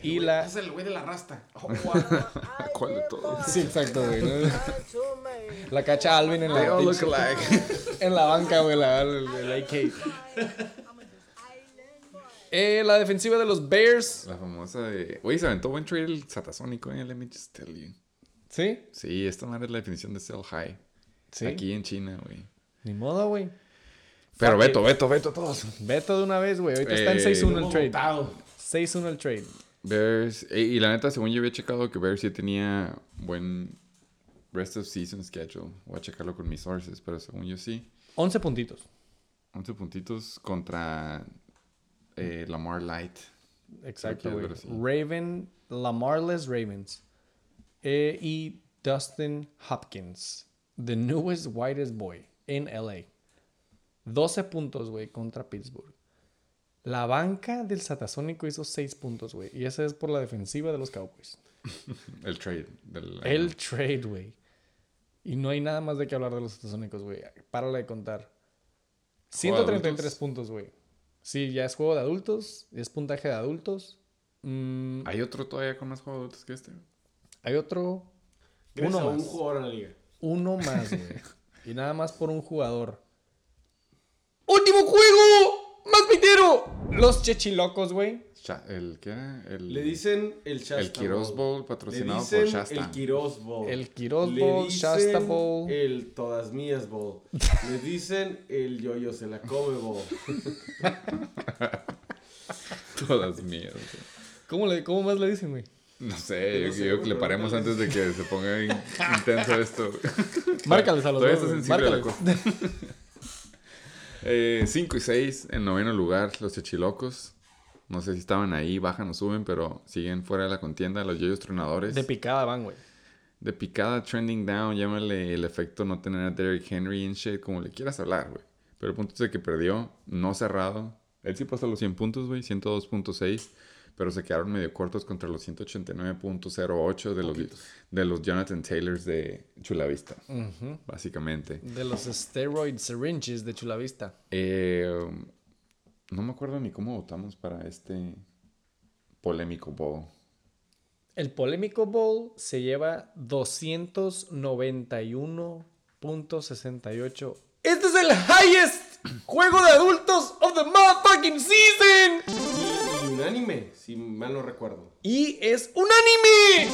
Y la... Es el güey de la rasta. Oh, ¿Cuál de todos? Sí, exacto, güey. ¿no? La cacha Alvin en They la, all look alike. en la banca, güey, la, el, el AK. Eh, la defensiva de los Bears. La famosa de... Güey, se aventó buen trade el satasónico, eh. Let me just tell you. ¿Sí? Sí, esta madre es la definición de sell high. Sí. Aquí en China, güey. Ni modo, güey. Pero Fuck Beto, it. Beto, Beto, todos. Veto de una vez, güey. Ahorita está en Eh, 6-1 el trade. Votado. 6-1 el trade. Bears... eh, y la neta, según yo había checado que Bears sí tenía buen rest of season schedule. Voy a checarlo con mis sources, pero según yo sí. 11 puntitos. 11 puntitos contra eh, Lamar Light. Exacto, güey. Raven, Lamarless Ravens. Eh, y Dustin Hopkins. The newest whitest boy in LA. 12 puntos, güey, contra Pittsburgh. La banca del Satasónico hizo 6 puntos, güey. Y esa es por la defensiva de los Cowboys. El trade. Del, El trade, güey. Y no hay nada más de qué hablar de los Satasónicos, güey. Párale de contar. 133 adultos? puntos, güey. Sí, ya es juego de adultos. Es puntaje de adultos. Mm, ¿Hay otro todavía con más juegos adultos que este? Hay otro. Uno un más. jugador en la liga. Uno más, güey. y nada más por un jugador. ¡Último juego! ¡Más pitero! Los chechilocos, güey. Cha- ¿El qué? El, Le dicen el Shasta El Quiroz Bowl Le patrocinado dicen por Shasta. el Quiroz Bowl. El Quiroz Le Bowl, dicen Shasta Bowl. El Todas Mías Bowl. Le dicen el Yoyo se la come Bowl. Todas mías. güey. ¿Cómo, le, ¿Cómo más le dicen, güey? No sé, yo No sé, que le paremos antes de que se ponga in- intenso esto. Márcales a los Todavía dos. está sensible la cosa. 5 y 6 en noveno lugar, los Chechilocos. No sé si estaban ahí, bajan o suben, pero siguen fuera de la contienda. Los Yoyos Tronadores. De picada van, güey. de picada trending down, llámale el efecto no tener a Derrick Henry en shit, como le quieras hablar, güey. Pero el punto es de que perdió, no cerrado. Él sí pasó los 100 puntos, güey, 102.6, pero se quedaron medio cortos contra los 189.08 de los, de los Jonathan Taylors de Chulavista, básicamente. De los steroid syringes de Chulavista. Eh, no me acuerdo ni cómo votamos para este polémico bowl. El polémico bowl se lleva 291.68. Este es el highest juego de adultos of the motherfucking season. Y unánime, si mal no recuerdo. Y es unánime.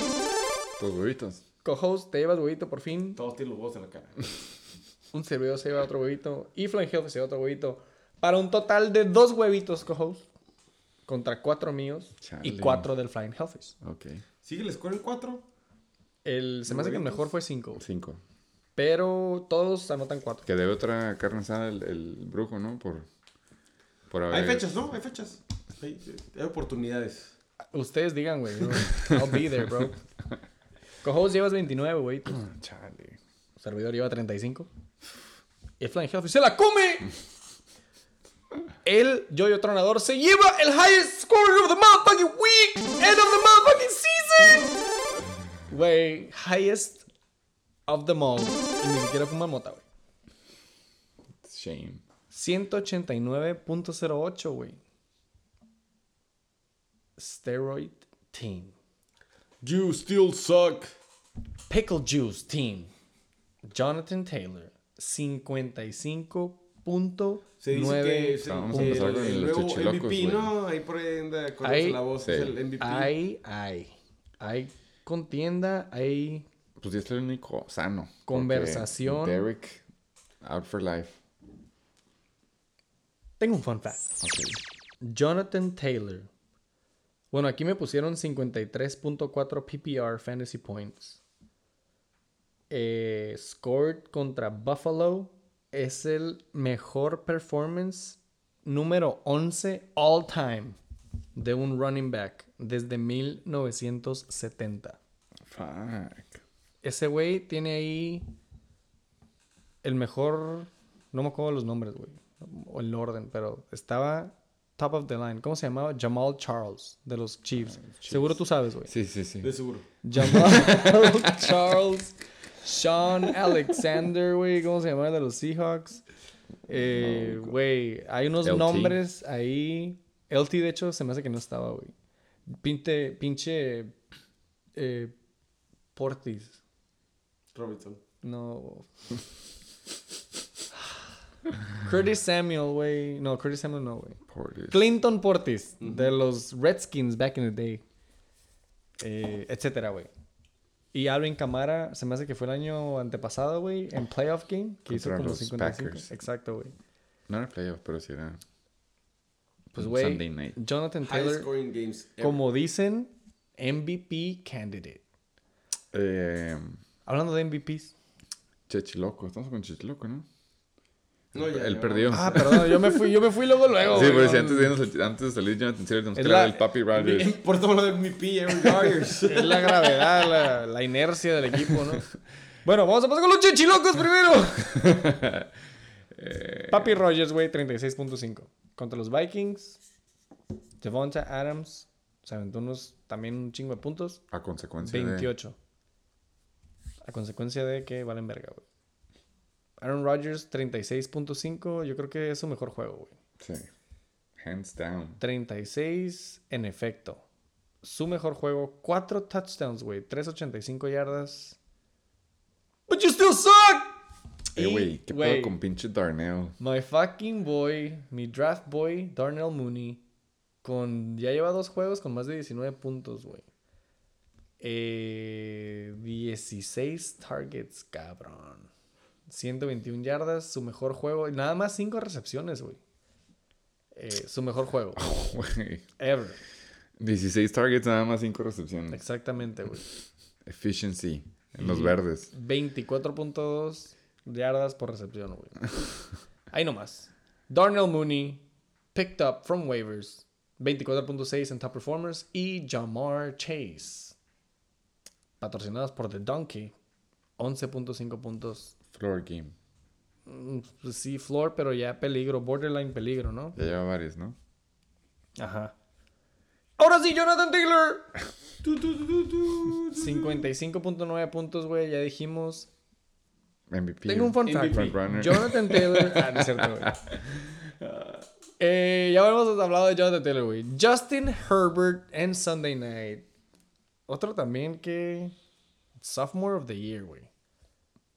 Los huevitos. Co-host, te llevas huevito por fin. Todos tienen los huevos en la cara. Un servidor se lleva otro huevito. Y Flying Health se lleva otro huevito. Para un total de dos huevitos, co-host. Contra cuatro míos. Y cuatro del Flying Healthies. Ok. ¿Sigue el score en 4? El, se me hace que el mejor fue cinco. 5. Pero todos anotan cuatro. Que debe otra carne asada el, el brujo, ¿no? Por, por haber... Hay fechas, ¿no? Hay fechas. Hay, hay oportunidades. Ustedes digan, güey. I'll be there, bro. Co-host llevas 29, güey. Tu Chale. servidor lleva 35. Y el Flying Healthy se la come. El Yoyo Tronador se lleva el highest score of the motherfucking week and of the motherfucking season. Güey, highest of them all. Y ni siquiera fuma mota, güey. Shame. 189.08, güey. Steroid Team. You still suck. Pickle Juice Team. Jonathan Taylor. 55.9. Se dice que es el, Vamos a el- empezar con el los nuevo chichilocos, MVP. ¿no? Ahí por ahí anda con la voz, Sí. es el MVP. Hay, hay. Hay contienda, hay pues ya es el único sano. Conversación. Derek, out for life. Tengo un fun fact. Jonathan Taylor. Bueno, aquí me pusieron 53.4 PPR fantasy points. Eh, scored contra Buffalo es el mejor performance número 11 all time de un running back desde 1970. Fuck. Ese güey tiene ahí el mejor. No me acuerdo los nombres, güey. O el orden, pero estaba top of the line. ¿Cómo se llamaba? Jamal Charles, de los Chiefs. Seguro tú sabes, güey. Sí, sí, sí. De seguro. Jamal Charles. Sean Alexander, güey. ¿Cómo se llamaba? De los Seahawks. Eh, Güey, hay unos LT. nombres ahí. LT, de hecho, se me hace que no estaba, güey. Pinte, pinche. Eh, Portis. Robinson. No. Curtis Samuel, güey. No, Curtis Samuel no, güey. Portis. Clinton Portis, de los Redskins back in the day. Eh, etcétera, güey. Y Alvin Kamara, se me hace que fue el año antepasado, güey, en playoff game, que hizo como los 55. Packers. Exacto, güey. No era playoff, pero sí era. Pues, güey, Sunday night. Jonathan Taylor, games. como dicen, MVP candidate. Eh, Hablando de MVPs. Chechiloco. Estamos con Chechiloco, ¿no? No, ya, Él ya, perdió. Ah, perdón, yo me fui, yo me fui luego, luego. sí, pero si antes de, irnos- antes de salir Jonathan Taylor, nos la- el Papi Rogers. Por todo lo de MVP, Aaron Rodgers. Es la gravedad, la, la inercia del equipo, ¿no? Bueno, vamos a pasar con los chichilocos primero. Papi Rogers, güey, 36.5. Contra los Vikings, Devonta Adams se aventó unos también un chingo de puntos. A consecuencia de... 28. A consecuencia de que valen verga, güey. Aaron Rodgers, 36.5. Yo creo que es su mejor juego, güey. Sí. Hands down. 36 en efecto. Su mejor juego, 4 touchdowns, güey. 385 yardas. But you still suck. Eh, güey, ¿qué pedo con pinche Darnell? My fucking boy, mi draft boy, Darnell Mooney, con ya lleva dos juegos con más de 19 puntos, güey. Eh, 16 targets, cabrón. 121 yardas, su mejor juego. y Nada más 5 recepciones, güey. Eh, su mejor juego. Güey. Ever. 16 targets, nada más 5 recepciones. Exactamente, güey. Efficiency. En los verdes. 24.2 yardas por recepción, güey. Ahí nomás. Darnell Mooney, picked up from waivers. 24.6 en top performers. Y Jamar Chase, patrocinados por The Donkey. 11.5 puntos. Floor game. Mm, pues sí, floor, pero ya peligro, borderline peligro, ¿no? Ya lleva varios, ¿no? Ajá. Ahora sí, Jonathan Taylor. Tu, tu, tu, tu, tu. 55.9 puntos, güey, ya dijimos. MVP. Tengo un fun fact. Jonathan Taylor. Ah, no es cierto, güey. Eh, ya hemos hablado de Jonathan Taylor, güey. Justin Herbert en Sunday Night. Otro también que. Sophomore of the Year, güey.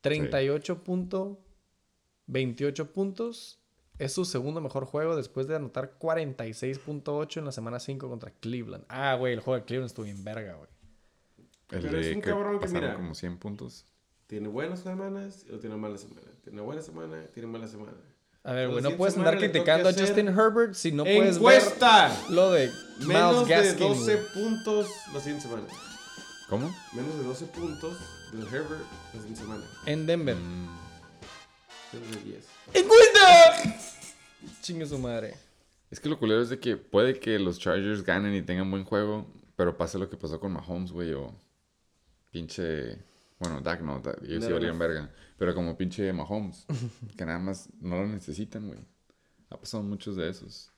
38.28 puntos. Es su segundo mejor juego después de anotar 46.8 en la semana 5 contra Cleveland. Ah, güey, el juego de Cleveland estuvo bien verga, güey. El Pero es de un que cabrón que pasaron mira. como 100 puntos. Tiene buenas semanas o tiene malas semanas. Tiene buena semana, tiene mala semana. A ver, güey, no puedes andar criticando a Justin Herbert si no puedes ¡Encuesta! ver lo de Menos Miles de Gaskin. 12 güey. puntos la siguiente semana. ¿Cómo? Menos de 12 puntos del Herbert la siguiente semana. En Denver. Mm, 10. ¡Encuesta! Chingue su madre. Es que lo culero es de que puede que los Chargers ganen y tengan buen juego, pero pase lo que pasó con Mahomes, güey, o pinche... Bueno, Dak no, Dak- ellos sí No, valían no. verga. Pero como pinche Mahomes, que nada más no lo necesitan, güey. Ha pasado muchos de esos.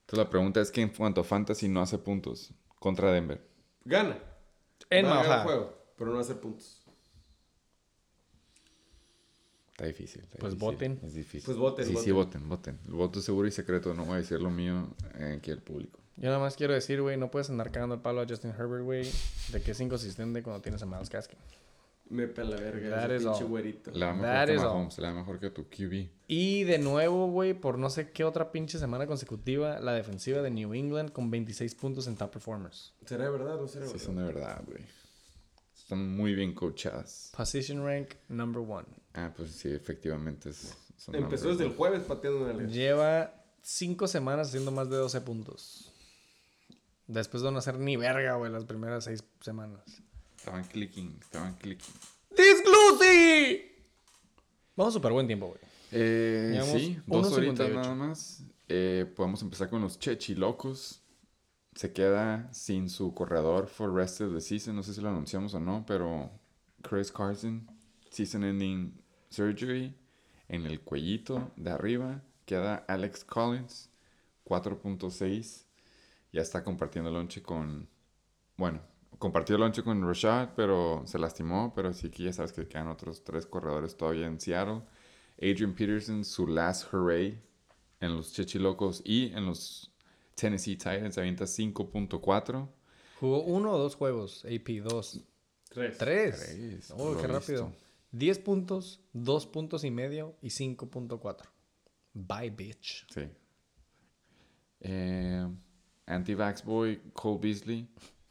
Entonces la pregunta es que en cuanto a Fantasy no hace puntos contra Denver. Gana. En Va pero no va a hacer puntos. Está difícil. está Pues difícil, voten. Es difícil. Pues voten, Sí, sí, voten. voten, voten. El voto es seguro y secreto. No voy a decir lo mío eh, aquí al público. Yo nada más quiero decir, güey, no puedes andar cagando el palo a Justin Herbert, güey, de que es inconsistente cuando tienes a Miles Gaskin. Me pela verga. That ese is pinche all. güerito. Le va mejor That que. Mahomes, le va mejor que tu QB. Y de nuevo, güey, por no sé qué otra pinche semana consecutiva, la defensiva de New England con 26 puntos en top performers. ¿Será verdad o no será Sí, verdad? son de verdad, güey. Están muy bien coachadas. Position rank number one. Ah, pues sí, efectivamente. Es, son Empezó desde el jueves pateando en el... Lleva cinco semanas haciendo más de 12 puntos. Después de no hacer ni verga, güey, las primeras seis semanas. Estaban clicking, estaban clicking. ¡Disglucy! Vamos súper buen tiempo, güey. Eh, sí, dos horitas 1.58. nada más. Eh, podemos empezar con los Chechilocos. Se queda sin su corredor for rest of the season. No sé si lo anunciamos o no, pero Chris Carson, season ending surgery en el cuellito de arriba. Queda Alex Collins, 4.6. Ya está compartiendo lonche con. Bueno, compartió lonche con Rashad, pero se lastimó. Pero sí que ya sabes que quedan otros tres corredores todavía en Seattle. Adrian Peterson, su last hooray en los Chechilocos y en los Tennessee Titans, avienta 5.4. Jugó uno o dos juegos, AP, dos. Tres. Tres. Tres, Oh, qué rápido. visto. 10 puntos, 2 puntos y medio y 5.4. Bye, bitch. Sí. Eh, Anti-Vax Boy, Cole Beasley.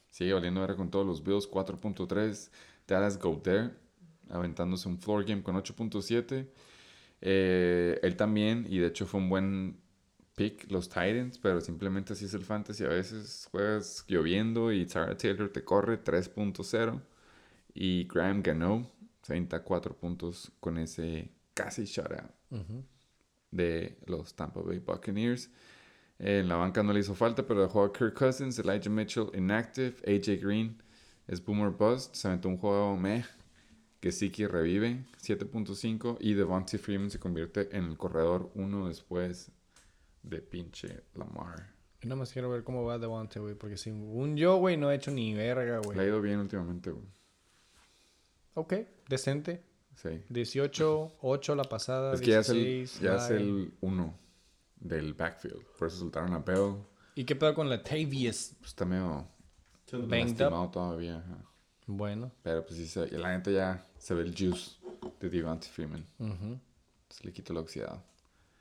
Sigue valiendo ahora con todos los Bills, 4.3. Dallas Go There, aventándose un floor game con 8.7. Eh, él también, y de hecho fue un buen pick, los Titans, pero simplemente así es el fantasy. A veces juegas lloviendo y Sarah Taylor te corre 3.0. Y Graham Gano se avienta 4 puntos con ese casi shutout de los Tampa Bay Buccaneers. En la banca no le hizo falta, pero dejó a Kirk Cousins, Elijah Mitchell inactive, AJ Green es Boomer Bust, se aventó un juego meh, que sí que revive, 7.5, y Devontae Freeman se convierte en el corredor uno después de pinche Lamar. Yo nada más quiero ver cómo va Devontae, güey, porque según yo, güey, no ha hecho ni verga, Le ha güey. ido bien últimamente, güey. Ok, decente. Sí. 18, 8 la pasada, Es que ya es 16, el, ya es el uno del backfield. Por eso soltaron a Bell. ¿Y qué pedo con Latavius? Pues está medio Banged up. lastimado todavía. ajá. Bueno. Pero pues sí, se, la neta ya se ve el juice de Devontae Freeman. ujú. Se le quitó la oxidado.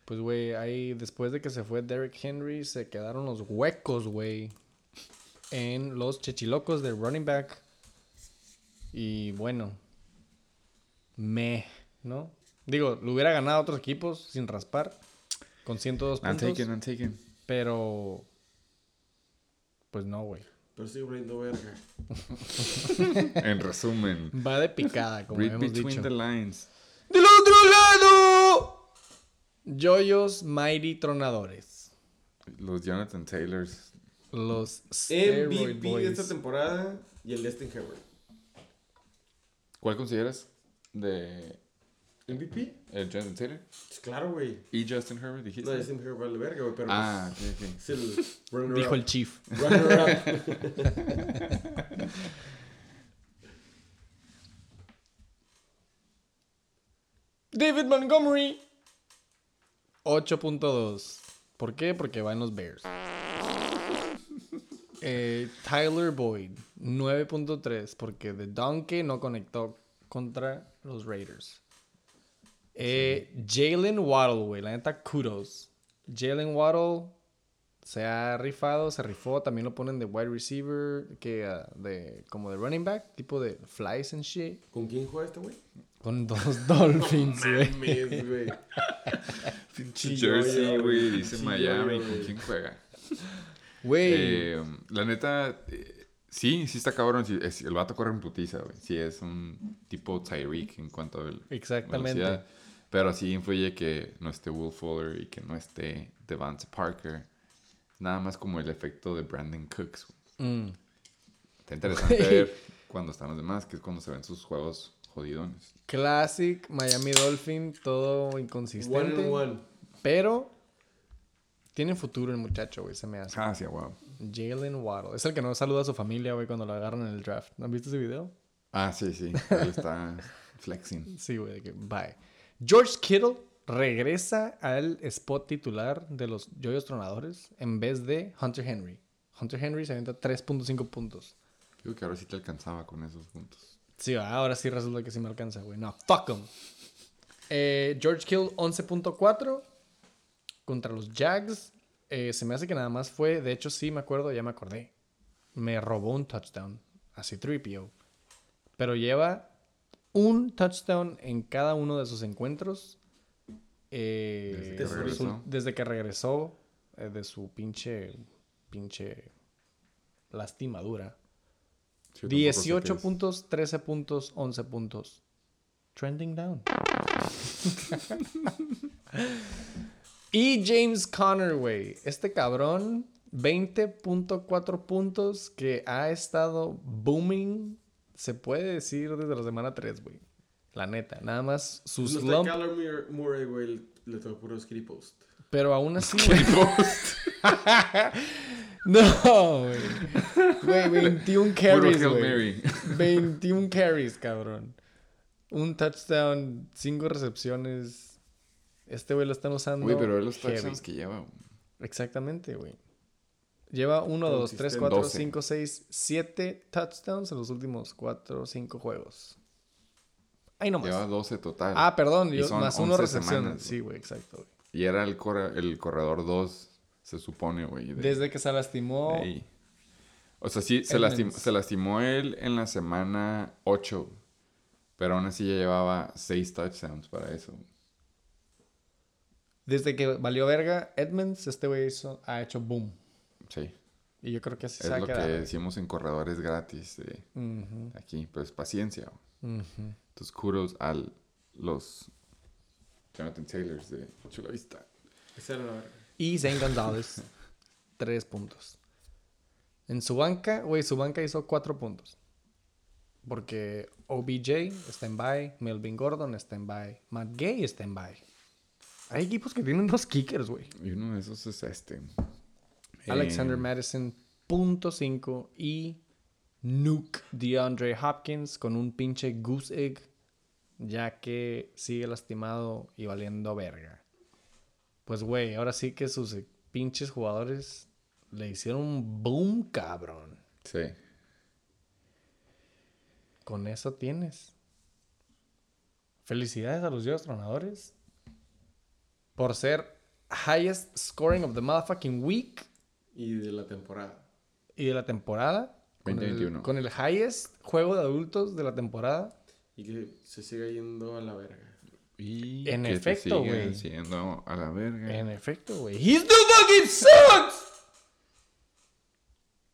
Pues, güey, ahí después de que se fue Derrick Henry, se quedaron los huecos, güey, en los chechilocos de running back. Y bueno, me, ¿no? Digo, lo hubiera ganado a otros equipos sin raspar, con 102 I'm puntos. taken, I'm taken. Pero, pues no, güey. Pero sigo verga. En resumen, Va de picada, como read hemos between dicho. the lines. ¡Del otro lado! Joyos Mighty Tronadores. Los Jonathan Taylors. Los MVP de esta temporada y el Destin Herbert. ¿Cuál consideras de ¿MVP? el Jonathan Taylor? Pues claro, güey. ¿Y Justin Herbert dijiste? No, Destin Herbert vale verga, güey, pero ah, ok, ok. es el runner Dijo up. el Chief. Runner up. David Montgomery. 8.2. ¿Por qué? Porque va en los Bears. Eh, Tyler Boyd. 9.3. Porque The Donkey no conectó contra los Raiders. Eh, Jalen Waddle, güey. La neta, kudos. Jalen Waddle se ha rifado, se rifó. También lo ponen de wide receiver, que ah, de como de running back, tipo de flies and shit. ¿Con quién juega este güey? Con dos Dolphins, güey. Mames, güey. Pinche Jersey, güey. Dice Miami. ¿Con quién juega? Güey. Eh, la neta, eh, sí, sí está cabrón. sí, es- el vato corre en putiza, güey. Sí, es un tipo Tyreek en cuanto a vel- Exactamente. velocidad. Pero sí influye que no esté Will Fuller y que no esté Devante Parker. Nada más como el efecto de Brandon Cooks. Mm. Está interesante ver cuando están los demás, que es cuando se ven sus juegos jodidones. Classic, Miami Dolphin, todo One inconsistente. and one. Pero tiene futuro el muchacho, güey, se me hace. Ah, sí, wow. Jalen Waddle. Es el que no saluda a su familia, güey, cuando lo agarran en el draft. ¿No han visto ese video? Ah, sí, sí. Él está flexing. Sí, güey, de que bye. George Kittle regresa al spot titular de los Joyos Tronadores en vez de Hunter Henry. Hunter Henry se avienta 3.5 puntos. Digo que ahora sí te alcanzaba con esos puntos. Sí, ahora sí resulta que sí me alcanza, güey. No, fuck 'em. Eh, George Kittle 11.4 contra los Jags. Eh, se me hace que nada más fue, de hecho sí me acuerdo, ya me acordé. Me robó un touchdown. Así 3PO. Pero lleva un touchdown en cada uno de sus encuentros. eh, Desde que regresó. desde que regresó eh, de su pinche, pinche lastimadura. Sí, tampoco sé qué 18 es. puntos, 13 puntos, 11 puntos. Trending down. y James Conner, güey. Este cabrón, 20.4 puntos que ha estado booming, se puede decir desde la semana 3, güey. La neta, nada más sus No está lump, Kyler Murray- güey, le- tocó puro skitty post. pero aún así. no, güey. Güey, 21 Puro carries, Hail güey. Mary. 21 carries, cabrón. Un touchdown, 5 recepciones. Este güey lo están usando. Güey, pero ve los heavy. touchdowns que lleva. güey. Exactamente, güey. Lleva 1, 2, 3, Consistente. 4, 12. 5, 6, 7 touchdowns en los últimos 4 o 5 juegos. Ahí nomás. Lleva 12 total. Ah, perdón, Y yo- son más 1 11 recepciones. semanas, sí, güey, exacto. güey. Y era el, corre- el corredor 2, se supone, güey. de- Desde que se lastimó. de ahí. O sea, sí, se lastimó, se lastimó él en la semana 8. Pero aún así ya llevaba 6 touchdowns para eso. Desde que valió verga Edmonds, este güey hizo- ha hecho boom. Sí. Y yo creo que así Es se va a lo que quedar. decimos en corredores gratis de aquí. Pues paciencia. ujú. Entonces, kudos a los Jonathan Taylors de Chula Vista. Esa era la verga. Y Zane González, 3 puntos. En su banca, güey, su banca hizo 4 puntos. Porque OBJ está en bye, Melvin Gordon está en bye, Matt Gay está en bye. Hay equipos que tienen dos kickers, güey. Y uno de esos es este. Alexander Eh, Madison, punto 5. Y Nuke DeAndre Hopkins con un pinche goose egg. Ya que sigue lastimado y valiendo verga. Pues, güey, ahora sí que sus eh, pinches jugadores le hicieron un boom, cabrón. Sí. Con eso tienes. Felicidades a los Dios Tronadores. Por ser highest scoring of the motherfucking week. Y de la temporada. y de la temporada. Con el, 2021. con el highest juego de adultos de la temporada. Y que se siga yendo a la verga. Y En que efecto, güey. siendo a la verga. En efecto, güey. ¡He's the fucking sucks!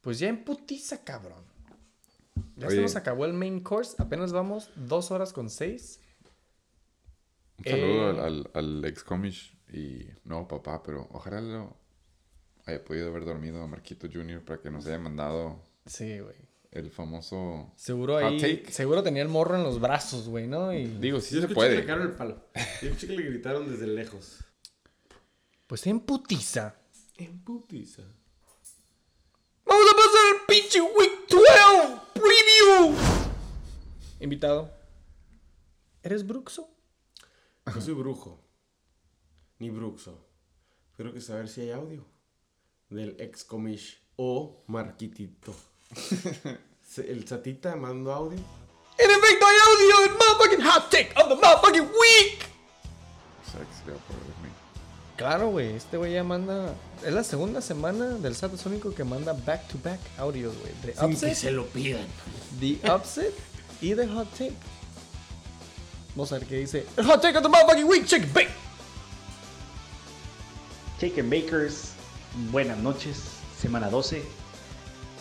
Pues ya en putiza, cabrón. Ya se Oye. nos acabó el main course. Apenas vamos dos horas con seis. Un saludo Eh. al, al, al ex comish y no papá, pero ojalá lo haya podido haber dormido a Marquito Jr. para que nos haya mandado Sí, güey. El famoso. Seguro Hot ahí. take. Seguro tenía el morro en los brazos, güey, ¿no? Y Digo, sí Yo se que puede. le cagaron el palo. Yo escuché que le gritaron desde lejos. pues en putiza. En putiza. ¡Vamos a pasar el pinche Week 12 Preview! Invitado. ¿Eres Bruxo? No soy brujo. Ni bruxo. Quiero que saber si hay audio. Del ex comish o Marquitito. El Satita mandó audio. En efecto, hay audio del motherfucking hot take of the motherfucking week. Claro, güey. Este güey ya manda. Es la segunda semana del Satasónico que manda back to back audios, güey. De Sin que se lo pidan. The Upset y The Hot Take. Vamos a ver qué dice. El Hot Take of the motherfucking week, babe. Shake and Bakers, buenas noches. Semana 12,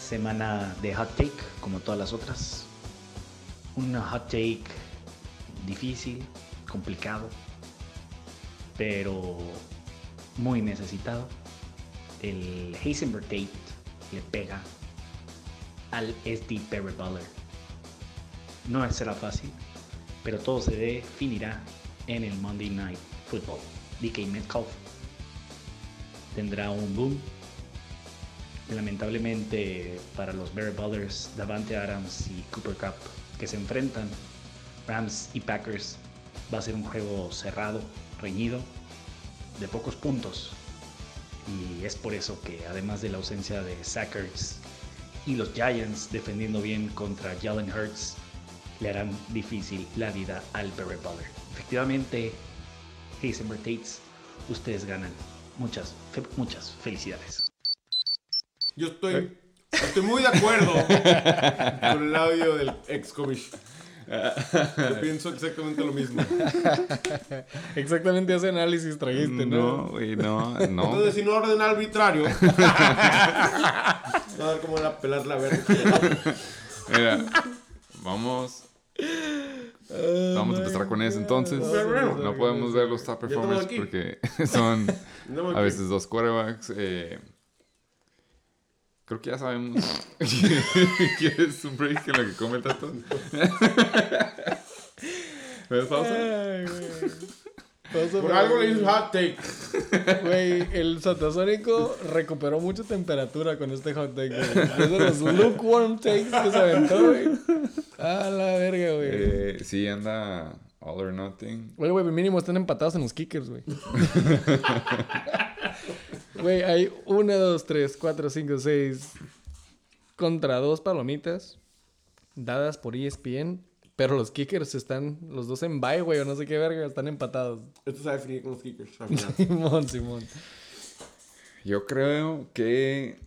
semana de hot take, como todas las otras. Un hot take difícil, complicado, pero muy necesitado. El Heisenberg le pega al SD Perry Butler. No será fácil, pero todo se definirá en el Monday Night Football. DK Metcalf tendrá un boom. Lamentablemente para los Bear Brothers, Davante Adams y Cooper Cup que se enfrentan, Rams y Packers, va a ser un juego cerrado, reñido, de pocos puntos. Y es por eso que además de la ausencia de Sackers y los Giants defendiendo bien contra Jalen Hurts, le harán difícil la vida al Barry Butler. Efectivamente, Heisenberg Tates, ustedes ganan. Muchas, muchas felicidades. Yo estoy Estoy muy de acuerdo con el audio del ex comish. Yo pienso exactamente lo mismo. Exactamente ese análisis trajiste, ¿no? No, güey, no, no. Entonces, sin orden arbitrario. a ver cómo la pelar la verga. Mira, vamos. Vamos a empezar con eso entonces. No podemos ver los top performers porque son No, a veces dos quarterbacks. eh, creo que ya sabemos. ¿Quieres un break en lo que come el tato? ¿Me das pausa? Ay, Por algo le hice hot take. Güey, el satasónico recuperó mucha temperatura con este hot take, güey. Es de los lukewarm takes que se aventó, güey. A la verga, güey. Eh, sí, anda all or nothing. Oye, güey, mínimo están empatados en los kickers, güey. Güey, hay una, dos, tres, cuatro, cinco, seis contra dos palomitas dadas por ESPN, pero los kickers están los dos en bye, güey, o no sé qué verga, están empatados. Esto se va a definir con los kickers. Simón, Simón. Yo creo que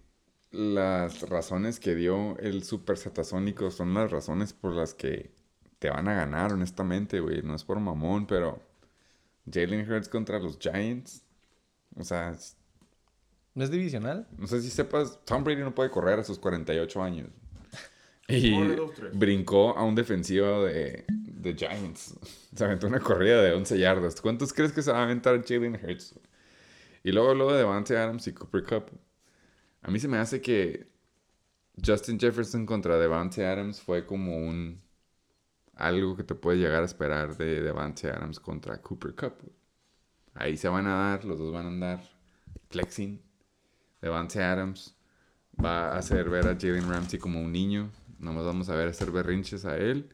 las razones que dio el Super Satasónico son las razones por las que te van a ganar, honestamente, güey. No es por mamón, pero Jalen Hurts contra los Giants. O sea, ¿No es divisional? no sé si sepas, Tom Brady no puede correr a sus 48 años. Y brincó a un defensivo de, de Giants. Se aventó una corrida de 11 yardas. ¿Cuántos crees que se va a aventar Jalen Hurts? Y luego lo de Devante Adams y Cooper Cup. A mí se me hace que Justin Jefferson contra Devante Adams fue como un... Algo que te puede llegar a esperar de Devante Adams contra Cooper Cup. Ahí se van a dar, los dos van a andar flexing. Devante Adams va a hacer ver a Jalen Ramsey como un niño. Nomás vamos a ver hacer berrinches a él.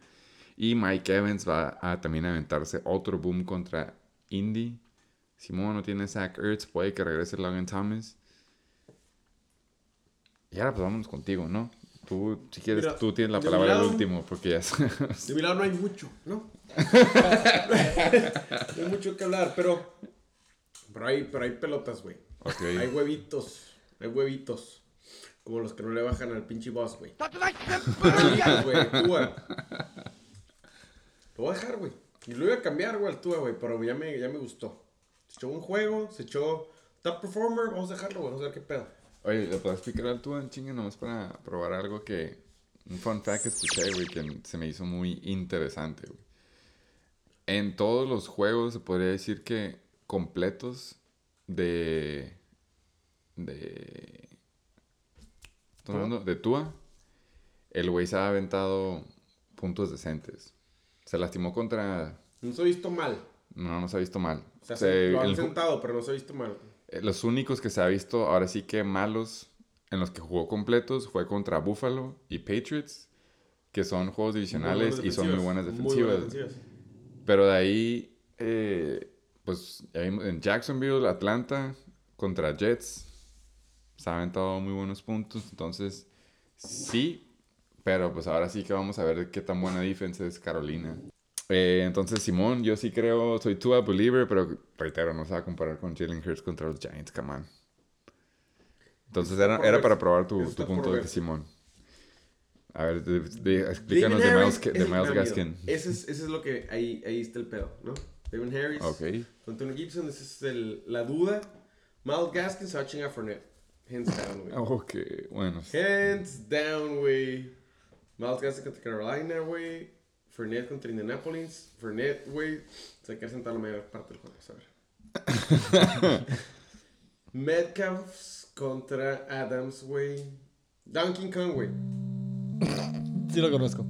Y Mike Evans va a también aventarse otro boom contra Indy. Simón no tiene Zach Ertz, puede que regrese Logan Thomas. Y ahora pues vámonos contigo, ¿no? Tú, si quieres, Mira, tú tienes la palabra al último, porque ya sabes. De mi lado no hay mucho, ¿no? no hay mucho que hablar, pero. Pero hay, pero hay pelotas, güey. Ok. Hay huevitos. Hay huevitos. Como los que no le bajan al pinche boss, güey. Lo voy a dejar, güey. Y lo iba a cambiar, güey, al Tua, güey. Pero ya me, ya me gustó. Se echó un juego, se echó top performer. Vamos a dejarlo, güey. Vamos a ver qué pedo. Oye, ¿le puedo explicar al tú en chinga nomás para probar algo que... Un fun fact que escuché, güey, que se me hizo muy interesante, güey. En todos los juegos se podría decir que completos de... De... ¿Estamos hablando? De Tua. El güey se ha aventado puntos decentes. Se lastimó contra... No se ha visto mal. No, no se ha visto mal. O sea, Se- lo han el sentado, pero no se ha visto mal. Eh, Los únicos que se ha visto ahora sí que malos en los que jugó completos fue contra Buffalo y Patriots, que son juegos divisionales y son muy buenas defensivas. Pero de ahí, eh, pues en Jacksonville, Atlanta, contra Jets, se ha aventado muy buenos puntos. Entonces, sí, pero pues ahora sí que vamos a ver qué tan buena defensa es Carolina. Eh, entonces, Simón, yo sí creo, soy Tua believer, pero reitero, no se va a comparar con Jalen Hurts contra los Giants, come on. Entonces era, era para probar tu, tu punto de. Simón. A ver, de- de- explícanos de Miles, de Miles. Gaskin. Ese es, ese es lo que ahí, ahí está el pedo, ¿no? David Harris, Ok. Antonio Gibson, esa es el- la duda. Miles Gaskin se va a chingar Fournette. Hands down, güey. Ok, bueno. Hands down, güey. Miles Gaskin contra Carolina, güey. Fournette contra Indianapolis. Fournette, güey. Se va a quedar sentado la mayor parte del juego, a ver. Metcalf contra Adams, güey. Donkey Kong, güey. Sí lo conozco.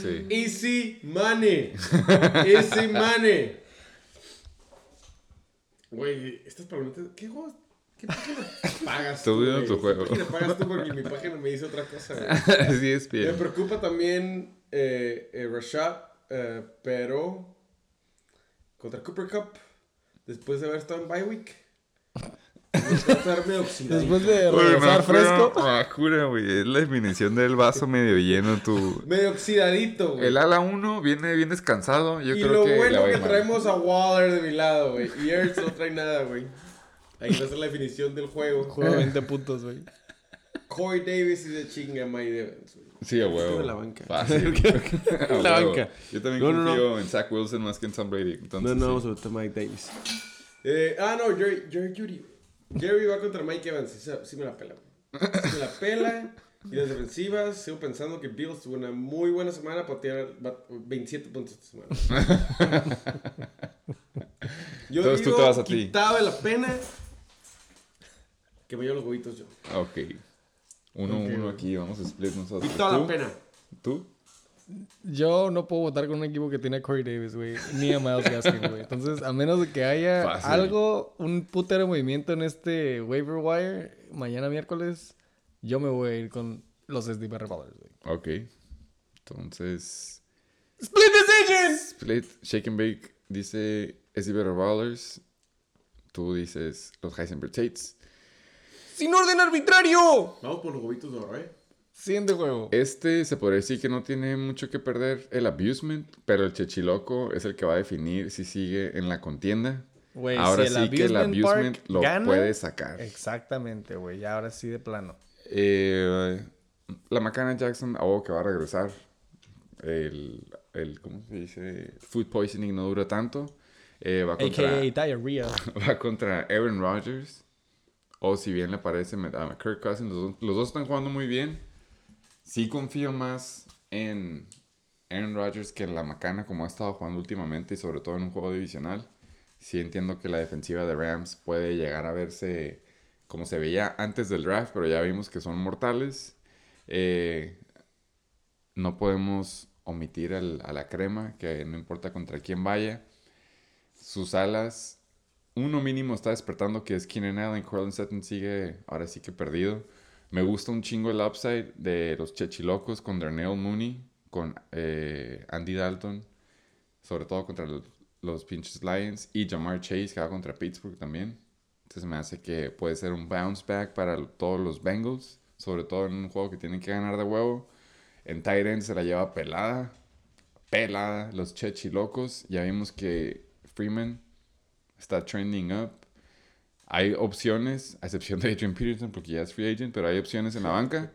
Sí. Easy money. Easy money. Güey, estas palomitas. ¿Qué juegos? ¿Qué página pagas Estoy tú, viendo güey? tu ¿Qué juego. página pagas tú? Porque mi página me dice otra cosa, güey. sí, es Me bien. preocupa también eh, eh, Rashad, eh, pero contra Cooper Cup, después de haber estado en bye week. Después de Güey, regresar fresco. ah, juro, güey. Es la definición del vaso medio lleno. Tu... Medio oxidadito, güey. El ala 1 viene bien descansado. Yo y creo lo que. bueno que mal. traemos a Waller de mi lado, güey. Y Ertz no trae nada, güey. Ahí va a ser la definición del juego. Juego 20 puntos, güey. Corey Davis y de chinga Mike Evans, güey. Sí, a huevo. de la banca. Fácil. La huevo. banca. Yo también No, no, no. confío en Zach Wilson más que en Tom Brady. Entonces, No, no, sí. meter a Mike Davis. Eh, ah, no, Jerry, Jerry Judy. Jerry va contra Mike Evans. Sí, me la pela. Sí me la pela. Y las defensivas, sigo pensando que Bills tuvo una muy buena semana para tirar va- 27 puntos esta semana. Yo Entonces tú te vas a ti. quitaba la pena que me dio los huevitos yo. Ok. Uno, uno aquí. Vamos a split nosotros. Quitaba ¿Tú? la pena. ¿Tú? Yo no puedo votar con un equipo que tiene a Corey Davis, güey. Ni a Miles Gaskin, güey. Entonces, a menos de que haya Fácil. algo, un putero de movimiento en este waiver wire, mañana miércoles, yo me voy a ir con los SD Ballers, güey. Ok. Entonces... ¡Split decision! Split, Shake and Bake dice Better Ballers. Tú dices los Heisenberg Tates. ¡Sin orden arbitrario! Vamos por los huevitos de oro, ¿eh? Siguiente juego. Este se podría decir que no tiene mucho que perder el abusement, pero el Chechiloco es el que va a definir si sigue en la contienda. Ahora si sí que el Abusement lo gana- puede sacar. Exactamente, güey. Ya ahora sí de plano. Eh, la Macana Jackson, algo que va a regresar. El, el, ¿cómo se dice? Food poisoning no dura tanto. Eh, va contra, A.K.A. Diarrhea. va contra Aaron Rodgers. O si bien le parece a Kirk Cousins, los dos están jugando muy bien. Sí confío más en Aaron Rodgers que en la Macana como ha estado jugando últimamente y sobre todo en un juego divisional. Sí entiendo que la defensiva de Rams puede llegar a verse como se veía antes del draft, pero ya vimos que son mortales. Eh, no podemos omitir al- a la crema, que no importa contra quién vaya. Sus alas, uno mínimo está despertando, que es Keenan Allen. Corlin Sutton sigue ahora sí que perdido. Me gusta un chingo el upside de los Chechilocos con Darnell Mooney, con eh, Andy Dalton, sobre todo contra los, los pinches Lions, y Jamar Chase, que va contra Pittsburgh también. Entonces me hace que puede ser un bounce back para todos los Bengals, sobre todo en un juego que tienen que ganar de huevo. En end se la lleva pelada, pelada, los Chechilocos. Ya vimos que Freeman está trending up. Hay opciones, a excepción de Adrian Peterson, porque ya es free agent, pero hay opciones en la banca.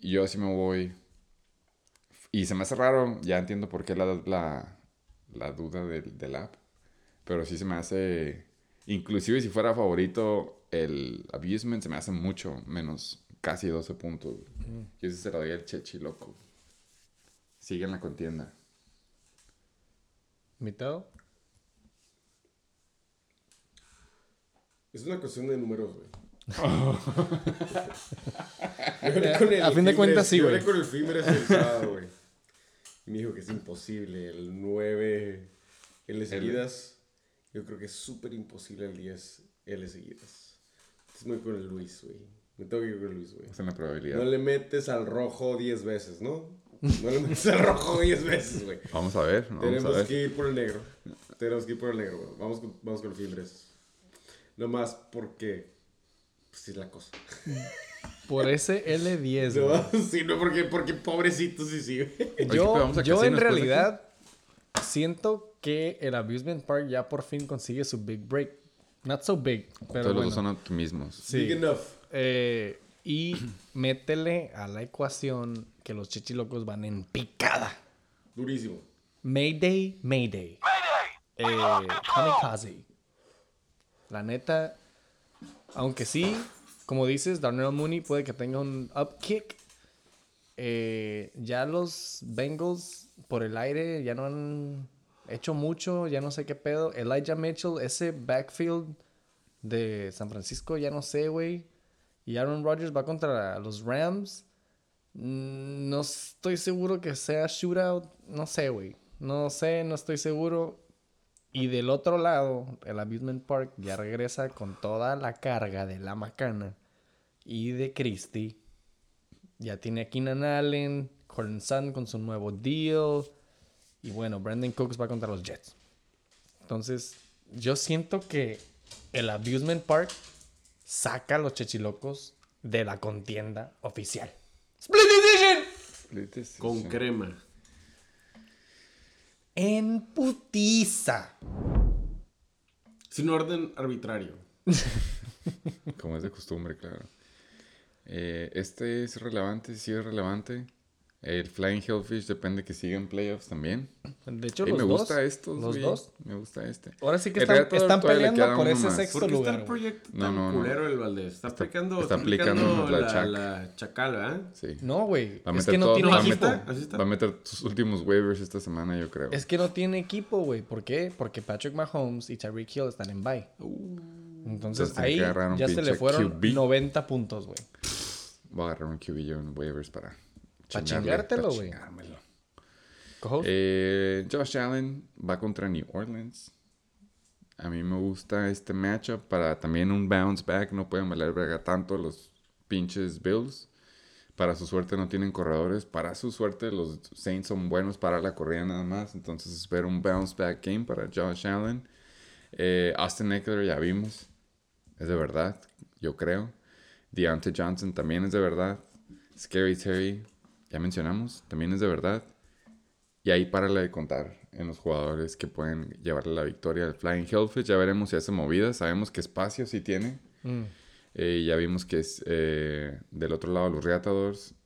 Y yo así me voy. Y se me hace raro, ya entiendo por qué la, la, la duda del, del app. Pero sí se me hace, inclusive si fuera favorito, el abusement se me hace mucho menos, casi 12 puntos. Y ese se lo doy al Chechi loco. Sigue en la contienda. ¿Mitad? Es una cuestión de números, güey. Yo A fin de Fimres- cuentas, sí, yo hablé güey. con el Fimres el sábado, güey. Y me dijo que es imposible. El 9 L seguidas. Yo creo que es súper imposible el 10 L seguidas. Es muy con el Luis, güey. Me tengo que ir con el Luis, güey. Es la probabilidad. No le metes al rojo 10 veces, ¿no? No le metes al rojo 10 veces, güey. Vamos a ver, vamos a Tenemos ver. que ir por el negro. Tenemos que ir por el negro, güey. Vamos con, vamos con el Fimbres. Nomás porque. Pues es la cosa. Por ese L10, güey. No, sí, no, porque, porque pobrecito sí, sí. güey. Yo, yo en realidad siento que el Abusement Park ya por fin consigue su big break. Not so big, pero Todos los dos son optimismos. Sí. Big enough. Eh, y métele a la ecuación que los chichilocos van en picada. Durísimo. Mayday, Mayday. Eh, kamikaze. La neta, aunque sí, como dices, Darnell Mooney puede que tenga un upkick. eh, ya los Bengals por el aire ya no han hecho mucho, ya no sé qué pedo. Elijah Mitchell, ese backfield de San Francisco, ya no sé, güey. Y Aaron Rodgers va contra los Rams. Mm, No estoy seguro que sea shootout. No sé, güey. No sé, no estoy seguro. Y del otro lado, el Abusement Park ya regresa con toda la carga de la macana y de Christie. Ya tiene a Keenan Allen, Colin Sutton con su nuevo deal. Y bueno, Brandon Cooks va contra los Jets. Entonces, yo siento que el Abusement Park saca a los chechilocos de la contienda oficial. Split Decision. Split decision. Con crema. En putiza. Sin orden arbitrario. Como es de costumbre, claro. Eh, este es relevante, sí es relevante. El Flying Hellfish depende que siga en playoffs también. De hecho, Y los me dos. gusta estos, Los güey. dos. Me gusta este. Ahora sí que El están, peleando por ese más. sexto ¿Por qué está lugar. el güey. proyecto No, tan no, no. culero el Valdés? Está, Está- aplicando, está está aplicando, aplicando la la, chac. la chacal, ¿verdad? Sí. No, güey. Va a Es meter que no todo- tiene va a así equipo. meter- está, así está. Va a meter sus últimos waivers esta semana, yo creo. Es que no tiene equipo, güey. ¿Por qué? Porque Patrick Mahomes y Tyreek Hill están en bye. Uh, Entonces ahí que ya se le fueron QB. 90 puntos, güey. Voy a agarrar un QB yo en waivers para... Pa' chingarle, chingártelo, güey. Eh, Josh Allen va contra New Orleans. A mí me gusta este matchup para también un bounce back. No pueden valer verga tanto los pinches Bills. Para su suerte no tienen corredores. Para su suerte los Saints son buenos para la corrida nada más. Entonces espero un bounce back game para Josh Allen. Eh, Austin Eckler ya vimos. Es de verdad, yo creo. Deontay Johnson también es de verdad. Scary Terry, ya mencionamos, también es de verdad. Y ahí párale de contar en los jugadores que pueden llevarle la victoria al Flying Hellfish. Ya veremos si hace movidas. Sabemos que espacio sí tiene. Mm. Eh, ya vimos que es eh, del otro lado los Reatadores.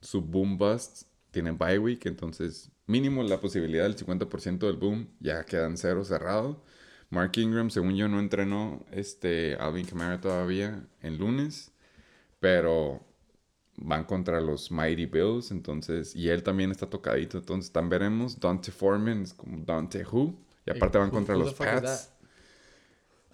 Su boom bust tiene bye week. Entonces, mínimo la posibilidad del 50% del boom. Ya quedan cero cerrado. Mark Ingram, según yo, no entrenó este Alvin Kamara todavía en lunes. Pero van contra los Mighty Bills, entonces, y él también está tocadito, entonces también veremos. Dante Foreman es como Dante Who, y aparte van contra los Pats.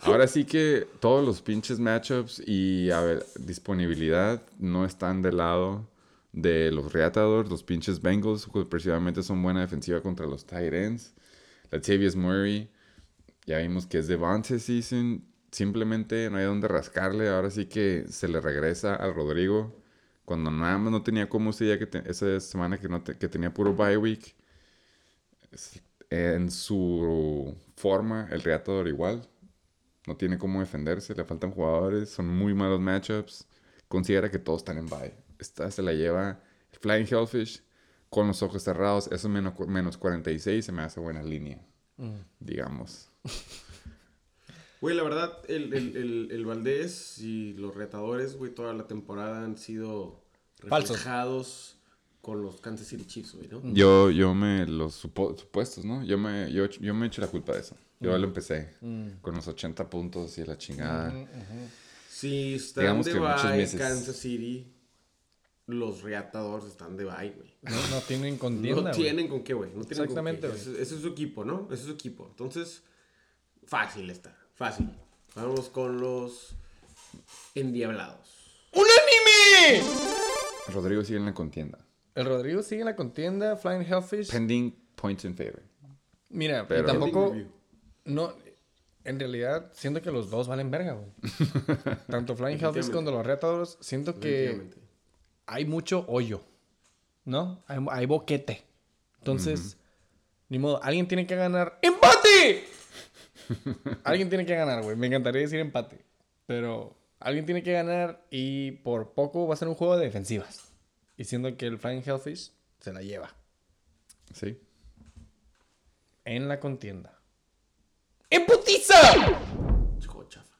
Ahora sí que todos los pinches matchups y a ver, disponibilidad no están del lado de los Reatadores, los pinches Bengals, que precisamente son buena defensiva contra los tight ends. Latavius Murray, ya vimos que es Devante season, simplemente no hay donde rascarle, ahora sí que se le regresa al Rodrigo cuando nada más no tenía como ese día que te- esa semana que, no te- que tenía puro bye week. En su forma, el Reatador igual. No tiene cómo defenderse, le faltan jugadores, son muy malos matchups. Considera que todos están en bye. Esta se la lleva Flying Hellfish con los ojos cerrados. Eso menos, menos 46 se me hace buena línea, digamos. Güey, la verdad, el, el, el, el Valdés y los retadores, güey, toda la temporada han sido Falsos. reflejados con los Kansas City Chiefs, güey, ¿no? Yo, yo me, los supo- supuestos, ¿no? Yo me, yo, yo me echo la culpa de eso. Yo lo empecé con los 80 puntos y la chingada. Si están Digamos de que bye meses. Kansas City, los reatadores están de bye, güey. No, no tienen contienda, No tienen con qué, güey. No tienen Exactamente, con qué. güey. Ese, ese es su equipo, ¿no? Ese es su equipo. Entonces, fácil está. Fácil. Vamos con los endiablados. ¡Unánime! Rodrigo sigue en la contienda. El Rodrigo sigue en la contienda. Flying Hellfish. Pending points in favor. Mira, Pero- tampoco. No. En realidad, siento que los dos valen verga, güey. Tanto Flying Hellfish como los Retadores. Siento que hay mucho hoyo. ¿No? Hay, hay boquete. Entonces, ni modo. Alguien tiene que ganar. ¡Empate! alguien tiene que ganar, güey. Me encantaría decir empate. Pero alguien tiene que ganar y por poco va a ser un juego de defensivas. Y siendo que el Flying Hellfish se la lleva Sí. en la contienda. ¡Emputiza! Hijo chafa.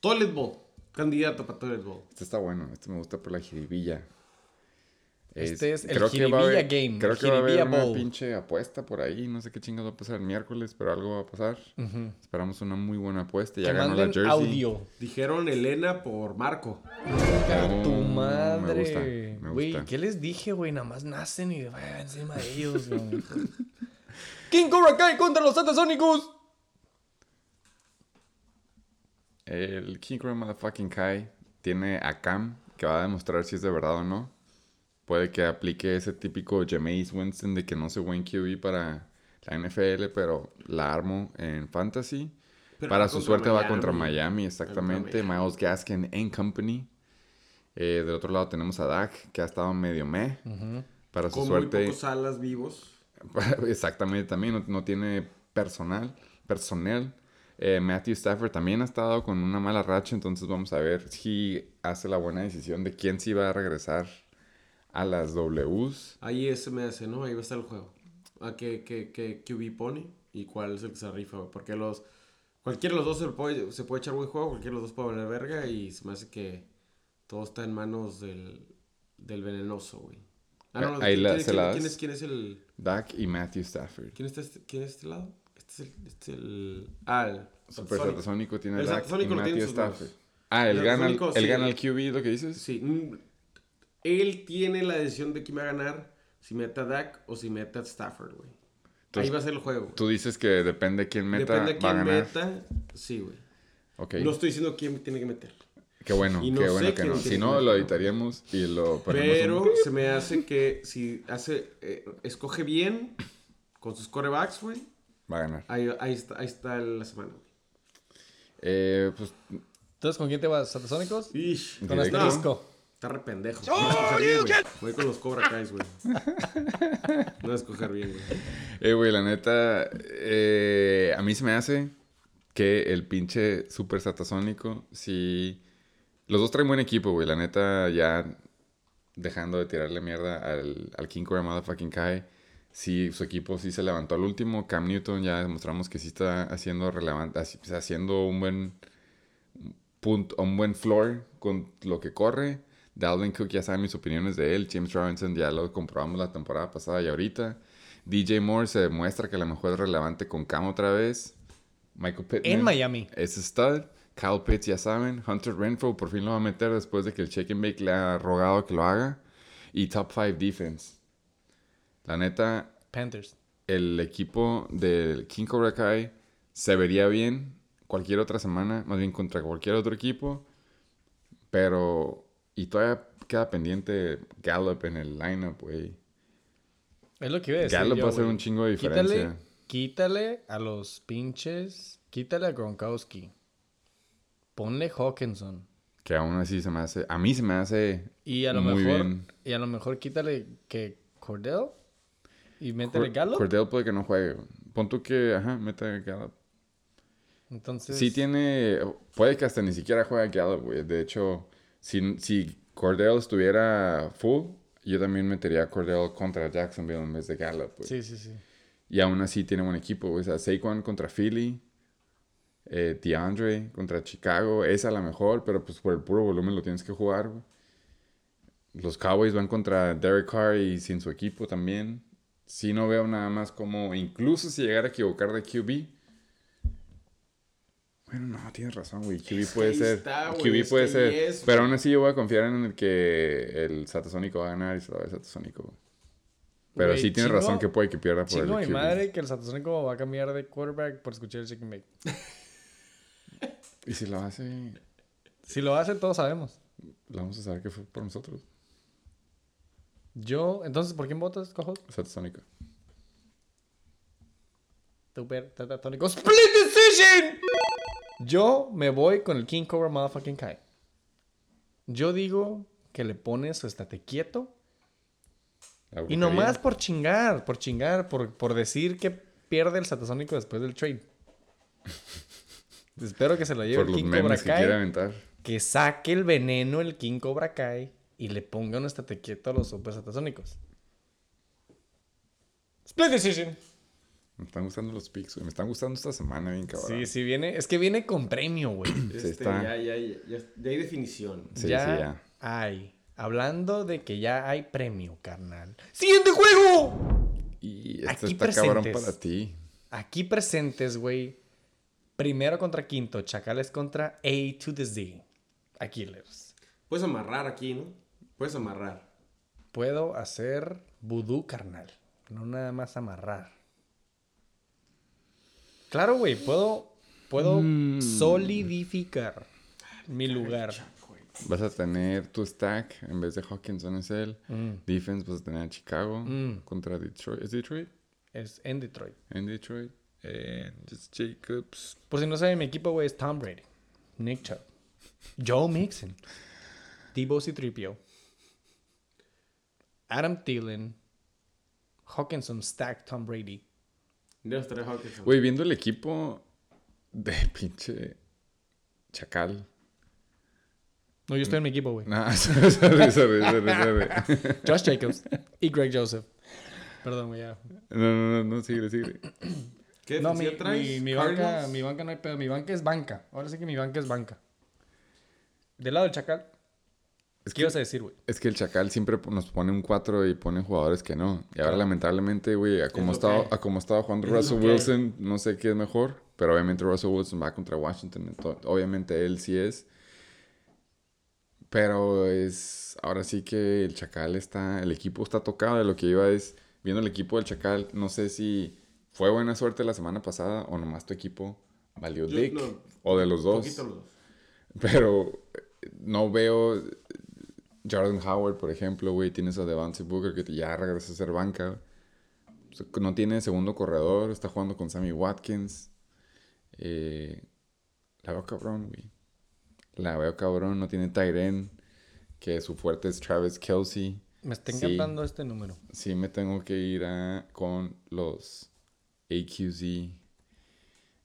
Toilet Bowl. Candidato para Toilet Bowl. Este está bueno. Este me gusta por la jiribilla. Este es el creo que va a jiribilla haber- game, Creo que va a haber jiribilla una bowl. pinche apuesta por ahí. No sé qué chingados va a pasar el miércoles, pero algo va a pasar. Esperamos una muy buena apuesta. Ya Que ganó la manden Jersey. audio. Dijeron Elena por Marco. A tu Oh, madre. Me gusta, me Güey, gusta. ¿qué les dije, güey? Nada más nacen y vayan encima de ellos, güey. King Cobra Kai contra los Satasónicos. El King Cobra Motherfucking Kai tiene a Cam que va a demostrar si es de verdad o no. Puede que aplique ese típico Jameis Winston de que no se buen QB para la NFL, pero la armo en Fantasy. Pero para su suerte va contra Miami, exactamente. Contra Miles Gaskin and Company. Eh, del otro lado tenemos a Dak, que ha estado medio meh. Para su Con muy suerte. pocos alas vivos. Exactamente, también no, no tiene personal, personal. Eh, Matthew Stafford también ha estado con una mala racha, entonces vamos a ver si hace la buena decisión de quién sí va a regresar a las Ws. Ahí ese me hace, ¿no? Ahí va a estar el juego. A qué, qué, qué QB pone y cuál es el que se rifa. Porque los... Cualquiera de los dos se puede, se puede echar buen juego, cualquiera de los dos puede valer verga y se me hace que Todo está en manos del, del venenoso, güey. Ah, Ah, no, no, ahí ¿quién, la- quién- se la quién es, quién es el. Dak y Matthew Stafford. ¿Quién está este, quién es este lado? Este es el. Este es el ah, el. Super Satasónico. Tiene El Dak y Matthew. Stafford. Ah, él El gana, el, Satasónico, él sí. gana el QB, ¿lo que dices? Sí. Él tiene la decisión de quién va a ganar. Si mete a Dak o si mete a Stafford, güey. Ahí va a ser el juego. Tú dices que depende de quién meta, Depende de va a quién ganar. meta. Sí, güey. Ok. No estoy diciendo quién tiene que meter. Qué bueno, no qué bueno que no. Si no, lo editaríamos y lo Pero un- se me hace que si hace, eh, escoge bien con sus corebacks, güey, Va a ganar. ahí, ahí está, ahí está la semana, güey. Eh, pues, Entonces, ¿con quién te vas? ¿Satasónicos? Con asterisco. Está re pendejo. No voy a escoger bien, güey. Voy con los Cobra Kais, güey. No voy a escoger bien, güey. eh, güey, la neta, eh, a mí se me hace que el pinche super satasónico, si... Los dos traen buen equipo, güey. La neta, ya dejando de tirarle mierda al, al King Cobra Motherfucking Kai. Sí, su equipo sí se levantó al último. Cam Newton ya demostramos que sí está haciendo relevante, haciendo un buen punto, un buen floor con lo que corre. Dalvin Cook ya saben mis opiniones de él. James Robinson ya lo comprobamos la temporada pasada y ahorita. DJ Moore se demuestra que a lo mejor es relevante con Cam otra vez. Michael Pittman. En Miami. Es stud. Kyle Pitts, ya saben. Hunter Renfro por fin lo va a meter después de que el check and bake le ha rogado que lo haga. Y top 5 defense. La neta, Panthers. el equipo del King Cobra Kai se vería bien cualquier otra semana, más bien contra cualquier otro equipo. Pero. Y todavía queda pendiente Gallup en el lineup, güey. Es lo que iba a decir. Gallup yo, va a hacer güey. un chingo de Quítale, diferencia. quítale a los pinches. Quítale a Gronkowski. Ponle Hawkinson. Que aún así se me hace. A mí se me hace. Y a lo muy mejor. bien. Y a lo mejor quítale que Cordell. Y métele Gallup. Cordell puede que no juegue. Pon tú que. Ajá, mete Gallup. Entonces. Sí tiene... Puede que hasta ni siquiera juegue Gallup, güey. De hecho, si, si Cordell estuviera full, yo también metería a Cordell contra Jacksonville en vez de Gallup, güey. Sí, sí, sí. Y aún así tiene buen equipo, güey. O sea, Saquon contra Philly. Eh, DeAndre contra Chicago. Es a la mejor, pero pues por el puro volumen lo tienes que jugar, güey. Los Cowboys van contra Derek Carr y sin su equipo también. Sí no veo nada más como... Incluso si llegara a equivocar de QB... Bueno, no, tienes razón, güey. QB que puede ser. está, güey, QB puede ser. es, pero aún así yo voy a confiar en el que el Satasónico va a ganar y se lo va a Satasónico. Pero Güey, sí tienes chingo- razón que puede que pierda por Chingo el mi QB. madre que el Satasónico va a cambiar de quarterback por escuchar el chicken bake. Y si lo hace, Si lo hace, todos sabemos. lo vamos a saber que fue por nosotros. Yo, entonces, ¿por quién votas, cojo? Satasónico. Super Tatatónico. ¡Split decision! Yo me voy con el King Cobra Motherfucking Kai. Yo digo que le pones su estate quieto. La Y nomás por chingar, por chingar, por, por decir que pierde el Satasónico después del trade. Espero que se lo lleve Por el King Cobra que Kai. aventar. Que saque el veneno el King Cobra Kai y le ponga un estate quieto a los super satasónicos. Split decision. Me están gustando los picks, güey. Me están gustando esta semana bien cabrón. Sí, sí, viene. Es que viene con premio, güey. Sí, Este, está. Ya, ya, ya, ya, ya hay definición. Sí, ya, sí, ya. hay. Hablando de que ya hay premio, carnal. ¡Siguiente juego! Y esto Aquí está cabrón presentes. para ti. Aquí presentes, güey. Primero contra quinto. Chacales contra A to the Z. Aquiles. Puedes amarrar aquí, ¿no? Puedes amarrar. Puedo hacer vudú, carnal. No nada más amarrar. Claro, güey. Puedo, puedo Mm. solidificar mi lugar. Vas a tener tu stack en vez de Hawkinson es él. Mm. Defense vas a tener a Chicago Mm. contra Detroit. ¿Es Detroit? Es en Detroit. En Detroit. And it's Jacobs. Por si no saben, mi equipo, güey, es Tom Brady, Nick Chubb, Joe Mixon, Debo Citripio, Adam Thielen, Hawkinson Stack Tom Brady. Ya estaría Hawkinson. Güey, viendo el equipo de pinche Chacal. No, yo estoy en mi equipo, güey. No, sorry, sorry, sorry, sorry. Josh Jacobs y Greg Joseph. Perdón, güey, ya. No, no, no, no, sigue, sigue. ¿Qué No, mi, defensiva traes? mi, mi banca, mi banca no hay pedo. Mi banca es banca. Ahora sí que mi banca es banca. Del lado del Chacal, Es ¿Qué que, ibas a decir, güey? es que el Chacal siempre nos pone un 4 y pone jugadores que no. Y ahora, lamentablemente, güey, a como estaba, a como estaba jugando Es Russell. Wilson, no sé qué es mejor. Pero obviamente Russell Wilson va contra Washington. obviamente él sí es. Pero es. Ahora sí que el Chacal está. El equipo está tocado. De lo que iba es. Viendo el equipo del Chacal, no sé si fue buena suerte la semana pasada o nomás tu equipo valió Yo- dick. no, o de los dos. Poquito los dos. Pero no veo Jordan Howard, por ejemplo, güey. Tienes a Devante Booker que ya regresa a ser banca. güey. O sea, No tiene segundo corredor. Está jugando con Sammy Watkins. Eh, la veo cabrón, güey. La veo cabrón. No tiene Tyren. Que su fuerte es Travis Kelsey. Me está Sí. encantando este número. Sí, me tengo que ir a, con los AQZ.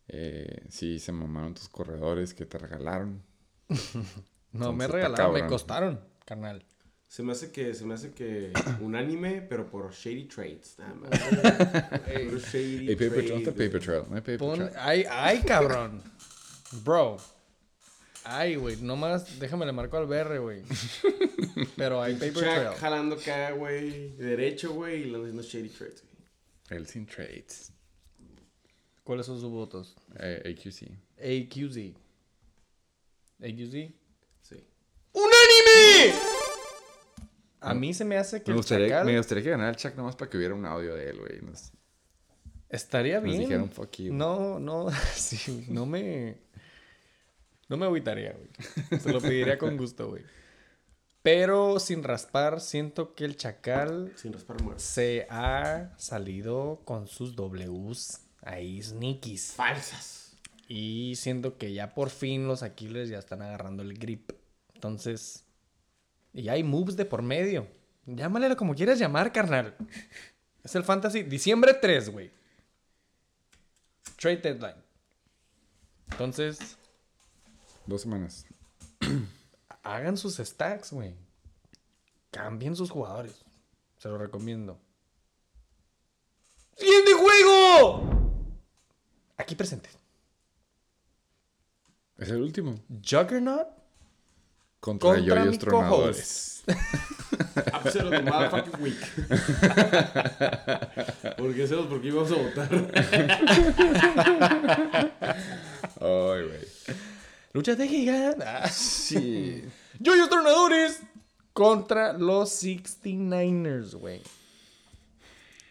Eh, sí, se mamaron tus corredores que te regalaron. No, Entonces me regalaron, me costaron, carnal. Se me hace que, se me hace que unánime, pero por shady trades. Nada más. Puro shady Hey, paper, the trail? No hay paper Pon, trail. ay, ay, cabrón. Bro. Ay, güey, nomás déjame le marco al BR, güey. Pero hay paper Chuck trail. jalando acá, güey, derecho, güey, y le haciendo shady trades, güey. El sin trades. ¿Cuáles son sus votos? Eh, AQC. AQZ. AQZ. ¡Unánime! A mí se me hace que Me el gustaría, Chacal me gustaría que ganara el Chuck nomás para que hubiera un audio de él, güey. Nos, estaría nos bien. dijeron fuck you. No, no, sí, no me. No me agüitaría, güey. Se lo pediría con gusto, güey. Pero sin raspar, siento que el Chacal Sin raspar muerto. se ha salido con sus Ws ahí sneakies. Falsas. Y siento que ya por fin los Aquiles ya están agarrando el grip. Entonces. Y hay moves de por medio. Llámale como quieras llamar, carnal. Es el Fantasy. Diciembre 3, güey. Trade deadline. Entonces, Dos semanas. hagan sus stacks, güey. Cambien sus jugadores. Se lo recomiendo. ¡Siguiente juego! Aquí presente. Es el último. Juggernaut Contra, contra yoyos mi tronadores. Episode of the motherfucking week. porque eso es porque íbamos a votar. Ay, güey. Lucha de gigantes. Sí. Yoyos Tornadores contra los 69ers, güey.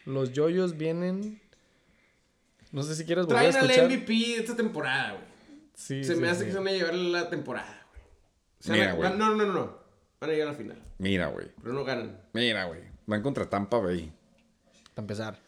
Los yoyos vienen. No sé si quieres volver a Traen al escuchar. MVP de esta temporada, güey. Sí, Se sí, me hace sí. que se van a llevar la temporada. Se Mira, güey. No, no, no, no. Van a llegar a la final. Mira, güey. Pero no ganan. Mira, güey. Van contra Tampa Bay. Para empezar.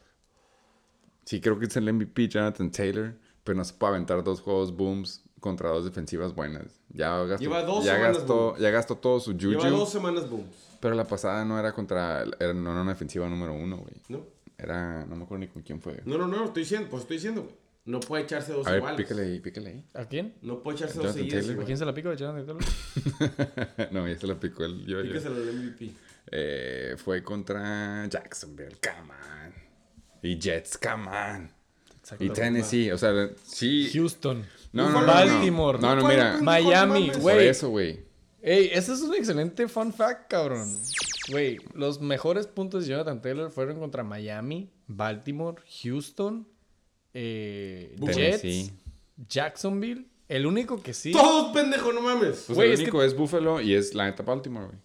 Sí, creo que es el MVP Jonathan Taylor. Pero no se puede aventar dos juegos booms contra dos defensivas buenas. Ya gastó, Lleva dos ya semanas gastó, booms. ya gastó todo su juju. Lleva dos semanas booms. Pero la pasada no era contra. Era, no era una defensiva número uno, güey. ¿No? Era. No me acuerdo ni con quién fue. No, no, no. Estoy diciendo, pues estoy diciendo, güey. No puede echarse dos A ver, iguales. pícale ahí, pícale ahí. ¿A quién? No puede echarse dos seguidas Taylor. ¿A quién se la pico? ¿Jonathan Taylor? no, ya se la picó el yo. Píqueselo al MVP. Eh, fue contra Jacksonville, come on. Y Jets, come on. Y Tennessee, o sea, sí. Houston. No, no, no, no. Baltimore. No, no, ¿Cuál mira. Miami, güey. Eso, güey. Ey, ese es un excelente fun fact, cabrón. Güey, los mejores puntos de Jonathan Taylor fueron contra Miami, Baltimore, Houston, eh, Jets, Tennessee. Jacksonville. El único que sí. Todos pendejo, no mames. Pues Güey, el es que- único es Buffalo y es la neta Baltimore, güey.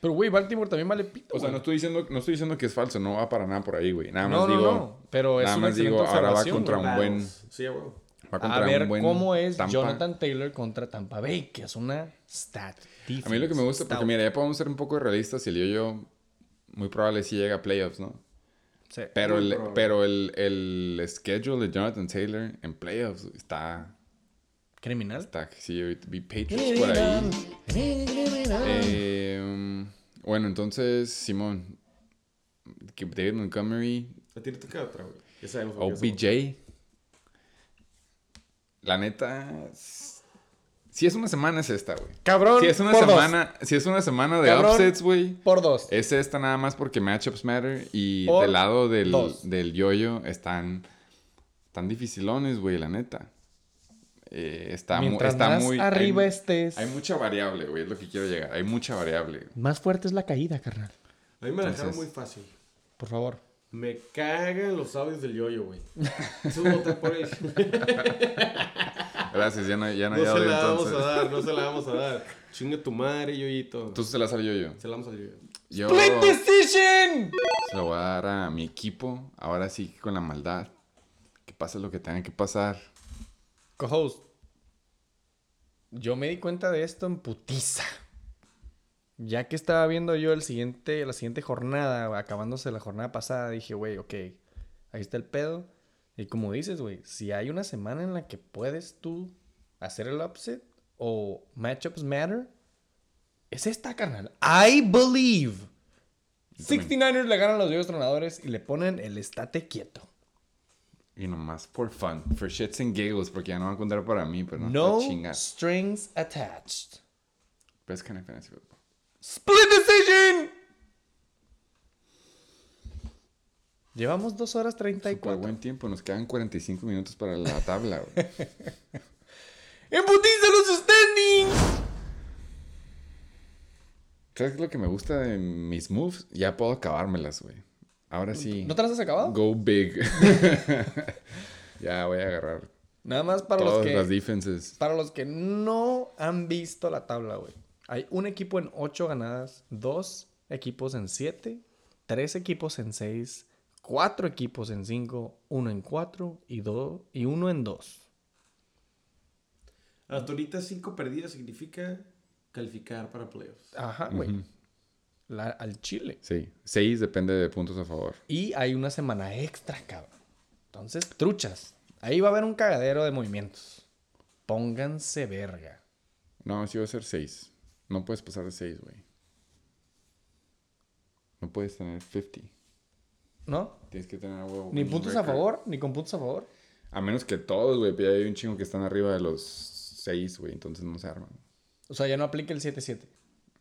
Pero, güey, Baltimore también vale pito. O sea, no estoy diciendo, no estoy diciendo que es falso, no va para nada por ahí, güey. Nada más no, no, digo. no. Pero es nada una más digo, ahora va observación, contra güey. un buen. Sí, güey. Va A contra ver un buen cómo es Tampa. Jonathan Taylor contra Tampa Bay, que es una stat A mí lo que me gusta, porque mira, ya podemos ser un poco realistas y el yo-yo muy probable sí llega a playoffs, ¿no? Sí. Pero, el, probable. pero el, el schedule de Jonathan Taylor en playoffs está, Criminal. está sí, vi Patriots por ahí. Eh, um, bueno, entonces, Simón, David Montgomery, A ti no te queda otra, güey. Ya sabemos. por qué OBJ. La neta, si es una semana es esta, güey. Cabrón. Si es una por dos. semana, si es una semana de Cabrón. upsets, güey. Por dos. Es esta nada más porque matchups matter y Por del lado del, dos. del yoyo están tan dificilones, güey, la neta. eh, está, mu- Mientras está más muy... arriba hay, estés, hay mucha variable, güey, es lo que quiero llegar. Hay mucha variable. más fuerte es la caída, carnal. A mí me la dejaron muy fácil. Por favor. Me cagan los audios del yoyo, güey. Eso voté por él. Gracias, ya no, ya no, No hay se audio, la vamos a dar, no se la vamos a dar. Chinga tu madre, yoyito. Tú se la salió yo. Se la vamos a dar yo. Yo ¡Split decision! se lo voy a dar a mi equipo. Ahora sí, con la maldad. Que pase lo que tenga que pasar. Co-host. Yo me di cuenta de esto en putiza. Ya que estaba viendo yo el siguiente, la siguiente jornada, acabándose la jornada pasada, dije, güey, ok, ahí está el pedo. Y como dices, güey, si hay una semana en la que puedes tú hacer el upset o matchups matter, es esta, carnal. I believe. 69ers le ganan a los Dios Tronadores y le ponen el estate quieto. Y nomás for fun. For shits and giggles. Porque ya no va a contar para mí, pero no, No strings attached. Best kind of fantasy football. Split decision. Llevamos 2 horas Por 34. buen tiempo. Nos quedan 45 minutos para la tabla, güey. ¡Embutiza los standings! ¿Sabes qué es lo que me gusta de mis moves? Ya puedo acabármelas, güey. Ahora sí. ¿No te las has acabado? Go big. ya voy a agarrar Nada más para todas los que las defenses. para los que no han visto la tabla, güey. Hay un equipo en 8 ganadas, dos equipos en 7, tres equipos en 6, cuatro equipos en 5, uno en 4 y, do- y uno en 2. Hasta ahorita cinco perdidas significa calificar para playoffs. Ajá, güey. La- al Chile. Sí. Seis depende de puntos a favor. Y hay una semana extra, cabrón. Entonces, truchas. Ahí va a haber un cagadero de movimientos. Pónganse verga. No, sí va a ser seis. No puedes pasar de seis, güey. No puedes tener 50. ¿No? Tienes que tener a huevo. Ni un puntos a record. favor, ni con puntos a favor. A menos que todos, güey. Pero ya hay un chingo que están arriba de los seis, güey. Entonces no se arman. O sea, ya no aplica el 7-7.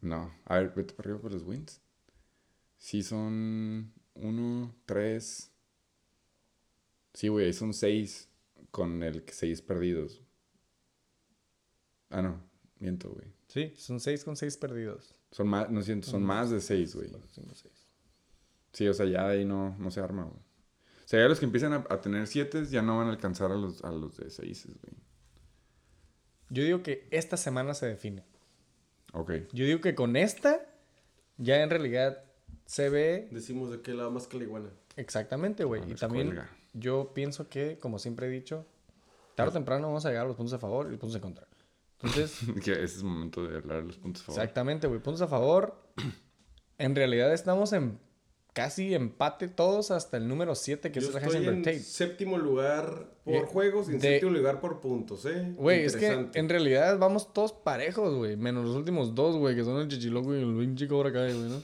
No. A ver, vete para arriba por los wins. Sí son uno, tres. Sí, güey, ahí son seis con el que seis perdidos. Ah, no. Miento, güey. Sí, son 6 con 6 perdidos. Son más, no siento, son más de seis, güey. 5, 6. Sí, o sea, ya de ahí no, no se arma, güey. O sea, ya los que empiezan a, a tener siete ya no van a alcanzar a los, a los de seis, güey. Yo digo que esta semana se define. Ok. Yo digo que con esta, ya en realidad se ve Decimos de qué lado más que la iguana. exactamente, güey. No Y también cuelga. yo pienso que, como siempre he dicho, tarde o temprano vamos a llegar a los puntos a favor y los puntos en contra. Entonces, que ese es el momento de hablar de los puntos a favor. Exactamente, güey. Puntos a favor. En realidad estamos en casi empate todos hasta el número 7, que Yo es el estoy en Tate. séptimo lugar por Eh, juegos y en de- séptimo lugar por puntos, ¿eh? Güey, es que en realidad vamos todos parejos, güey. Menos los últimos dos, güey, que son el Chichiloco y el pinche Cobra Kai, güey,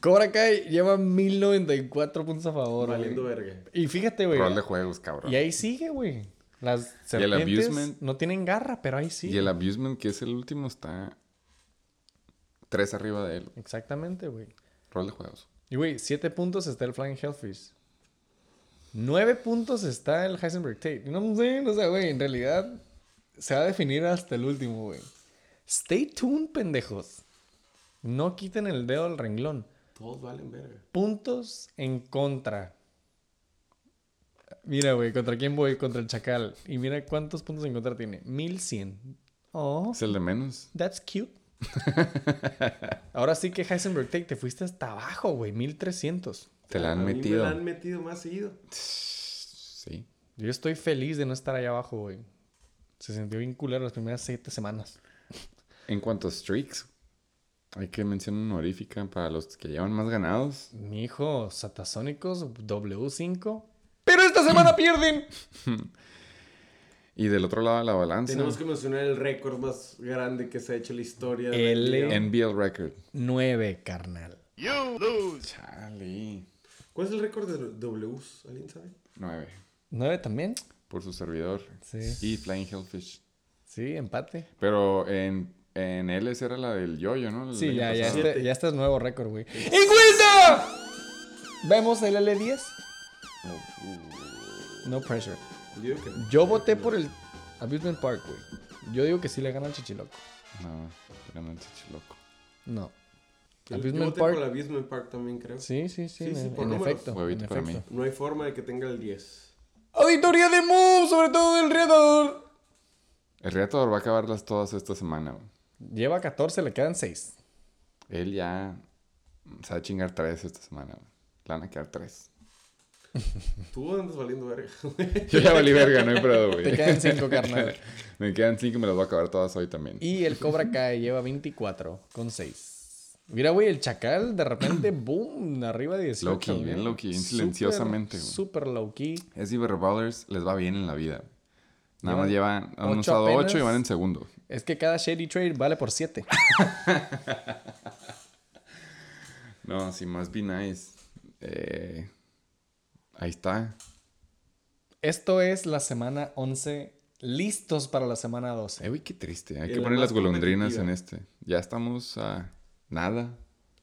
Cobra Kai lleva 1094 puntos a favor, Valiendo verga. Y fíjate, güey. Rol de juegos, cabrón. Y ahí sigue, güey. Las Y el serpientes abusement. no tienen garra, pero ahí sí. Y el abusement, que es el último, está tres arriba de él. Exactamente, güey. Rol de juegos. Y, güey, 7 puntos está el Flying Hellfish. 9 puntos está el Heisenberg Tate. No sé, no sé, güey. En realidad se va a definir hasta el último, güey. Stay tuned, pendejos. No quiten el dedo del renglón. Todos valen verga. Puntos en contra. Mira, güey, ¿contra quién voy? Contra el Chacal. Y mira cuántos puntos en contra tiene. 1100. Oh, Es el de menos. that's cute. Ahora sí que Heisenberg Tate, te fuiste hasta abajo, güey. 1300. Te la han A mí metido. Me la han metido más seguido. Sí. Yo estoy feliz de no estar allá abajo, güey. Se sintió bien culero las primeras siete semanas. En cuanto a streaks, hay que mencionar honorífica para los que llevan más ganados. Mi hijo, Satasónicos, W5. ¡Pero esta semana pierden! Y del otro lado de la balanza, Tenemos que mencionar el récord más grande que se ha hecho en la historia. de la L. liga. NBL record. 9, carnal. Chale. ¿Cuál es el récord de Ws? ¿Alguien sabe? Nueve. ¿9 también? Por su servidor. Sí. Y Flying Hellfish. Sí, empate. Pero en, en Ls era la del yoyo, ¿no? El Sí, ya, ya, este, ya este es nuevo récord, güey. ¡Encuesta! ¿Vemos el L10? No pressure. Yo digo que no. Yo voté por el... Abusement Park, güey. Yo digo que sí le gana al Chichiloco. No, gana el chichiloco. No. Yo Abusement voté por Park. el Abusement Park también, creo. Sí, sí, sí. Sí, sí, en, por en efecto. En efecto. No hay forma de que tenga el 10. Auditoría de Move, sobre todo del Reador. El Reator va a acabarlas todas esta semana. güey. Lleva 14, le quedan 6. Él ya se va a chingar tres esta semana. güey. Le van a quedar tres. Tú andas valiendo verga. Yo ya valí verga, no hay pedo, güey. Te quedan 5, carnal. Me quedan cinco y me las voy a acabar todas hoy también. Y el Cobra Kai lleva 24 con 6. Mira, güey, el Chacal de repente, boom, arriba de 18. Low-key, güey. bien bien Súper, silenciosamente, güey. Súper low key. SB Ballers les va bien en la vida. Nada más Llevan han ocho usado apenas. 8 y van en segundo. Es que cada Shady Trade vale por 7. No, sí, más be nice. Eh, ahí está. Esto es la semana 11. Listos para la semana 12. Eh, güey, qué triste. Hay Y que la poner las golondrinas en este. Ya estamos a nada.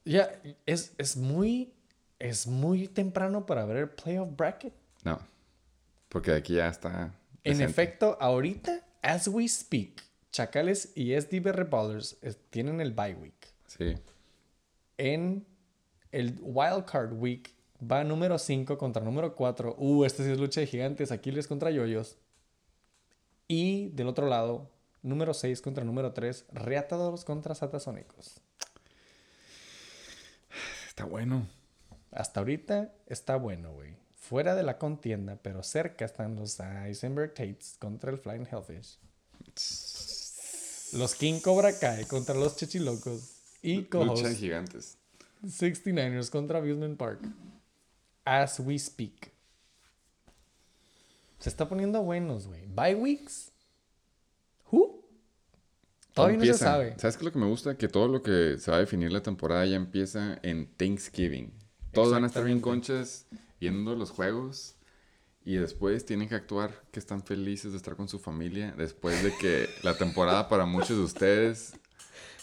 Ya, es, es muy. Es muy temprano para ver el playoff bracket. No. Porque aquí ya está. En efecto, ahorita, as we speak, Chacales y SDB Ballers eh, tienen el bye week. Sí. En el Wild Card Week va número 5 contra número 4. Uh, este sí es lucha de gigantes. Aquiles contra Yoyos. Y del otro lado, número 6 contra número 3. Reatadores contra Satasónicos. Está bueno. Hasta ahorita está bueno, güey. Fuera de la contienda, pero cerca están los Eisenberg Tates contra el Flying Hellfish. Los King Cobra Kai contra los Chichilocos. Y Lucha de gigantes. 69ers contra Abusement Park. As we speak. Se está poniendo buenos, güey. Bye weeks. ¿Who? Todavía no se Empieza. sabe. ¿Sabes qué es lo que me gusta? Que todo lo que se va a definir la temporada ya empieza en Thanksgiving. Todos van a estar bien conchas viendo los juegos. Y después tienen que actuar que están felices de estar con su familia. Después de que la temporada para muchos de ustedes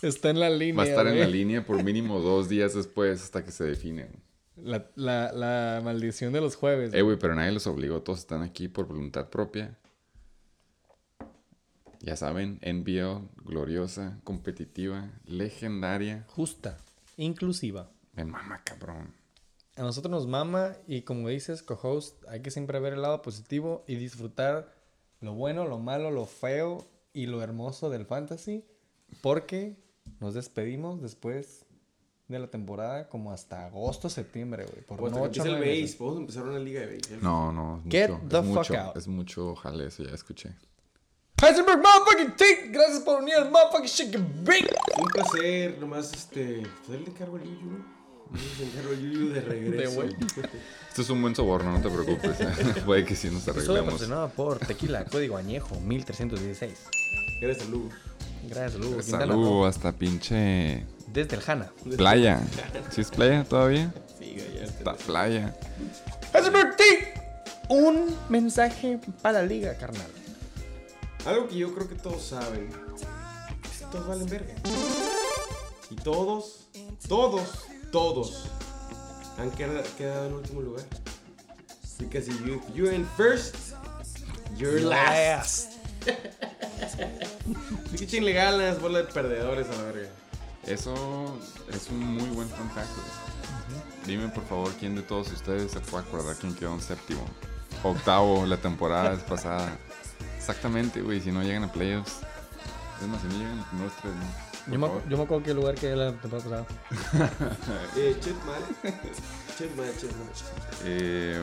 Está en la línea. va a estar en la línea por mínimo dos días después hasta que se define. La, la- la maldición de los jueves. Eh, güey, pero nadie los obligó. Todos están aquí por voluntad propia. Ya saben, NBL, gloriosa, competitiva, legendaria. Justa. Inclusiva. Me mama, cabrón. A nosotros nos mama y como dices, co-host, hay que siempre ver el lado positivo y disfrutar lo bueno, lo malo, lo feo y lo hermoso del fantasy porque nos despedimos después de la temporada como hasta agosto, septiembre, güey. Por O hasta no que ocho, empiece el base. Podemos empezar una liga de base. No, no, es Get mucho. the es fuck mucho, out. Es mucho, ojalá eso ya escuché. Heisenberg motherfucking Tate, gracias por unir al motherfucking chicken break. Fue un placer. Nomás, este... Pues le encargo al Yuyu, ¿no? Le encargo al Yuyu de regreso. vuelta. Esto es un buen soborno, no te preocupes. Puede que sí nos arreglemos. patrocinado por Tequila, código añejo 1316. Gracias, Lugo. Gracias, Lugo. Salud Roo. hasta pinche Desde el Hanna. playa. ¿Sí es playa todavía? Sí, güey, ya está. Está playa. Tate, un mensaje para la liga, carnal. Algo que yo creo que todos saben es que todos valen verga. Y todos, todos, todos han queda- quedado en último lugar. Because if you, you're in first, you're last. Así que ganas, bola de perdedores a la verga. Eso es un muy buen fact, güey. Dime por favor quién de todos ustedes se puede acordar quién quedó en séptimo. Octavo la temporada pasada. Exactamente, güey. Si no llegan a playoffs. Es más, si no llegan a los primeros tres, ¿no? Yo me, yo me acuerdo qué lugar que la temporada pasada. Eh, chet mal. Chet mal, chet mal. Eh,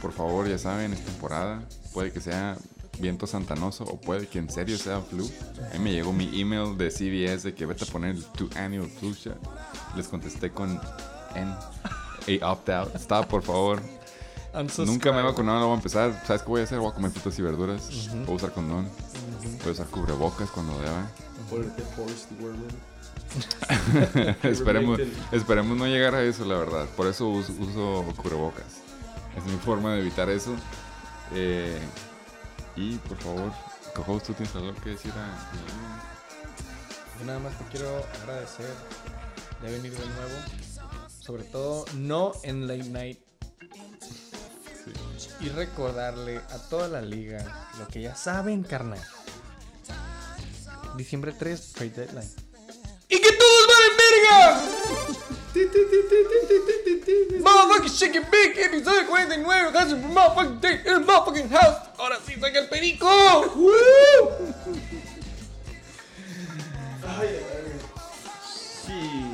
por favor, ya saben, es temporada. Puede que sea viento santanoso o puede que en serio sea flu. A mí me llegó mi email de CVS de que vete a poner el two annual flu shot. Les contesté con N. A opt-out. Stop, por favor. Nunca me he vacunado, no voy a empezar. ¿Sabes qué voy a hacer? Voy a comer frutas y verduras. Voy a usar condón. Voy a usar cubrebocas cuando deba. Esperemos, esperemos no llegar a eso, la verdad. Por eso uso, uso cubrebocas. Es mi forma de evitar eso. Eh, y por favor, Cojo, ¿tú tienes algo que decir a Yo nada más te quiero agradecer de venir de nuevo. Sobre todo, no en late night. Y recordarle a toda la liga lo que ya saben, carnal. Diciembre 3, trade deadline. ¡Y que todos van en verga! Motherfucking Chicken Big, episodio 49, gracias por motherfucking day in the motherfucking house. Ahora sí, saca el perico. Shit.